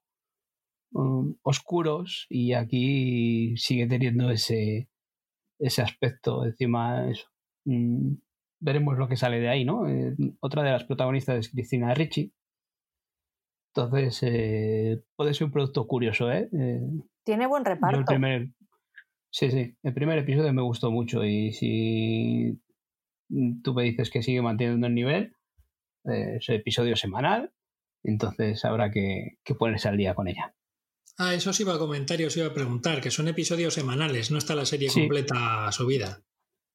Speaker 3: mm, oscuros y aquí sigue teniendo ese, ese aspecto. Encima, eso. Mm, veremos lo que sale de ahí, ¿no? Eh, otra de las protagonistas es Cristina Ricci. Entonces, eh, puede ser un producto curioso, ¿eh?
Speaker 1: Tiene buen reparto.
Speaker 3: primer, sí, sí. El primer episodio me gustó mucho y si tú me dices que sigue manteniendo el nivel, eh, es el episodio semanal, entonces habrá que, ponerse al día con ella.
Speaker 2: Ah, eso sí iba a comentar y os iba a preguntar, que son episodios semanales, no está la serie completa subida.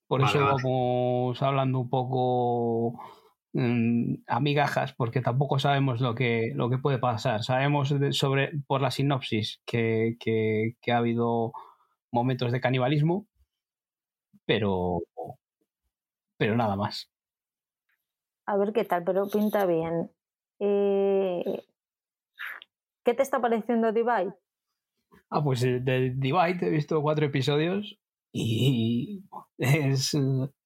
Speaker 3: Por eso vamos hablando un poco mm, a migajas, porque tampoco sabemos lo que, lo que puede pasar. Sabemos sobre, por la sinopsis que, que ha habido momentos de canibalismo, pero pero nada más.
Speaker 1: A ver qué tal, pero pinta bien. Eh, ¿Qué te está pareciendo Divide?
Speaker 3: Ah, pues eh, de Divide he visto cuatro episodios y es,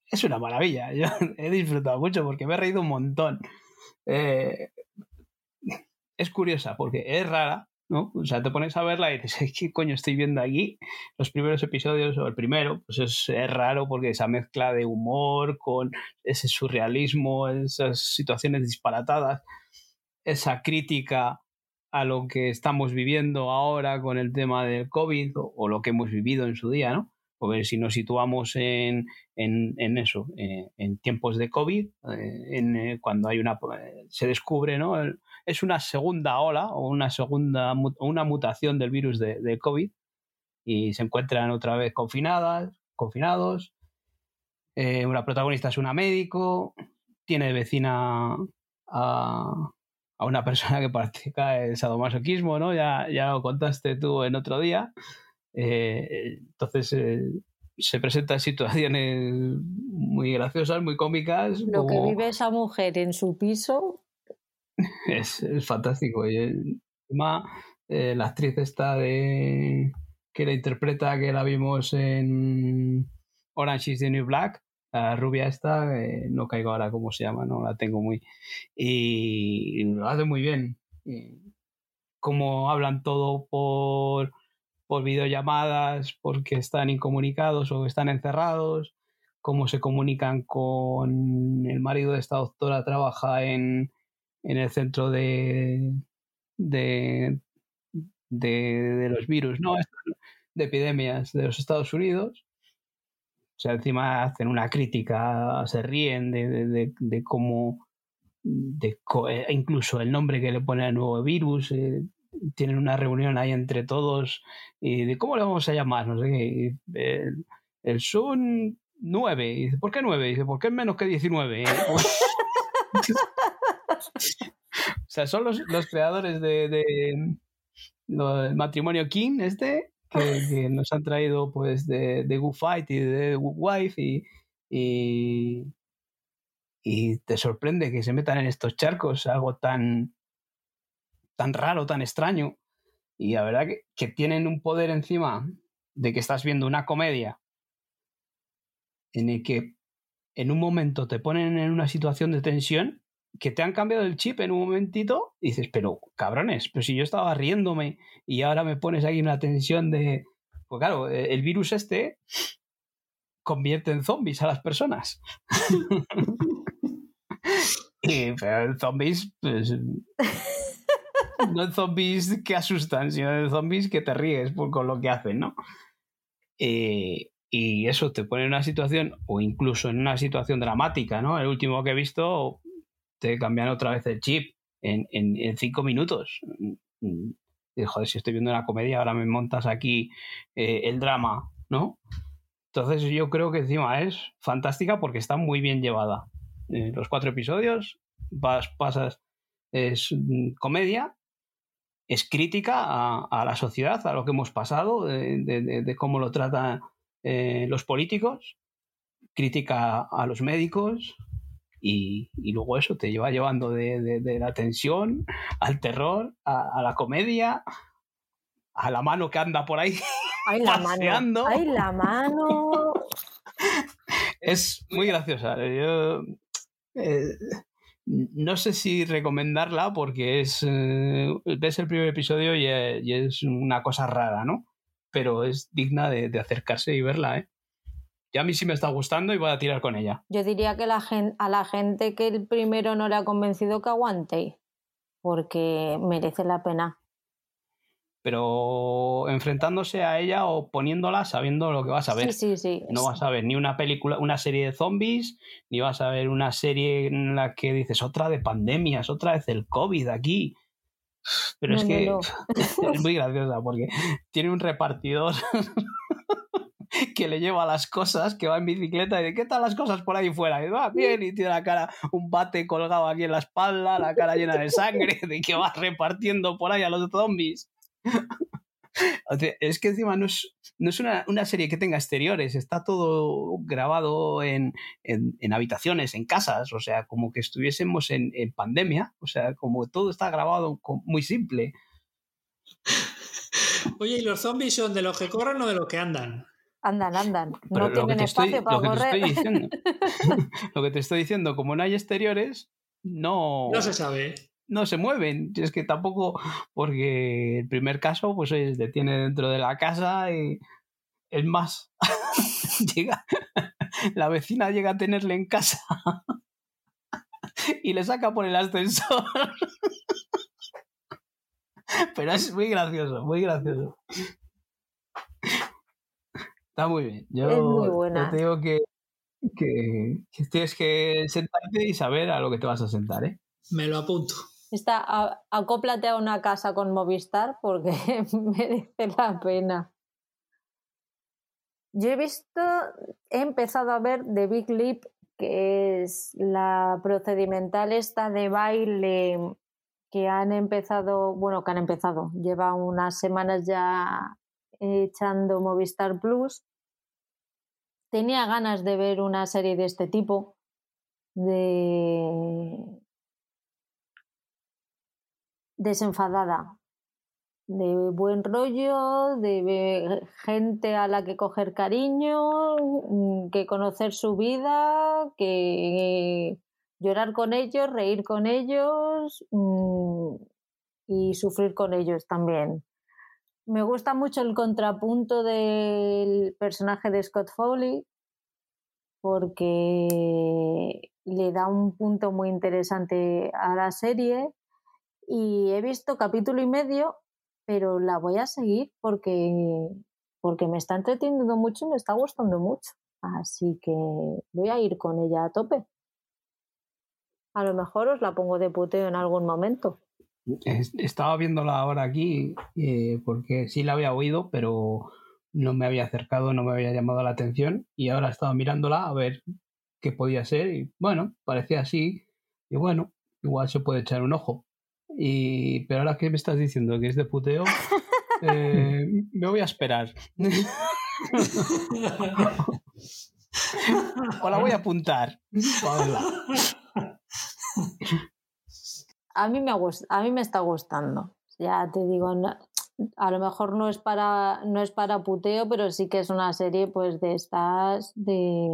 Speaker 3: es una maravilla. Yo he disfrutado mucho porque me he reído un montón. Eh, es curiosa porque es rara, ¿no? O sea, te pones a verla y dices, ¿qué coño estoy viendo aquí? Los primeros episodios, o el primero, pues es, raro porque esa mezcla de humor con ese surrealismo, esas situaciones disparatadas, esa crítica a lo que estamos viviendo ahora con el tema del COVID o, lo que hemos vivido en su día, ¿no? Porque si nos situamos en, en, eso, eh, en tiempos de COVID, eh, en, eh, cuando hay una se descubre, ¿no? Es una segunda ola o una segunda una mutación del virus de, COVID y se encuentran otra vez confinadas, confinados. Eh, una protagonista es una médico, tiene de vecina a, una persona que practica el sadomasoquismo, ¿no? Ya, ya lo contaste tú en otro día. Eh, entonces eh, se presentan situaciones muy graciosas, muy cómicas.
Speaker 1: Lo que vive esa mujer en su piso
Speaker 3: es, fantástico. Y encima, eh, la actriz esta de que la interpreta, que la vimos en Orange is the New Black, la rubia esta, eh, no caigo ahora cómo se llama, no la tengo muy. Y, lo hace muy bien. como hablan todo por, por videollamadas, porque están incomunicados o están encerrados, cómo se comunican con el marido de esta doctora, trabaja en, en el centro de, de, de, los virus, ¿no? De epidemias de los Estados Unidos. O sea, encima hacen una crítica, se ríen de, de, cómo, de, eh, incluso el nombre que le pone al nuevo virus, eh, tienen una reunión ahí entre todos y de cómo le vamos a llamar, no sé el, el Sun 9. Y dice, ¿por qué 9? dice, ¿por qué menos que 19? sea, son los, creadores de, del matrimonio King, este, que, nos han traído pues de, de Good Fight y de Good Wife y, y, te sorprende que se metan en estos charcos algo tan tan raro, tan extraño. Y la verdad que, que tienen un poder encima de que estás viendo una comedia en el que en un momento te ponen en una situación de tensión que te han cambiado el chip en un momentito y dices, pero cabrones, pero si yo estaba riéndome y ahora me pones aquí una tensión de... Pues claro, e, el virus este convierte en zombies a las personas. y pero zombies, pues... No zombies que asustan, sino zombies que te ríes con lo que hacen, ¿no? Eh, y eso te pone en una situación, o incluso en una situación dramática, ¿no? El último que he visto, te cambian otra vez el chip en, en, cinco minutos. Y, joder, si estoy viendo una comedia, ahora me montas aquí eh, el drama, ¿no? Entonces yo creo que encima es fantástica porque está muy bien llevada. Eh, los cuatro episodios, vas, pasas, es comedia, es crítica a, la sociedad, a lo que hemos pasado, de, cómo lo tratan eh, los políticos, crítica a los médicos y, luego eso te lleva llevando de, la tensión al terror, a, la comedia, a la mano que anda por ahí.
Speaker 1: ¡Ay, la mano! ¡Ay, la mano!
Speaker 3: es muy graciosa. Yo, eh, no sé si recomendarla porque es eh, ves el primer episodio y, es una cosa rara, ¿no? Pero es digna de, acercarse y verla, ¿eh? Ya a mí sí me está gustando y voy a tirar con ella.
Speaker 1: Yo diría que la a la gente que el primero no le ha convencido que aguante, porque merece la pena
Speaker 3: pero enfrentándose a ella o poniéndola sabiendo lo que vas a ver.
Speaker 1: Sí, sí, sí.
Speaker 3: No vas a ver ni una película, una serie de zombies, ni vas a ver una serie en la que dices otra de pandemias, otra vez el COVID aquí. Pero es que es muy graciosa porque tiene un repartidor que le lleva las cosas, que va en bicicleta y dice, ¿qué tal las cosas por ahí fuera? Y va bien y tiene la cara, un bate colgado aquí en la espalda, la cara llena de sangre, de que va repartiendo por ahí a los zombies. es que encima no es, no es una, serie que tenga exteriores, está todo grabado en, habitaciones, en casas, o sea, como que estuviésemos en, pandemia, o sea, como todo está grabado muy simple.
Speaker 2: Oye, ¿y los zombies son de los que corren o de los que andan?
Speaker 1: Andan, andan. no tienen espacio para correr.
Speaker 3: lo que te estoy diciendo, como no hay exteriores, no.
Speaker 2: No se sabe
Speaker 3: no se mueven. Es que tampoco, porque el primer caso, pues se detiene dentro de la casa y es más, llega, la vecina llega a tenerle en casa y le saca por el ascensor. Pero es muy gracioso, muy gracioso. Está muy bien. Yo
Speaker 1: es muy buena.
Speaker 3: te digo que, que, que, tienes que sentarte y saber a lo que te vas a sentar, ¿eh?
Speaker 2: Me lo apunto.
Speaker 1: Está, acóplate a una casa con Movistar porque merece la pena. Yo he visto, he empezado a ver The Big Leap, que es la procedimental esta de baile que han empezado, bueno, que han empezado, lleva unas semanas ya echando Movistar Plus. Tenía ganas de ver una serie de este tipo, de desenfadada, de buen rollo, de gente a la que coger cariño, mm, que conocer su vida, que llorar con ellos, reír con ellos mm, y sufrir con ellos también. Me gusta mucho el contrapunto del personaje de Scott Foley porque le da un punto muy interesante a la serie y he visto capítulo y medio, pero la voy a seguir porque, porque me está entreteniendo mucho y me está gustando mucho. Así que voy a ir con ella a tope. A lo mejor os la pongo de puteo en algún momento.
Speaker 3: Estaba viéndola ahora aquí eh, porque sí la había oído, pero no me había acercado, no me había llamado la atención y ahora estaba mirándola a ver qué podía ser y bueno, parecía así y bueno, igual se puede echar un ojo. Y, pero ahora que me estás diciendo que es de puteo, eh, me voy a esperar. o la voy a apuntar.
Speaker 1: A mí me, a mí me está gustando. Ya te digo, a lo mejor no es para no es para puteo, pero sí que es una serie pues de estas de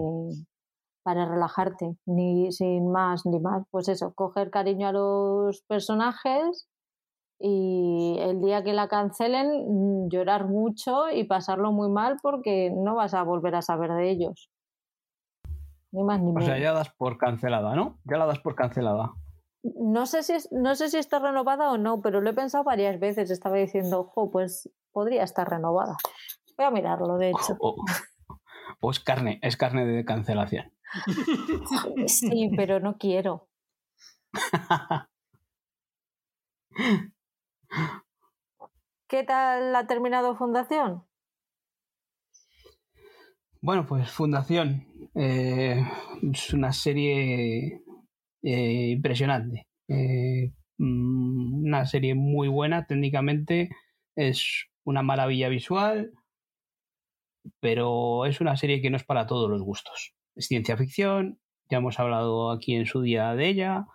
Speaker 1: para relajarte, ni sin más ni más. Pues eso, coger cariño a los personajes y el día que la cancelen mm, llorar mucho y pasarlo muy mal porque no vas a volver a saber de ellos. Ni más ni menos.
Speaker 3: O sea, ya das por cancelada, ¿no? Ya la das por cancelada.
Speaker 1: No sé si no sé si está renovada o no, pero lo he pensado varias veces. Estaba diciendo, ojo, pues podría estar renovada. Voy a mirarlo, de hecho.
Speaker 3: O, es carne, es carne de cancelación.
Speaker 1: Sí, pero no quiero. ¿Qué tal ha terminado Fundación?
Speaker 3: Bueno, pues Fundación eh, es una serie eh, impresionante. Eh, mm, una serie muy buena técnicamente, es una maravilla visual, pero es una serie que no es para todos los gustos. Es ciencia ficción, ya hemos hablado aquí en su día de ella.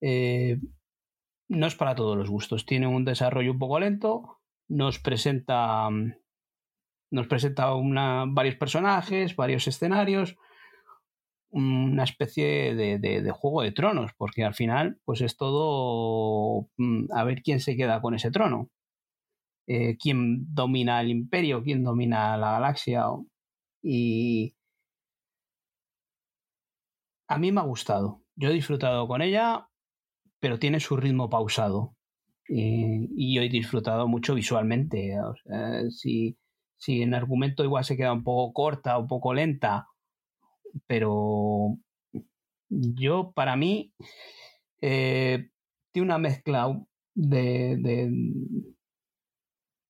Speaker 3: Eh, no es para todos los gustos. Tiene un desarrollo un poco lento. Nos presenta. Nos presenta una, varios personajes, varios escenarios. Una especie de, juego de tronos, porque al final, pues es todo mm, a ver quién se queda con ese trono. Eh, quién domina el imperio, quién domina la galaxia. Y, a mí me ha gustado. Yo he disfrutado con ella, pero tiene su ritmo pausado. y yo he disfrutado mucho visualmente. si, si en argumento igual se queda un poco corta, un poco lenta, pero yo, para mí, eh, tiene una mezcla de, de,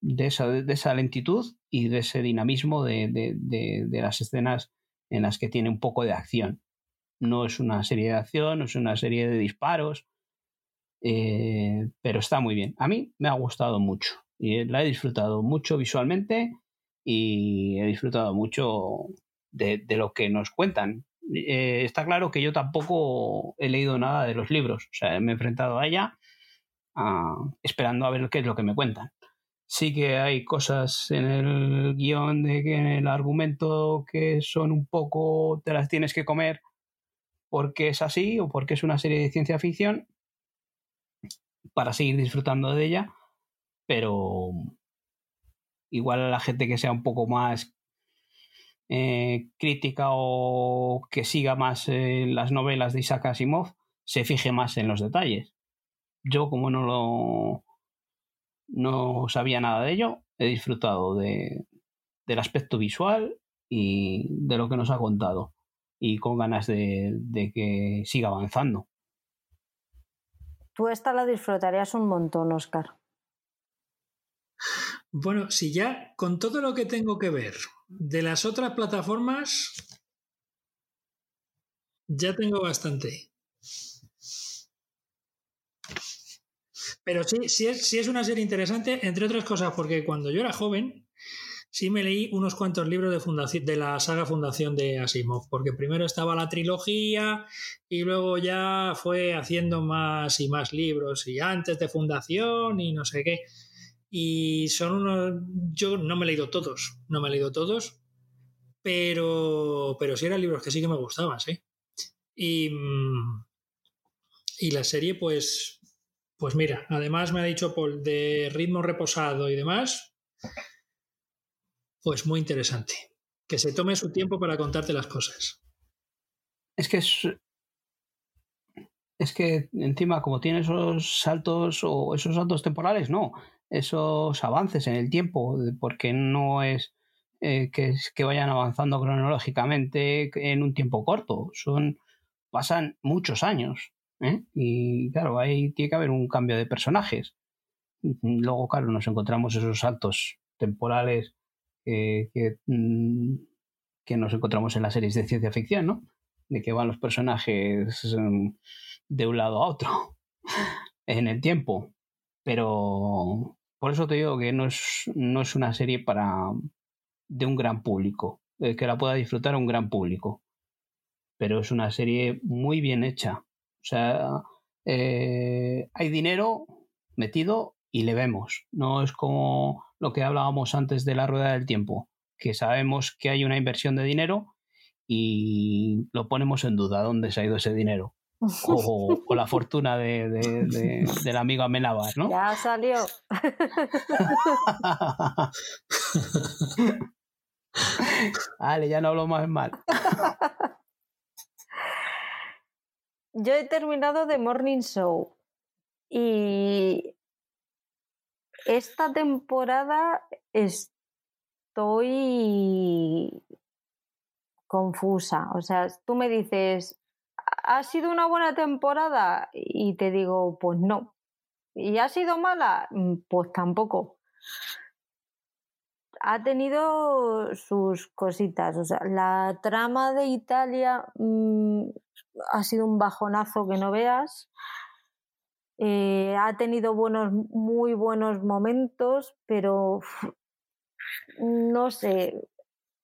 Speaker 3: de, esa, de, esa, lentitud y de ese dinamismo de, las escenas en las que tiene un poco de acción. No es una serie de acción, no es una serie de disparos, eh, pero está muy bien. A mí me ha gustado mucho y la he disfrutado mucho visualmente y he disfrutado mucho de, lo que nos cuentan. Eh, está claro que yo tampoco he leído nada de los libros, o sea, me he enfrentado a ella esperando a ver qué es lo que me cuentan. Sí que hay cosas en el guion, de que en el argumento que son un poco, te las tienes que comer porque es así o porque es una serie de ciencia ficción para seguir disfrutando de ella, pero igual a la gente que sea un poco más eh, crítica o que siga más eh, las novelas de Isaac Asimov se fije más en los detalles. Yo como no lo no sabía nada de ello, he disfrutado de, del aspecto visual y de lo que nos ha contado y con ganas de, que siga avanzando.
Speaker 1: Tú esta la disfrutarías un montón, Oscar.
Speaker 2: Bueno, si ya con todo lo que tengo que ver de las otras plataformas, ya tengo bastante. Pero sí, sí es, sí es una serie interesante, entre otras cosas, porque cuando yo era joven, sí me leí unos cuantos libros de, de la saga Fundación de Asimov, porque primero estaba la trilogía y luego ya fue haciendo más y más libros y antes de Fundación y no sé qué. Y son unos, yo no me he leído todos, no me he leído todos, pero, pero sí eran libros que sí que me gustaban, sí. Y, y la serie, pues, pues mira, además me ha dicho Paul de ritmo reposado y demás, pues muy interesante. Que se tome su tiempo para contarte las cosas.
Speaker 3: Es que es. Es que encima, como tiene esos saltos o esos saltos temporales, no. Esos avances en el tiempo, porque no es eh, que, que vayan avanzando cronológicamente en un tiempo corto. Son. pasan muchos años. ¿eh? Y claro, ahí tiene que haber un cambio de personajes. Luego, claro, nos encontramos esos saltos temporales Mm, que, nos encontramos en las series de ciencia ficción, ¿no? De que van los personajes mm, de un lado a otro en el tiempo. Pero por eso te digo que no es, no es una serie para de un gran público, que la pueda disfrutar un gran público. Pero es una serie muy bien hecha. O sea, eh, hay dinero metido y le vemos. No es como lo que hablábamos antes de la rueda del tiempo, que sabemos que hay una inversión de dinero y lo ponemos en duda dónde se ha ido ese dinero. O, la fortuna de, del amigo Amenabar, ¿no?
Speaker 1: Ya salió.
Speaker 3: vale, ya no hablo más mal.
Speaker 1: Yo he terminado The Morning Show y esta temporada estoy confusa. O sea, tú me dices, ¿ha sido una buena temporada? Y te digo, pues no. ¿Y ha sido mala? Mm, pues tampoco. Ha tenido sus cositas. O sea, la trama de Italia mm, ha sido un bajonazo que no veas. Eh, ha tenido buenos, muy buenos momentos, pero no sé,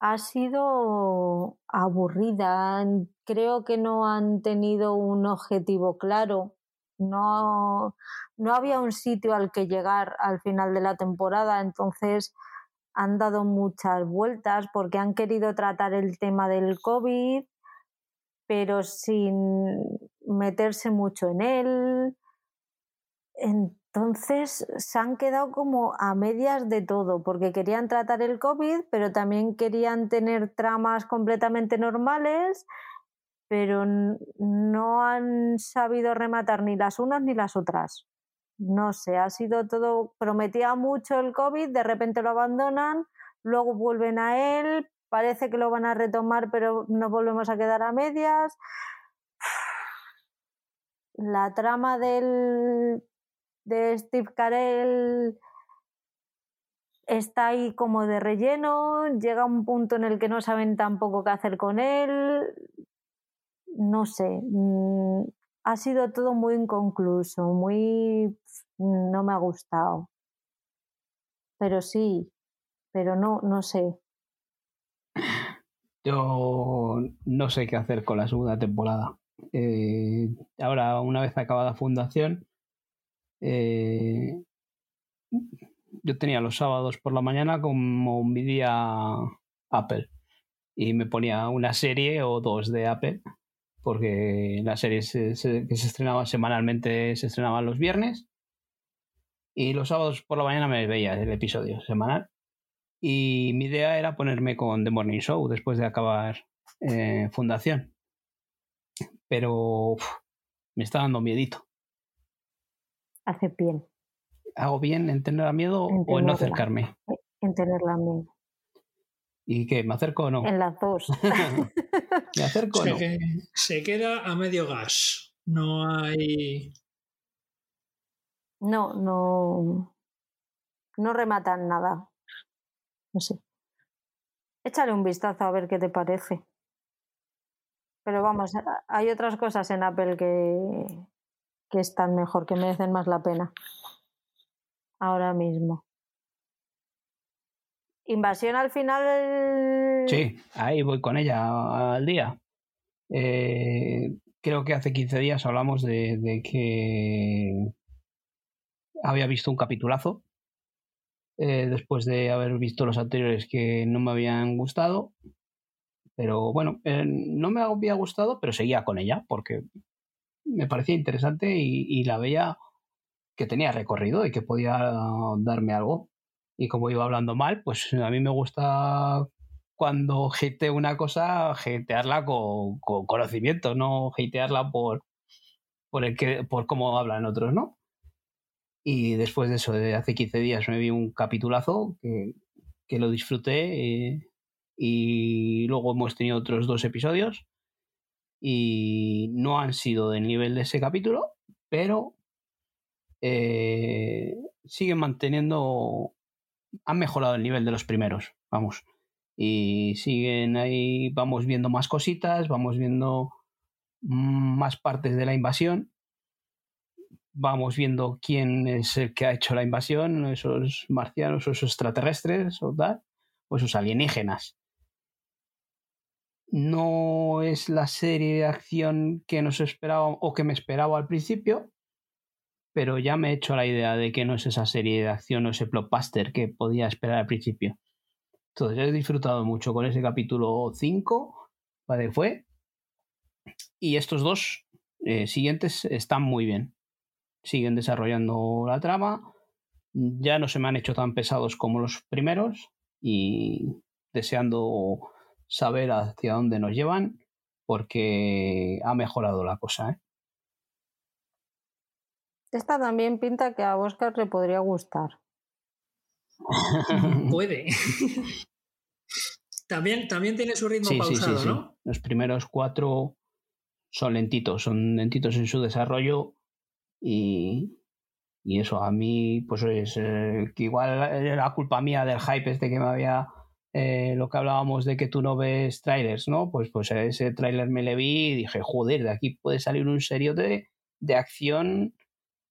Speaker 1: ha sido aburrida. Creo que no han tenido un objetivo claro. No, no había un sitio al que llegar al final de la temporada, entonces han dado muchas vueltas porque han querido tratar el tema del COVID, pero sin meterse mucho en él. Entonces se han quedado como a medias de todo, porque querían tratar el COVID, pero también querían tener tramas completamente normales, pero no han sabido rematar ni las unas ni las otras. No sé, ha sido todo, prometía mucho el COVID, de repente lo abandonan, luego vuelven a él, parece que lo van a retomar, pero nos volvemos a quedar a medias. La trama del de Steve Carell está ahí como de relleno, llega un punto en el que no saben tampoco qué hacer con él, no sé, mm, ha sido todo muy inconcluso, muy... no me ha gustado. Pero sí, pero no, no sé.
Speaker 3: Yo no sé qué hacer con la segunda temporada. Eh, ahora, una vez acabada Fundación, eh, yo tenía los sábados por la mañana como mi día Apple y me ponía una serie o dos de Apple porque la serie que se estrenaba semanalmente se estrenaban los viernes y los sábados por la mañana me veía el episodio semanal. Y mi idea era ponerme con The Morning Show después de acabar eh, Fundación. Pero me está dando miedito
Speaker 1: hace bien.
Speaker 3: ¿Hago bien en tener miedo o en no acercarme?
Speaker 1: En tenerla miedo.
Speaker 3: ¿Y qué? ¿Me acerco o no?
Speaker 1: En las dos.
Speaker 3: ¿Me acerco o no?
Speaker 2: se queda a medio gas. No hay.
Speaker 1: No, no. No rematan nada. No sé. Échale un vistazo a ver qué te parece. Pero vamos, hay otras cosas en Apple que, que están mejor, que merecen más la pena. Ahora mismo. Invasión al final.
Speaker 3: Sí, ahí voy con ella al día. Eh, creo que hace 15 días hablamos de, que había visto un capitulazo. Eh, después de haber visto los anteriores que no me habían gustado. Pero bueno, eh, no me había gustado, pero seguía con ella porque me parecía interesante y, la veía que tenía recorrido y que podía darme algo. Y como iba hablando mal, pues a mí me gusta cuando hate una cosa, hatearla con, conocimiento, no hatearla por, por, el que, por cómo hablan otros, ¿no? Y después de eso, de hace 15 días me vi un capitulazo que, que lo disfruté eh, y luego hemos tenido otros dos episodios y no han sido del nivel de ese capítulo, pero eh, siguen manteniendo, han mejorado el nivel de los primeros, vamos, y siguen ahí, vamos viendo más cositas, vamos viendo más partes de la invasión, vamos viendo quién es el que ha hecho la invasión, esos marcianos esos extraterrestres o tal, o esos alienígenas no es la serie de acción que nos esperaba o que me esperaba al principio, pero ya me he hecho la idea de que no es esa serie de acción o ese blockbuster que podía esperar al principio. Entonces he disfrutado mucho con ese capítulo 5, ¿vale? Fue. Y estos dos eh, siguientes están muy bien. Siguen desarrollando la trama. Ya no se me han hecho tan pesados como los primeros y deseando saber hacia dónde nos llevan porque ha mejorado la cosa. ¿eh?
Speaker 1: Esta también pinta que a Oscar le podría gustar.
Speaker 2: Puede. también, también tiene su ritmo pausado, ¿no?
Speaker 3: Los primeros cuatro son lentitos, son lentitos en su desarrollo y, y eso a mí, pues es eh, que igual era culpa mía del hype este que me había eh, lo que hablábamos de que tú no ves trailers, ¿no? Pues, pues ese trailer me le vi y dije, joder, de aquí puede salir un serio de, de acción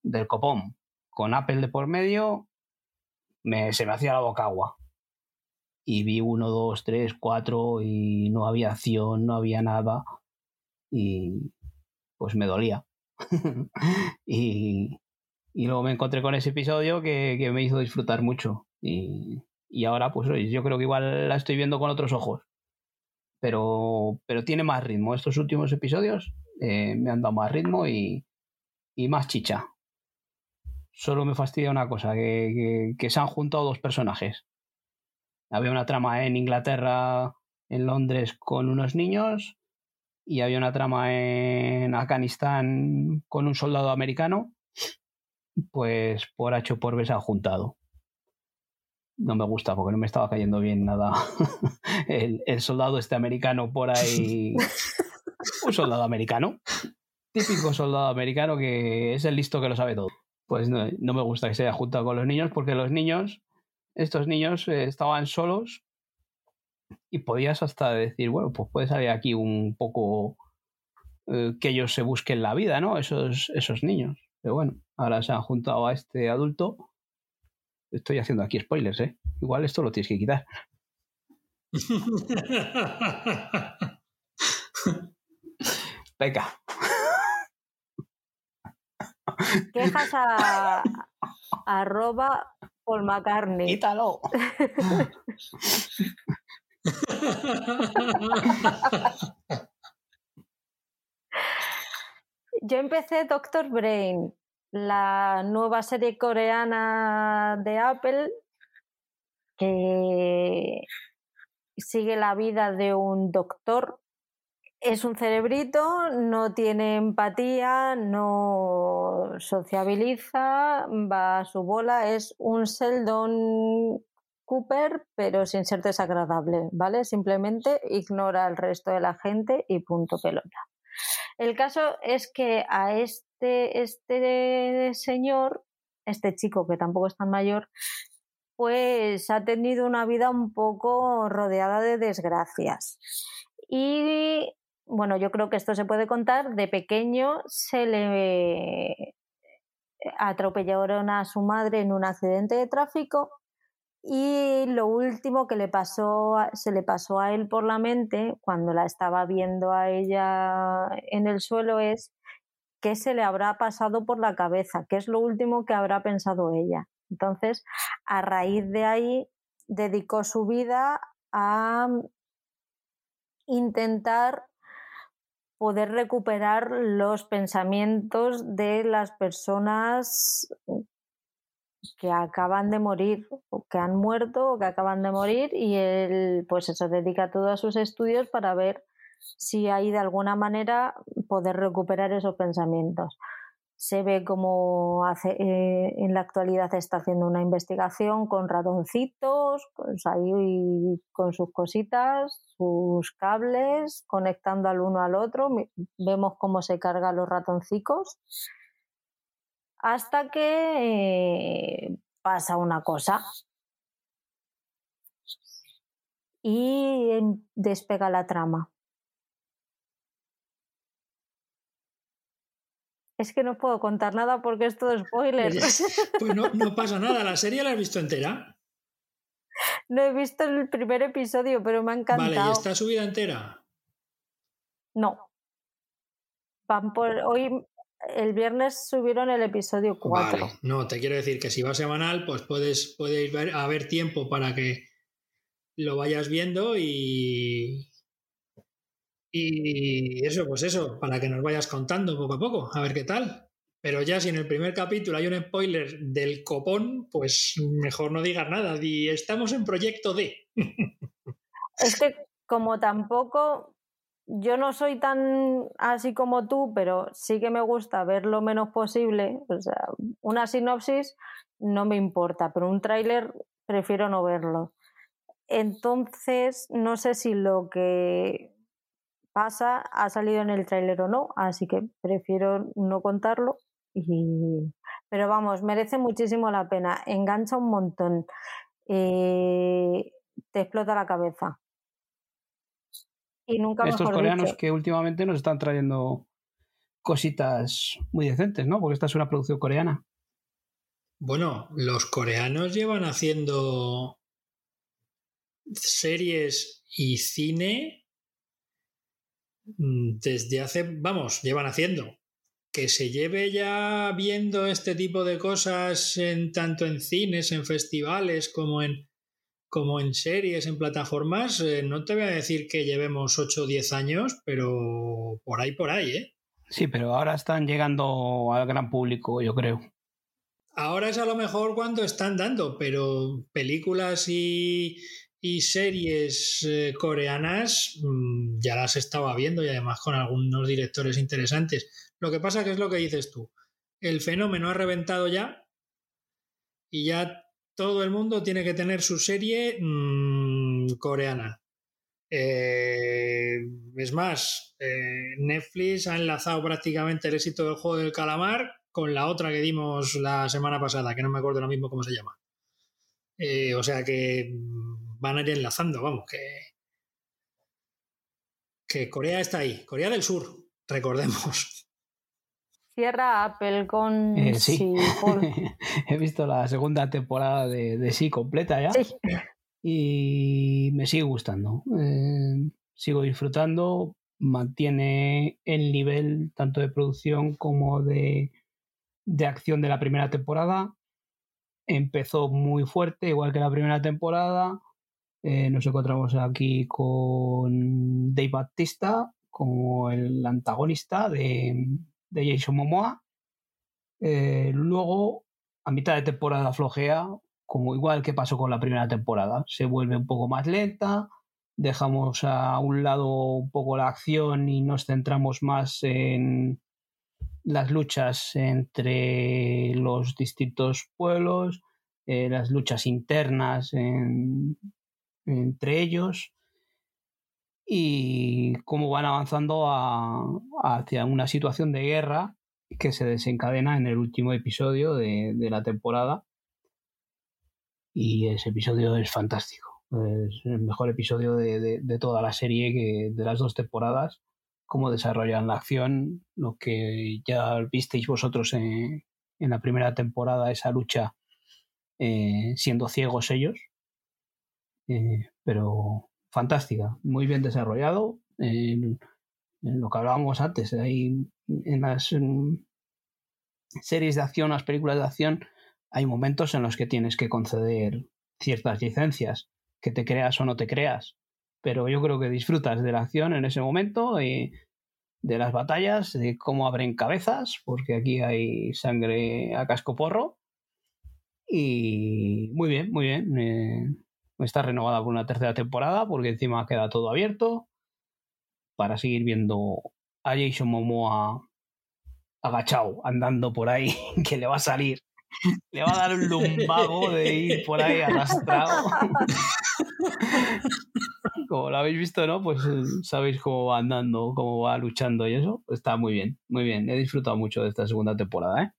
Speaker 3: del copón. Con Apple de por medio, me, se me hacía la boca agua. Y vi uno, dos, tres, cuatro y no había acción, no había nada. Y pues me dolía. y, y, luego me encontré con ese episodio que, que me hizo disfrutar mucho. Y, y ahora, pues yo creo que igual la estoy viendo con otros ojos. Pero, pero tiene más ritmo. Estos últimos episodios eh, me han dado más ritmo y, y, más chicha. Solo me fastidia una cosa, que, que, se han juntado dos personajes. Había una trama en Inglaterra, en Londres, con unos niños, y había una trama en Afganistán con un soldado americano. Pues por H por B se han juntado no me gusta porque no me estaba cayendo bien nada el, soldado este americano por ahí. Un soldado americano. Típico soldado americano que es el listo que lo sabe todo. Pues no, me gusta que se haya juntado con los niños porque los niños, estos niños eh, estaban solos y podías hasta decir, bueno, pues puede salir aquí un poco eh, que ellos se busquen la vida, ¿no? Esos, esos niños. Pero bueno, ahora se han juntado a este adulto Estoy haciendo aquí spoilers, ¿eh? Igual esto lo tienes que quitar. Venga.
Speaker 1: Quejas a arroba Paul McCartney.
Speaker 3: Quítalo.
Speaker 1: Yo empecé Doctor Brain la nueva serie coreana de Apple que sigue la vida de un doctor. Es un cerebrito, no tiene empatía, no sociabiliza, va a su bola, es un Sheldon Cooper, pero sin ser desagradable, ¿vale? Simplemente ignora al resto de la gente y punto pelota. El caso es que a este este, este, señor, este chico que tampoco es tan mayor, pues ha tenido una vida un poco rodeada de desgracias. Y bueno, yo creo que esto se puede contar. De pequeño se le atropellaron a su madre en un accidente de tráfico y lo último que le pasó, se le pasó a él por la mente cuando la estaba viendo a ella en el suelo es qué se le habrá pasado por la cabeza, qué es lo último que habrá pensado ella. Entonces, a raíz de ahí, dedicó su vida a intentar poder recuperar los pensamientos de las personas que acaban de morir o que han muerto o que acaban de morir y él pues eso dedica todos sus estudios para ver si hay de alguna manera poder recuperar esos pensamientos. Se ve como hace, eh, en la actualidad está haciendo una investigación con ratoncitos, ahí con sus cositas, sus cables, conectando al uno al otro. Vemos cómo se cargan los ratoncicos. Hasta que eh, pasa una cosa. Y despega la trama. Es que no puedo contar nada porque es todo spoiler.
Speaker 2: Pues no, pasa nada, ¿la serie la has visto entera?
Speaker 1: No he visto el primer episodio, pero me ha encantado.
Speaker 2: Vale, ¿y está subida entera?
Speaker 1: No. Van por. Hoy el viernes subieron el episodio 4. Vale.
Speaker 2: No, te quiero decir que si va semanal, pues puedes, puedes haber tiempo para que lo vayas viendo y, y eso, pues eso, para que nos vayas contando poco a poco, a ver qué tal. Pero ya si en el primer capítulo hay un spoiler del copón, pues mejor no digas nada. Di, estamos en proyecto D.
Speaker 1: Es que como tampoco yo no soy tan así como tú, pero sí que me gusta ver lo menos posible. O sea, una sinopsis no me importa, pero un tráiler prefiero no verlo. Entonces, no sé si lo que pasa ha salido en el tráiler o no, así que prefiero no contarlo. Y... Pero vamos, merece muchísimo la pena, engancha un montón, eh, te explota la cabeza.
Speaker 3: Y nunca Estos coreanos que últimamente nos están trayendo cositas muy decentes, ¿no? Porque esta es una producción coreana.
Speaker 2: Bueno, los coreanos llevan haciendo series y cine desde hace, vamos, llevan haciendo. Que se lleve ya viendo este tipo de cosas en tanto en cines, en festivales, como en, como en series, en plataformas, eh, no te voy a decir que llevemos 8 o 10 años, pero por ahí, por ahí, ¿eh?
Speaker 3: Sí, pero ahora están llegando al gran público, yo creo.
Speaker 2: Ahora es a lo mejor cuando están dando, pero películas y, y series eh, coreanas mm, ya las estaba viendo y además con algunos directores interesantes. Lo que pasa que es lo que dices tú. El fenómeno ha reventado ya y ya todo el mundo tiene que tener su serie mm, coreana. Eh, es más, eh, Netflix ha enlazado prácticamente el éxito del juego del calamar con la otra que dimos la semana pasada, que no me acuerdo lo mismo cómo se llama. o sea que van a ir enlazando, vamos, que, que Corea está ahí, Corea del Sur, recordemos.
Speaker 1: Cierra Apple con
Speaker 3: eh, sí. He visto la segunda temporada de, sí completa ya. Sí. Y me sigue gustando. Eh, sigo disfrutando. Mantiene el nivel tanto de producción como de, de acción de la primera temporada. Empezó muy fuerte, igual que la primera temporada. Eh, nos encontramos aquí con Dave Batista como el antagonista de, Jason Momoa. Eh, luego, a mitad de temporada flojea, como igual que pasó con la primera temporada. Se vuelve un poco más lenta, dejamos a un lado un poco la acción y nos centramos más en las luchas entre los distintos pueblos, eh, las luchas internas en, entre ellos y cómo van avanzando hacia una situación de guerra que se desencadena en el último episodio de, la temporada. Y ese episodio es fantástico. Es el mejor episodio de, toda la serie, que, de las dos temporadas. Cómo desarrollan la acción, lo que ya visteis vosotros en, la primera temporada, esa lucha eh, siendo ciegos ellos, eh, pero fantástica, muy bien desarrollado. en lo que hablábamos antes, hay en las series de acción, las películas de acción, hay momentos en los que tienes que conceder ciertas licencias, que te creas o no te creas. Pero yo creo que disfrutas de la acción en ese momento y de las batallas, de cómo abren cabezas, porque aquí hay sangre a casco porro. Y muy bien, muy bien. Eh, está renovada por una tercera temporada porque encima queda todo abierto para seguir viendo a Jason Momoa agachado, andando por ahí, que le va a salir. Le va a dar un lumbago de ir por ahí arrastrado. Como lo habéis visto, ¿no? Pues eh, sabéis cómo va andando, cómo va luchando y eso. Está muy bien, muy bien. He disfrutado mucho de esta segunda temporada, ¿eh?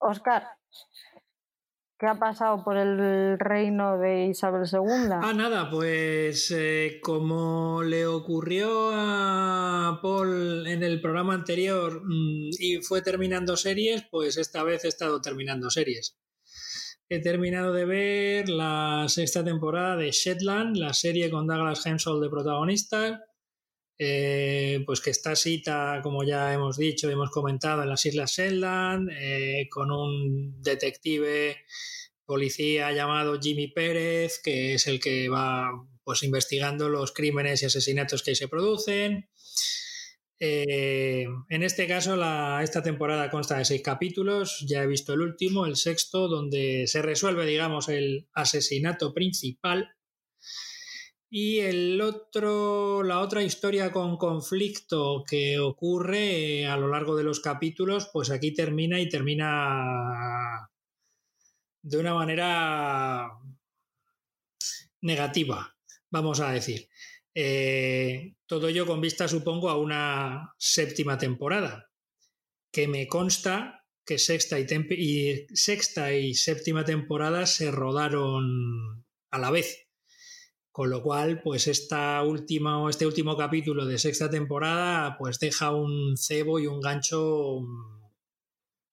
Speaker 1: Oscar, ¿Qué ha pasado por el reino de Isabel II?
Speaker 2: Ah, nada, pues eh, como le ocurrió a Paul en el programa anterior mm, y fue terminando series, pues esta vez he estado terminando series. He terminado de ver la sexta temporada de Shetland, la serie con Douglas Hemsworth de protagonista. Eh, pues que está cita, como ya hemos dicho, hemos comentado, en las Islas Shetland, eh, con un detective policía llamado Jimmy Pérez, que es el que va pues investigando los crímenes y asesinatos que se producen. Eh, en este caso, esta temporada consta de seis capítulos. Ya he visto el último, el sexto, donde se resuelve, digamos, el asesinato principal. Y el otro, la otra historia con conflicto que ocurre a lo largo de los capítulos, pues aquí termina y termina de una manera negativa, vamos a decir. Eh, todo ello con vista, supongo, a una séptima temporada, que me consta que sexta y, sexta y séptima temporada se rodaron a la vez. Con lo cual, pues esta última, este último capítulo de sexta temporada, pues deja un cebo y un gancho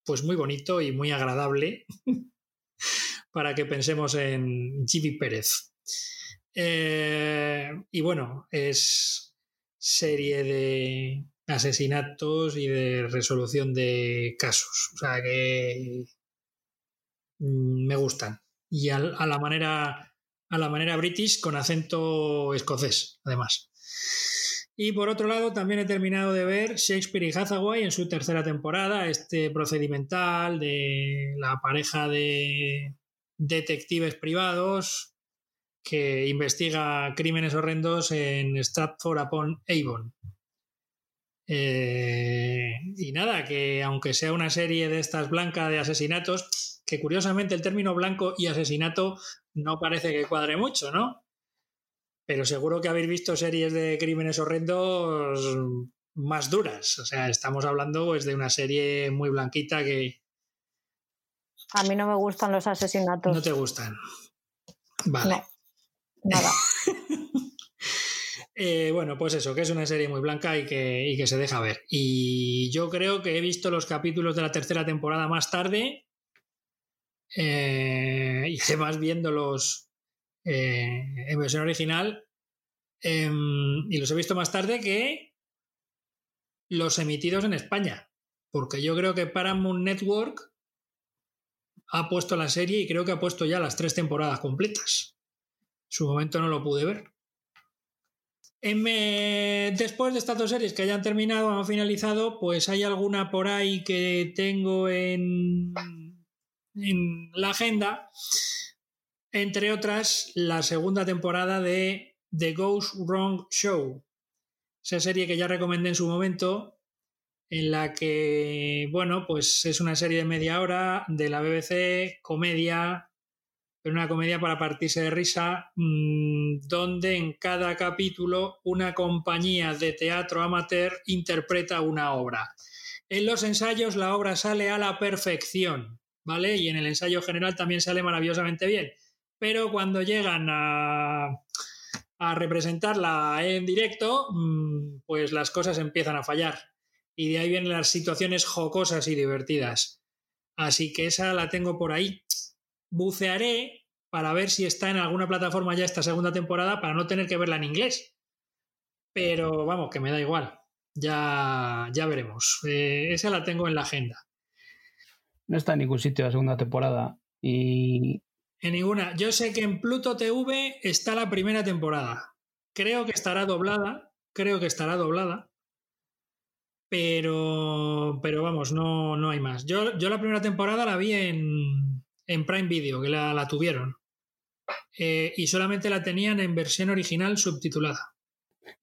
Speaker 2: pues muy bonito y muy agradable para que pensemos en Jimmy Pérez. Eh, y bueno, es serie de asesinatos y de resolución de casos. O sea que mm, me gustan. Y a, la manera a la manera british con acento escocés, además. Y por otro lado, también he terminado de ver Shakespeare y Hathaway en su tercera temporada, este procedimental de la pareja de detectives privados que investiga crímenes horrendos en Stratford upon Avon. Eh, y nada, que aunque sea una serie de estas blancas de asesinatos, que curiosamente el término blanco y asesinato no parece que cuadre mucho, ¿no? Pero seguro que habéis visto series de crímenes horrendos más duras. O sea, estamos hablando pues, de una serie muy blanquita que...
Speaker 1: A mí no me gustan los asesinatos.
Speaker 2: No te gustan. Vale.
Speaker 1: Nada.
Speaker 2: Eh, bueno, pues eso, que es una serie muy blanca y que, que, se deja ver. Y yo creo que he visto los capítulos de la tercera temporada más tarde. Eh, y además viéndolos eh, en versión original. Em, y los he visto más tarde que los emitidos en España. Porque yo creo que Paramount Network ha puesto la serie y creo que ha puesto ya las tres temporadas completas su momento no lo pude ver. después de estas dos series que hayan terminado, han finalizado, pues hay alguna por ahí que tengo en, en la agenda. Entre otras, la segunda temporada de The Ghost Wrong Show. Esa serie que ya recomendé en su momento, en la que, bueno, pues es una serie de media hora de la BBC, comedia, pero una comedia para partirse de risa, mm, donde en cada capítulo una compañía de teatro amateur interpreta una obra. En los ensayos la obra sale a la perfección, Y en el ensayo general también sale maravillosamente bien. Pero cuando llegan a, representarla en directo, mm, pues las cosas empiezan a fallar. Y de ahí vienen las situaciones jocosas y divertidas. Así que esa la tengo por ahí bucearé para ver si está en alguna plataforma ya esta segunda temporada para no tener que verla en inglés. Pero vamos, que me da igual. Ya, ya veremos. Eh, esa la tengo en la agenda.
Speaker 3: No está en ningún sitio la segunda temporada. Y.
Speaker 2: En ninguna. Yo sé que en Pluto TV está la primera temporada. Creo que estará doblada. Creo que estará doblada. Pero. Pero vamos, no, no hay más. Yo, yo la primera temporada la vi en, en Prime Video, que la, tuvieron. Eh, y solamente la tenían en versión original subtitulada.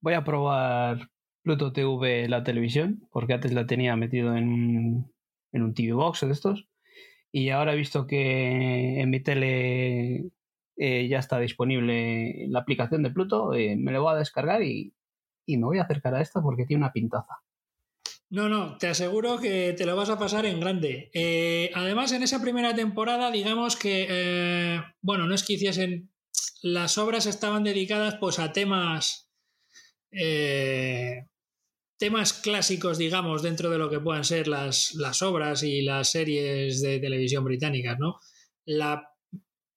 Speaker 3: Voy a probar Pluto TV la televisión, porque antes la tenía metido en, en un TV Box de estos. Y ahora he visto que en mi tele eh, ya está disponible la aplicación de Pluto, eh, me lo voy a descargar y, y me voy a acercar a esta porque tiene una pintaza.
Speaker 2: No, no, te aseguro que te lo vas a pasar en grande. Eh, además, en esa primera temporada, digamos que, bueno, no es que hiciesen, las obras estaban dedicadas pues a temas, temas clásicos, digamos, dentro de lo que puedan ser las, las obras y las series de televisión británicas, ¿no? La,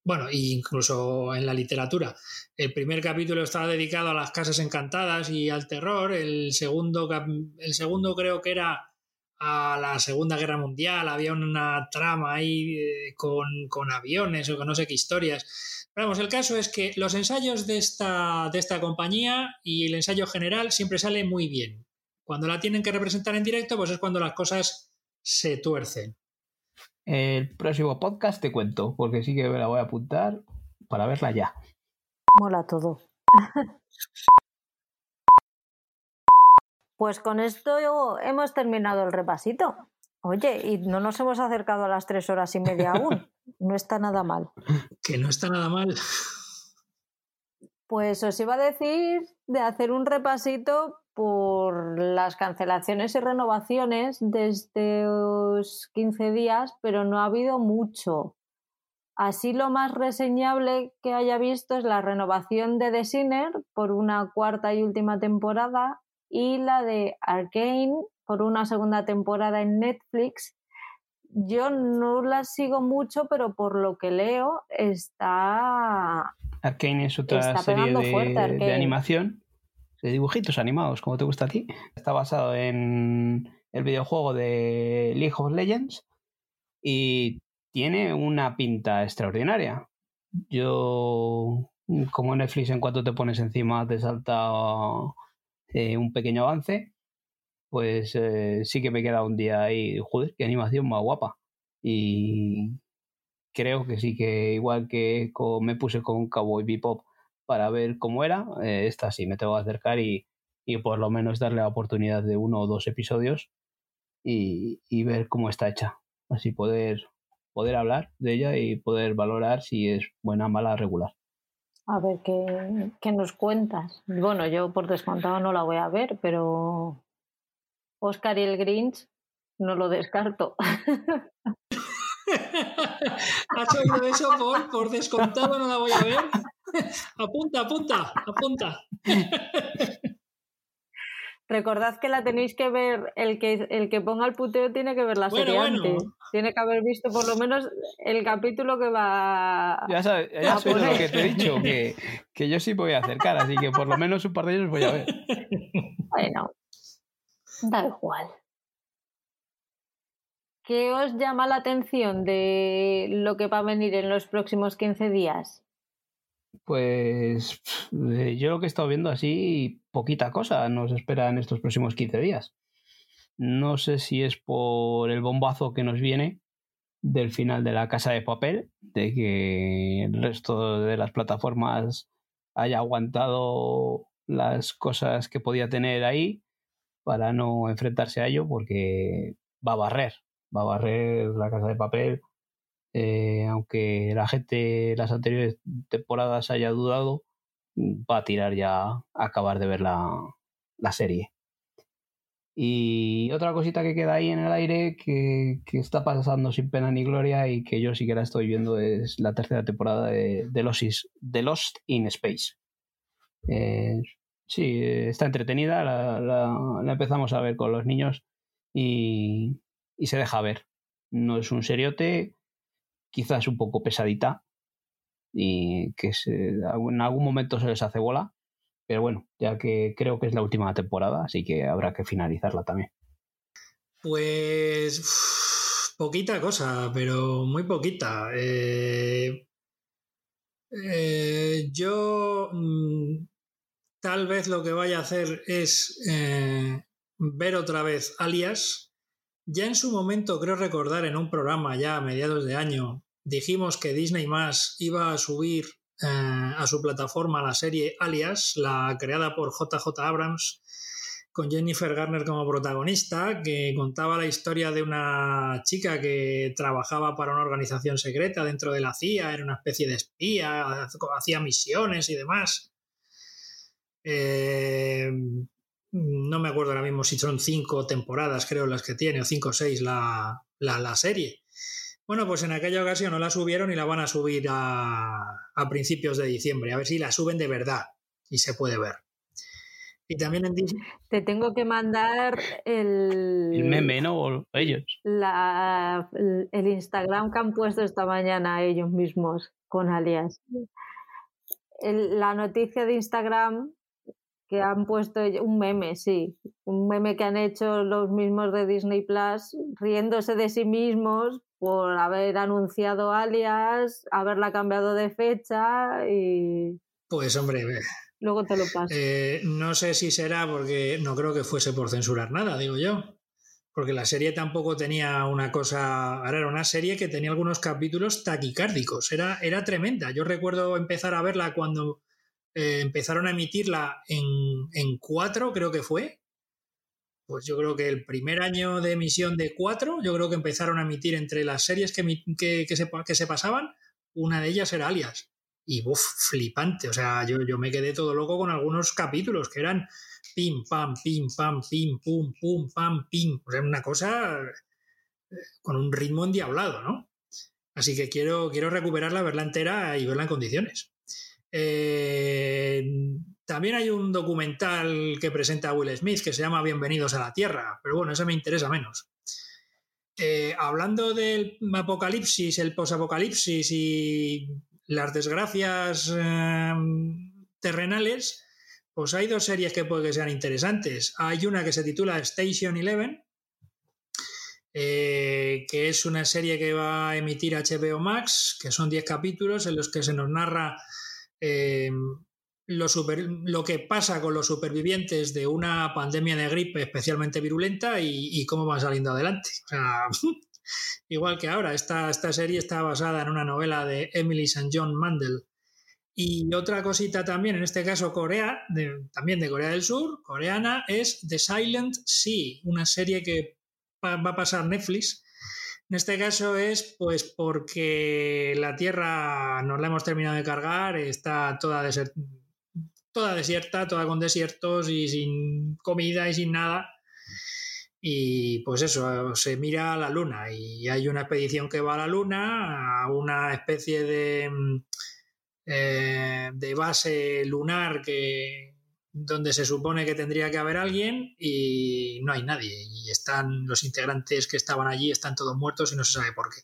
Speaker 2: bueno, incluso en la literatura. El primer capítulo estaba dedicado a las casas encantadas y al terror, el segundo, el segundo creo que era a la Segunda Guerra Mundial, había una trama ahí eh, con, con, aviones o con no sé qué historias. vamos, el caso es que los ensayos de esta, de esta compañía y el ensayo general siempre sale muy bien. Cuando la tienen que representar en directo, pues es cuando las cosas se tuercen.
Speaker 3: El próximo podcast te cuento, porque sí que me la voy a apuntar para verla ya.
Speaker 1: Mola todo. Pues con esto hemos terminado el repasito. Oye, y no nos hemos acercado a las tres horas y media aún. No está nada mal.
Speaker 2: Que no está nada mal.
Speaker 1: Pues os iba a decir de hacer un repasito por las cancelaciones y renovaciones de estos 15 días, pero no ha habido mucho. Así lo más reseñable que haya visto es la renovación de The Sinner por una cuarta y última temporada y la de Arkane por una segunda temporada en Netflix. Yo no la sigo mucho, pero por lo que leo está...
Speaker 3: Arkane es otra serie de, animación, de dibujitos animados, como te gusta a ti. Está basado en el videojuego de League of Legends y tiene una pinta extraordinaria. Yo, como Netflix, en cuanto te pones encima, te salta eh, un pequeño avance, pues eh, sí que me queda un día ahí, joder, qué animación más guapa. Y creo que sí que igual que me puse con Cowboy Bebop para ver cómo era, eh, esta sí me tengo que acercar y, y, por lo menos darle la oportunidad de uno o dos episodios y, y ver cómo está hecha. Así poder, poder hablar de ella y poder valorar si es buena, mala, regular.
Speaker 1: A ver, ¿qué, nos cuentas? Bueno, yo por descontado no la voy a ver, pero Oscar y el Grinch no lo descarto.
Speaker 2: ¿Has oído eso, Paul? Por descontado no la voy a ver. Apunta, apunta, apunta.
Speaker 1: Recordad que la tenéis que ver, el que, el que ponga el puteo tiene que ver la serie antes. Tiene que haber visto por lo menos el capítulo que va
Speaker 3: Ya sabes, ya sabes lo que te he dicho, que, que, yo sí voy a acercar, así que por lo menos un par de ellos voy a ver.
Speaker 1: Bueno, da igual. ¿Qué os llama la atención de lo que va a venir en los próximos 15 días?
Speaker 3: Pues eh, yo lo que he estado viendo así, poquita cosa nos espera en estos próximos 15 días. No sé si es por el bombazo que nos viene del final de la casa de papel, de que el resto de las plataformas haya aguantado las cosas que podía tener ahí para no enfrentarse a ello, porque va a barrer, va a barrer la casa de papel eh, aunque la gente las anteriores temporadas haya dudado, va a tirar ya a acabar de ver la, la serie. Y otra cosita que queda ahí en el aire que, que, está pasando sin pena ni gloria y que yo sí que la estoy viendo es la tercera temporada de, de, Lost, in Space. Eh, sí, está entretenida, la, la, empezamos a ver con los niños y, y se deja ver. No es un seriote, quizás un poco pesadita y que en algún momento se les hace bola. Pero bueno, ya que creo que es la última temporada, así que habrá que finalizarla también.
Speaker 2: Pues poquita cosa, pero muy poquita. Eh, eh, yo mm, tal vez lo que vaya a hacer es eh, ver otra vez Alias, ya en su momento, creo recordar en un programa ya a mediados de año, dijimos que Disney más iba a subir eh, a su plataforma la serie Alias, la creada por JJ Abrams, con Jennifer Garner como protagonista, que contaba la historia de una chica que trabajaba para una organización secreta dentro de la CIA, era una especie de espía, hacía misiones y demás. Eh, no me acuerdo ahora mismo si son cinco temporadas, creo, las que tiene, o cinco o seis la, serie. Bueno, pues en aquella ocasión no la subieron y la van a subir a, principios de diciembre, a ver si la suben de verdad y se puede ver. Y también en Disney.
Speaker 1: Te tengo que mandar el.
Speaker 3: El meme, ¿no? O ellos.
Speaker 1: La, el Instagram que han puesto esta mañana ellos mismos con alias. la noticia de Instagram que han puesto un meme, sí, un meme que han hecho los mismos de Disney Plus, riéndose de sí mismos por haber anunciado alias, haberla cambiado de fecha y...
Speaker 2: Pues hombre,
Speaker 1: luego te lo paso.
Speaker 2: Eh, no sé si será porque no creo que fuese por censurar nada, digo yo. Porque la serie tampoco tenía una cosa. Ahora era una serie que tenía algunos capítulos taquicárdicos. Era, era tremenda. Yo recuerdo empezar a verla cuando eh, empezaron a emitirla en, en cuatro, creo que fue. Pues yo creo que el primer año de emisión de cuatro, yo creo que empezaron a emitir entre las series que, que, se, que se pasaban, una de ellas era Alias. Y uf, flipante. O sea, yo, yo me quedé todo loco con algunos capítulos que eran pim, pam, pim, pam, pim, pum, pum, pam, pim. O sea, una cosa eh, con un ritmo endiablado, ¿no? Así que quiero, quiero recuperarla, verla entera y verla en condiciones. Eh, también hay un documental que presenta Will Smith que se llama Bienvenidos a la Tierra, pero bueno, eso me interesa menos. Eh, hablando del apocalipsis, el posapocalipsis y las desgracias em, terrenales, pues hay dos series que puede que sean interesantes. Hay una que se titula Station Eleven, eh, que es una serie que va a emitir HBO Max, que son 10 capítulos en los que se nos narra eh, lo, lo, que pasa con los supervivientes de una pandemia de gripe especialmente virulenta y, cómo van saliendo adelante. igual que ahora, esta, esta, serie está basada en una novela de Emily St. John Mandel. Y otra cosita también, en este caso Corea, también de Corea del Sur, coreana, es The Silent Sea, una serie que va a pasar Netflix en este caso es pues porque la Tierra nos la hemos terminado de cargar, está toda, toda desierta, toda con desiertos y sin comida y sin nada. Y pues eso, se mira a la Luna y hay una expedición que va a la Luna, a una especie de, eh, de base lunar que, donde se supone que tendría que haber alguien y no hay nadie. Y están los integrantes que estaban allí, están todos muertos y no se sabe por qué.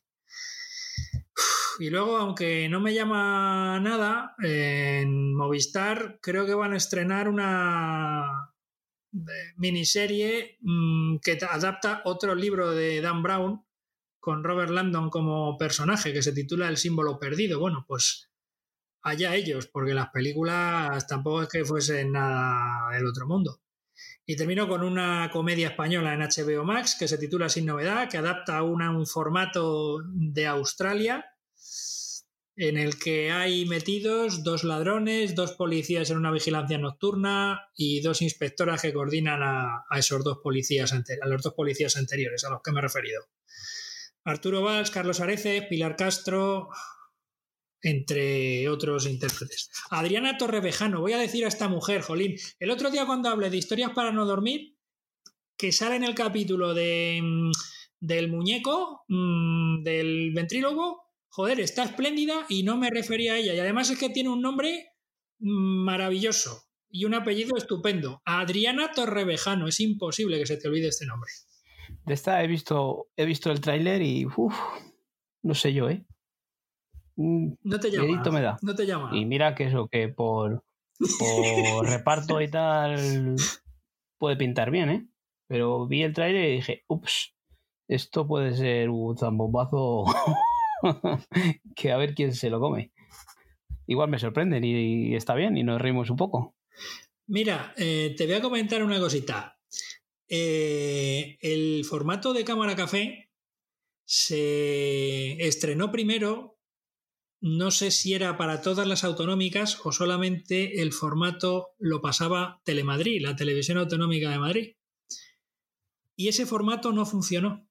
Speaker 2: Y luego, aunque no me llama nada, en Movistar creo que van a estrenar una eh, miniserie mm, que adapta otro libro de Dan Brown con Robert Landon como personaje que se titula El símbolo perdido. Bueno, pues allá ellos, porque las películas tampoco es que fuesen nada del otro mundo. Y termino con una comedia española en HBO Max que se titula Sin Novedad, que adapta a un formato de Australia en el que hay metidos dos ladrones, dos policías en una vigilancia nocturna y dos inspectoras que coordinan a, esos dos policías, a los dos policías anteriores a los que me he referido. Arturo Valls, Carlos Areces, Pilar Castro, entre otros intérpretes. Adriana Torrevejano, voy a decir a esta mujer, Jolín, el otro día cuando hablé de historias para no dormir, que sale en el capítulo de, mm, del muñeco, mm, del ventrílogo, joder, está espléndida y no me refería a ella. Y además es que tiene un nombre mm, maravilloso y un apellido estupendo. Adriana Torrevejano, es imposible que se te olvide este nombre.
Speaker 3: De esta he visto, he visto el tráiler y no sé yo, ¿eh?
Speaker 2: No te llama. No te llama.
Speaker 3: Y mira que eso, que por, por reparto y tal puede pintar bien, ¿eh? Pero vi el trailer y dije, ups, esto puede ser un zambombazo que a ver quién se lo come. Igual me sorprenden y, está bien y nos reímos un poco.
Speaker 2: Mira, eh, te voy a comentar una cosita. Eh, el formato de cámara café se estrenó primero no sé si era para todas las autonómicas o solamente el formato lo pasaba Telemadrid, la televisión autonómica de Madrid. Y ese formato no funcionó.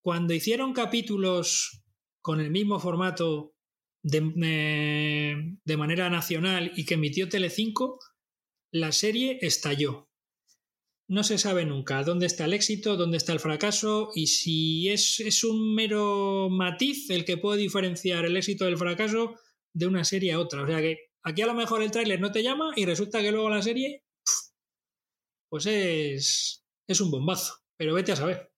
Speaker 2: Cuando hicieron capítulos con el mismo formato de, eh, manera nacional y que emitió Telecinco, la serie estalló no se sabe nunca dónde está el éxito, dónde está el fracaso y si es, es, un mero matiz el que puede diferenciar el éxito del fracaso de una serie a otra. O sea que aquí a lo mejor el tráiler no te llama y resulta que luego la serie pues es, es un bombazo. Pero vete a saber.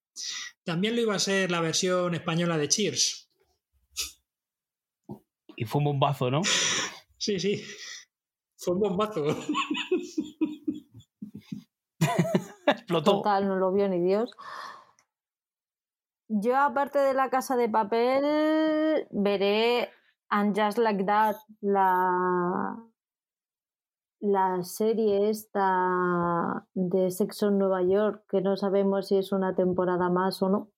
Speaker 2: También lo iba a ser la versión española de Cheers.
Speaker 3: Y fue un bombazo, ¿no?
Speaker 2: Sí, sí. Fue un bombazo.
Speaker 3: Explotó.
Speaker 1: Total, no lo vio ni Dios. Yo, aparte de la casa de papel, veré And Just Like That, la, la serie esta de Sexo en Nueva York, que no sabemos si es una temporada más o no.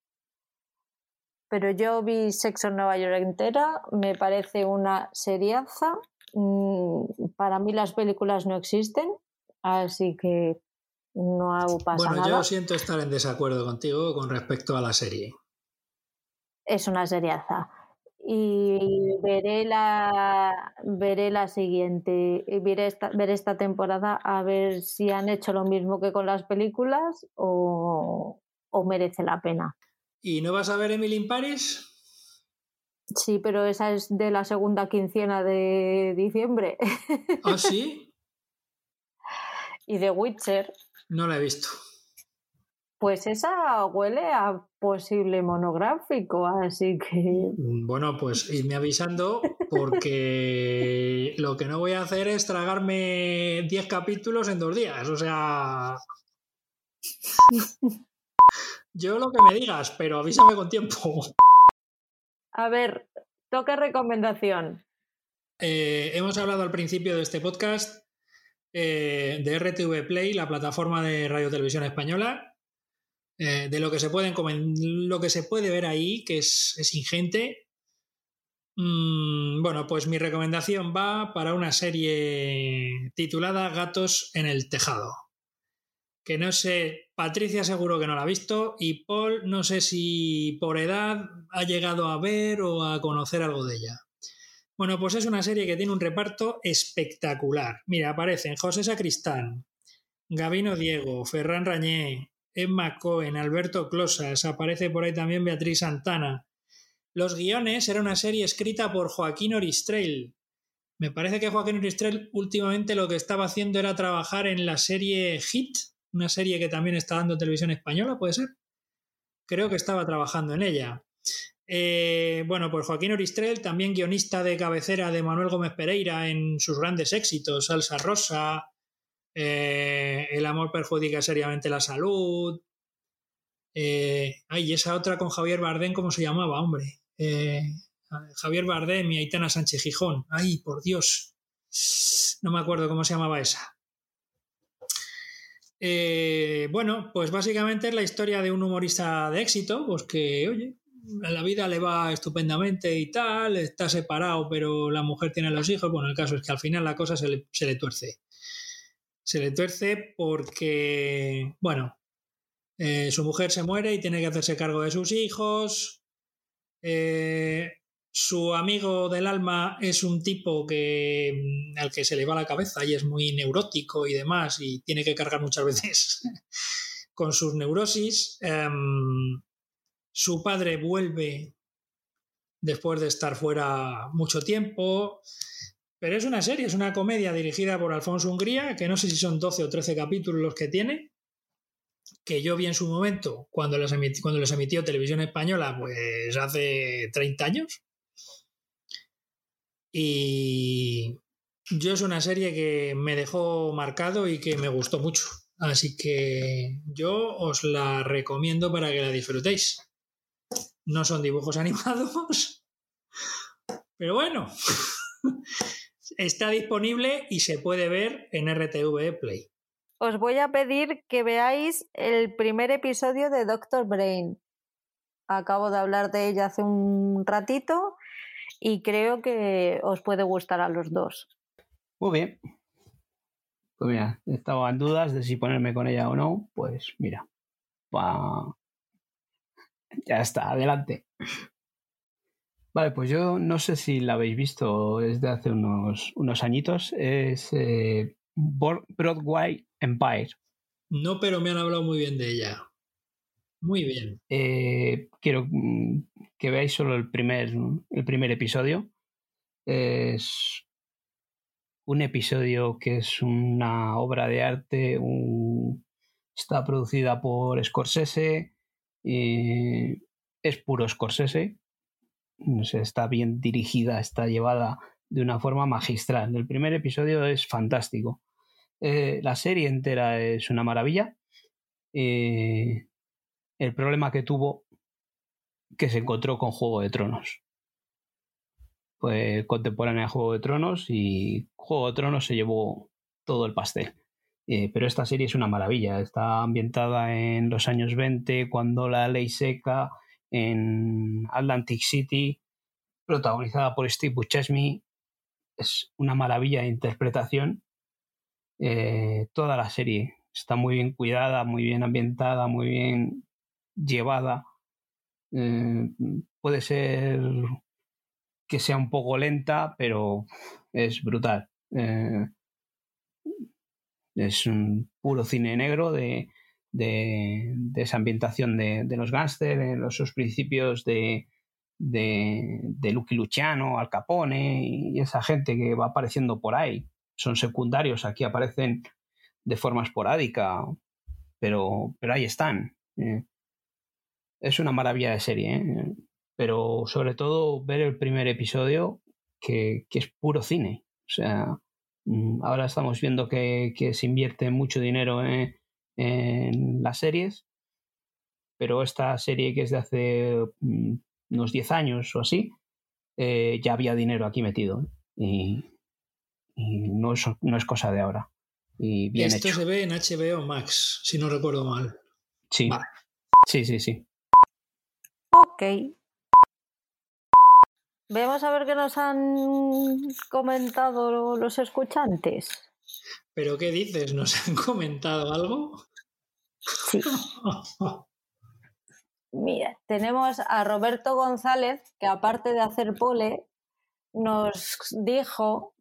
Speaker 1: Pero yo vi Sexo en Nueva York entera, me parece una seriaza. Mm, Para mí las películas no existen, así que no pasa
Speaker 2: bueno,
Speaker 1: nada.
Speaker 2: yo siento estar en desacuerdo contigo con respecto a la serie.
Speaker 1: Es una seriaza. Y veré la, veré la siguiente, y veré esta, veré esta temporada a ver si han hecho lo mismo que con las películas o, o merece la pena.
Speaker 2: ¿Y no vas a ver Emily in Paris?
Speaker 1: Sí, pero esa es de la segunda quincena de diciembre.
Speaker 2: ¿Ah, sí?
Speaker 1: y The Witcher,
Speaker 2: No la he visto.
Speaker 1: pues esa huele a posible monográfico, así que
Speaker 2: Bueno, pues irme avisando porque lo que no voy a hacer es tragarme 10 capítulos en dos días. O sea... Yo lo que me digas, pero avísame con tiempo.
Speaker 1: a ver, toca recomendación.
Speaker 2: Eh, hemos hablado al principio de este podcast eh, de RTV Play, la plataforma de radio televisión española, eh, de lo que se puede comen- lo que se puede ver ahí, que es, es ingente. Mm, bueno, pues mi recomendación va para una serie titulada Gatos en el Tejado. Que no sé, Patricia seguro que no la ha visto y Paul no sé si por edad ha llegado a ver o a conocer algo de ella. Bueno, pues es una serie que tiene un reparto espectacular. Mira, aparecen José Sacristán, Gabino Diego, Ferran Rañé, Emma Cohen, Alberto Closas, aparece por ahí también Beatriz Santana. Los guiones era una serie escrita por Joaquín Oristrel. Me parece que Joaquín Oristrel últimamente lo que estaba haciendo era trabajar en la serie Hit, una serie que también está dando televisión española, ¿puede ser? Creo que estaba trabajando en ella. Eh, bueno, pues Joaquín Oristrel, también guionista de cabecera de Manuel Gómez Pereira en sus grandes éxitos, Salsa Rosa, eh, El amor perjudica seriamente la salud. Eh, ay, esa otra con Javier Bardem, ¿cómo se llamaba, hombre? Eh, Javier Bardem y Aitana Sánchez Gijón. Ay, por Dios. No me acuerdo cómo se llamaba esa. Bueno, pues básicamente es la historia de un humorista de éxito, pues que, oye, la vida le va estupendamente y tal, está separado, pero la mujer tiene los hijos. Bueno, el caso es que al final la cosa se le, se le tuerce. Se le tuerce porque, bueno, eh, su mujer se muere y tiene que hacerse cargo de sus hijos. Eh, su amigo del alma es un tipo que mm, al que se le va la cabeza y es muy neurótico y demás y tiene que cargar muchas veces con sus neurosis. Em, su padre vuelve después de estar fuera mucho tiempo. Pero es una serie, es una comedia dirigida por Alfonso Hungría, que no sé si son 12 o 13 capítulos los que tiene, que yo vi en su momento cuando les, emiti- cuando les emitió Televisión Española, pues hace 30 años. Y yo es una serie que me dejó marcado y que me gustó mucho. Así que yo os la recomiendo para que la disfrutéis. No son dibujos animados, pero bueno, está disponible y se puede ver en RTV Play.
Speaker 1: Os voy a pedir que veáis el primer episodio de Doctor Brain. Acabo de hablar de ella hace un ratito y creo que os puede gustar a los dos.
Speaker 3: Muy bien. Pues mira, estaba en dudas de si ponerme con ella o no. Pues mira. pa- Ya está, adelante. Vale, pues yo no sé si la habéis visto, es de hace unos, unos añitos. Es eh, Broadway Empire.
Speaker 2: No, pero me han hablado muy bien de ella. Muy bien.
Speaker 3: Eh, quiero mm, que veáis solo el primer, el primer episodio. Es un episodio que es una obra de arte, un- Está producida por Scorsese. Y es puro Scorsese. Está bien dirigida, está llevada de una forma magistral. El primer episodio es fantástico. Eh, la serie entera es una maravilla. Eh, el problema que tuvo que se encontró con Juego de Tronos. Fue contemporánea a Juego de Tronos y Juego de Tronos se llevó todo el pastel. Eh, pero esta serie es una maravilla. Está ambientada en los años 20, cuando la ley seca, en Atlantic City, protagonizada por Steve Buscemi. Es una maravilla de interpretación. Eh, toda la serie está muy bien cuidada, muy bien ambientada, muy bien llevada. Eh, puede ser que sea un poco lenta, pero es brutal. Es un puro cine negro de, de, esa ambientación de, los gángsters, los sus principios de, de, de Lucky Luciano, Al Capone y esa gente que va apareciendo por ahí. Son secundarios, aquí aparecen de forma esporádica, pero, pero ahí están. Eh, es una maravilla de serie, ¿eh? pero sobre todo ver el primer episodio que, es puro cine. O sea, ahora estamos viendo que, se invierte mucho dinero en, las series, pero esta serie que es de hace mm, unos 10 años o así, eh, ya había dinero aquí metido. ¿eh? Y, no, es, no es cosa de ahora. Y bien
Speaker 2: Esto se ve en HBO Max, si no recuerdo mal.
Speaker 3: Sí. Sí, sí, sí.
Speaker 1: Ok. Vamos a ver qué nos han comentado los escuchantes.
Speaker 2: ¿Pero qué dices? ¿Nos han comentado algo?
Speaker 1: Sí. Mira, tenemos a Roberto González, que aparte de hacer pole, nos dijo,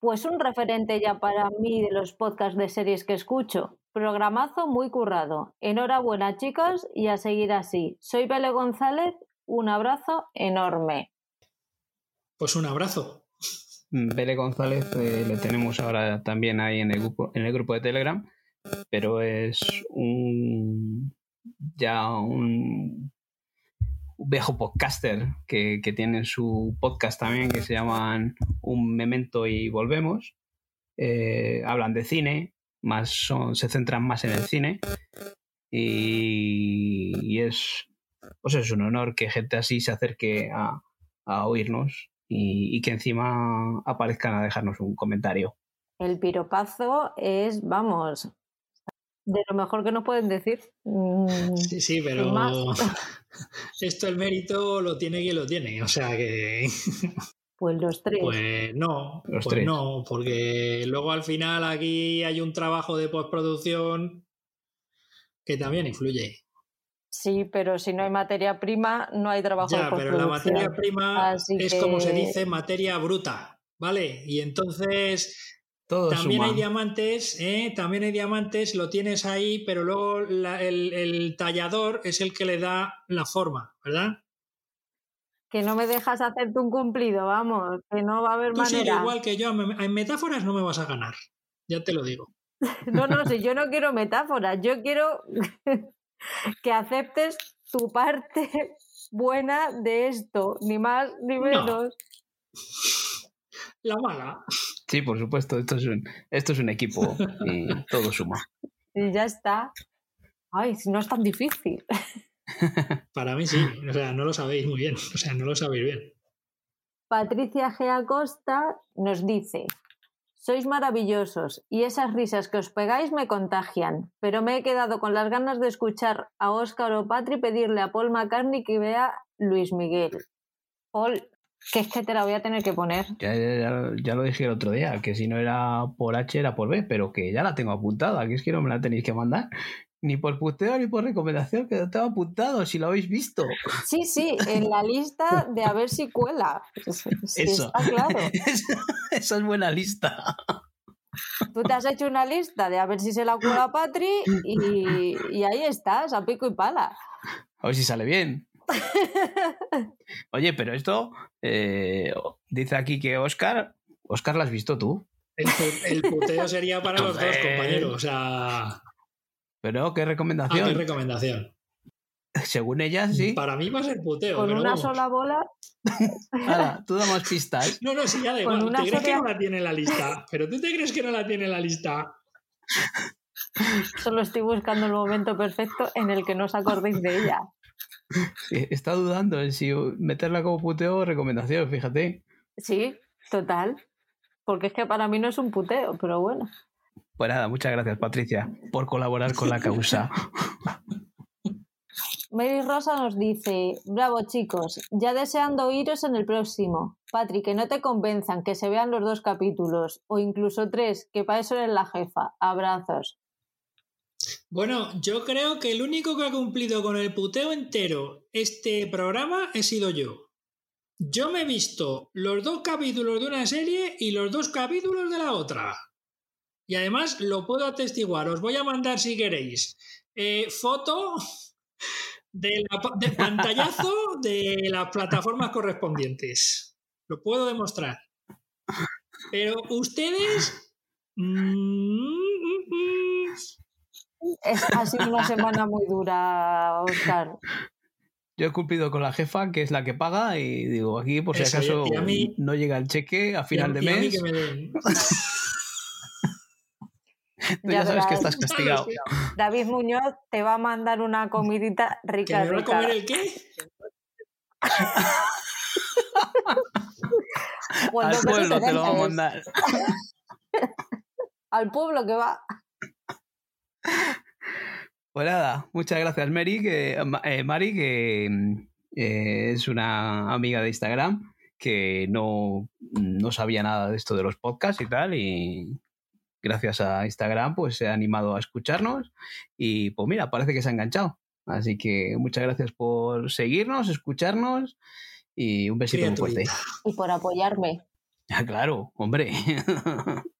Speaker 1: pues un referente ya para mí de los podcasts de series que escucho. Programazo muy currado. Enhorabuena, chicos, y a seguir así. Soy Bele González. Un abrazo enorme.
Speaker 2: Pues un abrazo.
Speaker 3: Bele González eh, le tenemos ahora también ahí en el grupo, en el grupo de Telegram, pero es un ya un, viejo podcaster que, tiene su podcast también que se llaman Un Memento y Volvemos. Eh, hablan de cine, más son, se centran más en el cine y, es pues es un honor que gente así se acerque a, oírnos y, que encima aparezcan a dejarnos un comentario.
Speaker 1: El piropazo es, vamos, de lo mejor que nos pueden decir.
Speaker 2: Mm, sí, sí, pero esto el mérito lo tiene quien lo tiene, o sea que...
Speaker 1: Pues los tres.
Speaker 2: Pues no, pues no, porque luego al final aquí hay un trabajo de postproducción que también influye.
Speaker 1: Sí, pero si no hay materia prima, no hay trabajo de postproducción.
Speaker 2: pero la materia prima es como se dice materia bruta, ¿vale? Y entonces también hay diamantes, ¿eh? también hay diamantes, lo tienes ahí, pero luego el, el tallador es el que le da la forma, ¿verdad?
Speaker 1: que no me dejas hacerte un cumplido, vamos, que no va a haber
Speaker 2: Tú
Speaker 1: manera.
Speaker 2: igual que yo, en metáforas no me vas a ganar, ya te lo digo.
Speaker 1: no, no, si yo no quiero metáforas, yo quiero que aceptes tu parte buena de esto, ni más ni menos.
Speaker 2: La mala.
Speaker 3: Sí, por supuesto, esto es un, esto es un equipo y todo suma.
Speaker 1: Y ya está. Ay, no es tan difícil.
Speaker 2: Para mí sí, o sea, no lo sabéis muy bien, o sea, no lo sabéis bien.
Speaker 1: Patricia G. Acosta nos dice, sois maravillosos y esas risas que os pegáis me contagian, pero me he quedado con las ganas de escuchar a Óscar o Patri pedirle a Paul McCartney que vea Luis Miguel. Paul, que es que te la voy a tener que poner.
Speaker 3: Ya, ya, lo dije el otro día, que si no era por H era por B, pero que ya la tengo apuntada, que es que no me la tenéis que mandar. Ni por puteo ni por recomendación, que no tengo apuntado, si lo habéis visto.
Speaker 1: Sí, sí, en la lista de a ver si cuela. Eso. Está claro.
Speaker 3: Esa es buena lista.
Speaker 1: Tú te has hecho una lista de a ver si se la cuela Patri y, y ahí estás, a pico y pala.
Speaker 3: A ver si sale bien. Oye, pero esto eh, dice aquí que Oscar. Oscar, ¿la has visto tú?
Speaker 2: El, puteo sería para los dos, compañeros. O sea.
Speaker 3: Pero, ¿qué
Speaker 2: Ah,
Speaker 3: recomendación?
Speaker 2: qué recomendación.
Speaker 3: Según ella, sí.
Speaker 2: Para mí va a ser puteo.
Speaker 1: Con una
Speaker 2: vamos.
Speaker 1: sola bola,
Speaker 3: Hala, tú damos pistas.
Speaker 2: No, no, sí, ya da
Speaker 1: Con
Speaker 2: igual. ¿Te crees que
Speaker 1: sola-
Speaker 2: no la tiene en la lista? ¿Pero tú te crees que no la tiene en la lista?
Speaker 1: solo estoy buscando el momento perfecto en el que no os acordéis de ella.
Speaker 3: Sí, Está dudando en si meterla como puteo o recomendación, fíjate.
Speaker 1: Sí, total. Porque es que para mí no es un puteo, pero bueno.
Speaker 3: Pues nada, muchas gracias, Patricia, por colaborar con la causa.
Speaker 1: Mary Rosa nos dice, bravo chicos, ya deseando oíros en el próximo. Patri, que no te convenzan, que se vean los dos capítulos, o incluso tres, que para eso eres la jefa. Abrazos.
Speaker 2: Bueno, yo creo que el único que ha cumplido con el puteo entero este programa he sido yo. Yo me he visto los dos capítulos de una serie y los dos capítulos de la otra. Y además lo puedo atestiguar. Os voy a mandar si queréis eh, foto de, la de pantallazo de las plataformas correspondientes. Lo puedo demostrar. Pero ustedes...
Speaker 1: Es, ha sido una semana muy dura, Oscar.
Speaker 3: Yo he cumplido con la jefa, que es la que paga, y digo, aquí por si
Speaker 2: Eso,
Speaker 3: acaso
Speaker 2: mí-
Speaker 3: no llega el cheque a final
Speaker 2: y a-
Speaker 3: de
Speaker 2: y a mí
Speaker 3: mes,
Speaker 2: que me den.
Speaker 3: tú ya, sabes que estás castigado.
Speaker 1: David Muñoz te va a mandar una comidita
Speaker 2: ¿Que
Speaker 1: rica,
Speaker 2: me va a
Speaker 1: rica.
Speaker 2: comer el qué?
Speaker 3: Al
Speaker 1: que
Speaker 3: pueblo te lo va a mandar.
Speaker 1: Al pueblo que va.
Speaker 3: Pues nada, muchas gracias, Mary, que, eh, Mari, que mm, eh, es una amiga de Instagram que no, no sabía nada de esto de los podcasts y tal, y gracias a Instagram pues se ha animado a escucharnos y pues mira, parece que se ha enganchado. Así que muchas gracias por seguirnos, escucharnos y un besito muy fuerte.
Speaker 1: Y por apoyarme.
Speaker 3: Ah, claro, hombre.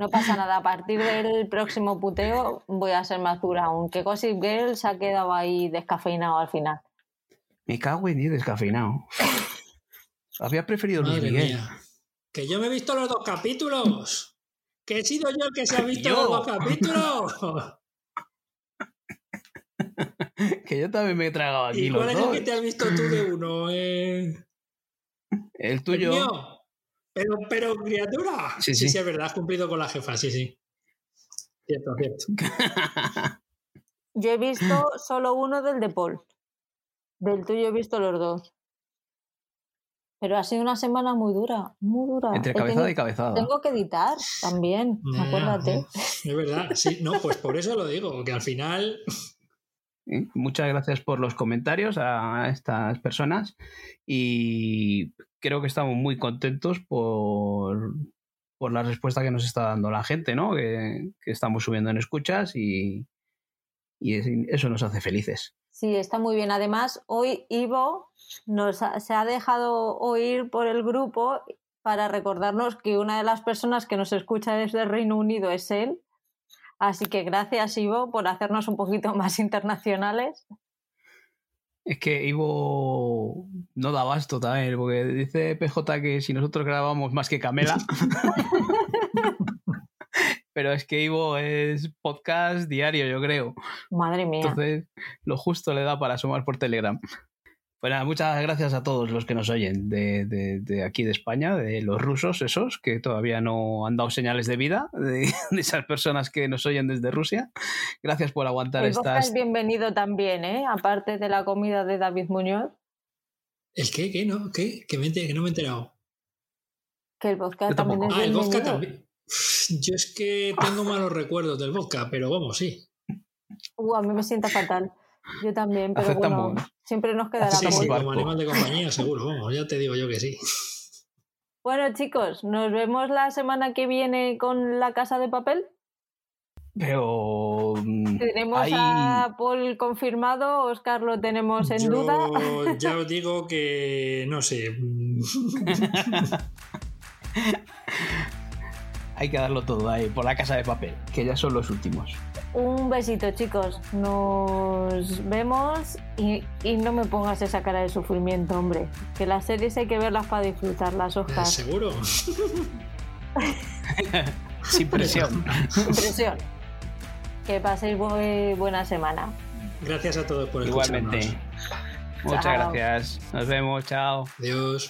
Speaker 1: No pasa nada. A partir del próximo puteo voy a ser más dura. Aunque Gossip Girl se ha quedado ahí descafeinado al final.
Speaker 3: Me cago en 10 descafeinado. Había preferido Luis Miguel.
Speaker 2: mía. Que yo me he visto los dos capítulos. Que he sido yo el que se ha visto
Speaker 3: Yo.
Speaker 2: los dos capítulos.
Speaker 3: Que yo también me he tragado aquí
Speaker 2: ¿Y
Speaker 3: los
Speaker 2: cuál es el
Speaker 3: dos.
Speaker 2: que te has visto tú de uno? Eh,
Speaker 3: El
Speaker 2: ¿el
Speaker 3: tuyo.
Speaker 2: mío? Pero, pero, criatura.
Speaker 3: Sí,
Speaker 2: sí,
Speaker 3: sí.
Speaker 2: sí, es verdad, has cumplido con la jefa, sí, sí. Cierto, cierto.
Speaker 1: Yo he visto solo uno del de Paul. Del tuyo he visto los dos. Pero ha sido una semana muy dura, muy dura.
Speaker 3: Entre cabezada
Speaker 1: tenido-
Speaker 3: y cabezada.
Speaker 1: Tengo que editar también, acuérdate.
Speaker 2: Es verdad, sí. No, pues por eso lo digo, que al final.
Speaker 3: Muchas gracias por los comentarios a estas personas y creo que estamos muy contentos por, por la respuesta que nos está dando la gente, ¿no? Que, que estamos subiendo en escuchas y, y es- eso nos hace felices.
Speaker 1: Sí, está muy bien. Además, hoy Ivo nos ha- se ha dejado oír por el grupo para recordarnos que una de las personas que nos escucha desde Reino Unido es él. Así que gracias, Ivo, por hacernos un poquito más internacionales.
Speaker 3: Es que Ivo no da basto también, porque dice PJ que si nosotros grabamos más que Camela. Pero es que Ivo es podcast diario, yo creo.
Speaker 1: Madre mía.
Speaker 3: Entonces, lo justo le da para asomar por Telegram. Pues nada, muchas gracias a todos los que nos oyen de, de- de aquí de España, de los rusos esos, que todavía no han dado señales de vida, de, de esas personas que nos oyen desde Rusia. Gracias por aguantar
Speaker 1: el podcast
Speaker 3: estas...
Speaker 1: es bienvenido también, ¿eh? Aparte de la comida de David Muñoz,
Speaker 2: ¿El qué? ¿Qué? ¿No? ¿Qué? Que, me enter- que no me he enterado.
Speaker 1: que el podcast también es
Speaker 2: Ah, el
Speaker 1: bienvenido.
Speaker 2: también. Yo es que tengo malos recuerdos del vodka, pero vamos, sí.
Speaker 1: Uh, a mí me sienta fatal. Yo también, pero
Speaker 3: Aceptamos.
Speaker 1: bueno, siempre nos queda la
Speaker 3: Aceptamos
Speaker 2: Sí, sí, como animal de compañía, seguro, vamos, ya te digo yo que sí.
Speaker 1: Bueno, chicos, nos vemos la semana que viene con la casa de papel.
Speaker 3: Pero... mm,
Speaker 1: Tenemos
Speaker 3: hay-
Speaker 1: a Paul confirmado, Oscar lo tenemos en
Speaker 2: Yo
Speaker 1: duda.
Speaker 2: ya os digo que no sé.
Speaker 3: Hay que darlo todo ahí, por la casa de papel, que ya son los últimos.
Speaker 1: Un besito, chicos. Nos vemos y, y no me pongas esa cara de sufrimiento, hombre. Que las series hay que verlas para disfrutarlas, Oscar.
Speaker 2: Seguro.
Speaker 3: Sin presión.
Speaker 1: Sin presión. Que paséis muy buena semana.
Speaker 2: Gracias a todos por
Speaker 3: Igualmente.
Speaker 2: escucharnos.
Speaker 3: Muchas
Speaker 1: Chao.
Speaker 3: gracias. Nos vemos. Chao.
Speaker 2: Adiós.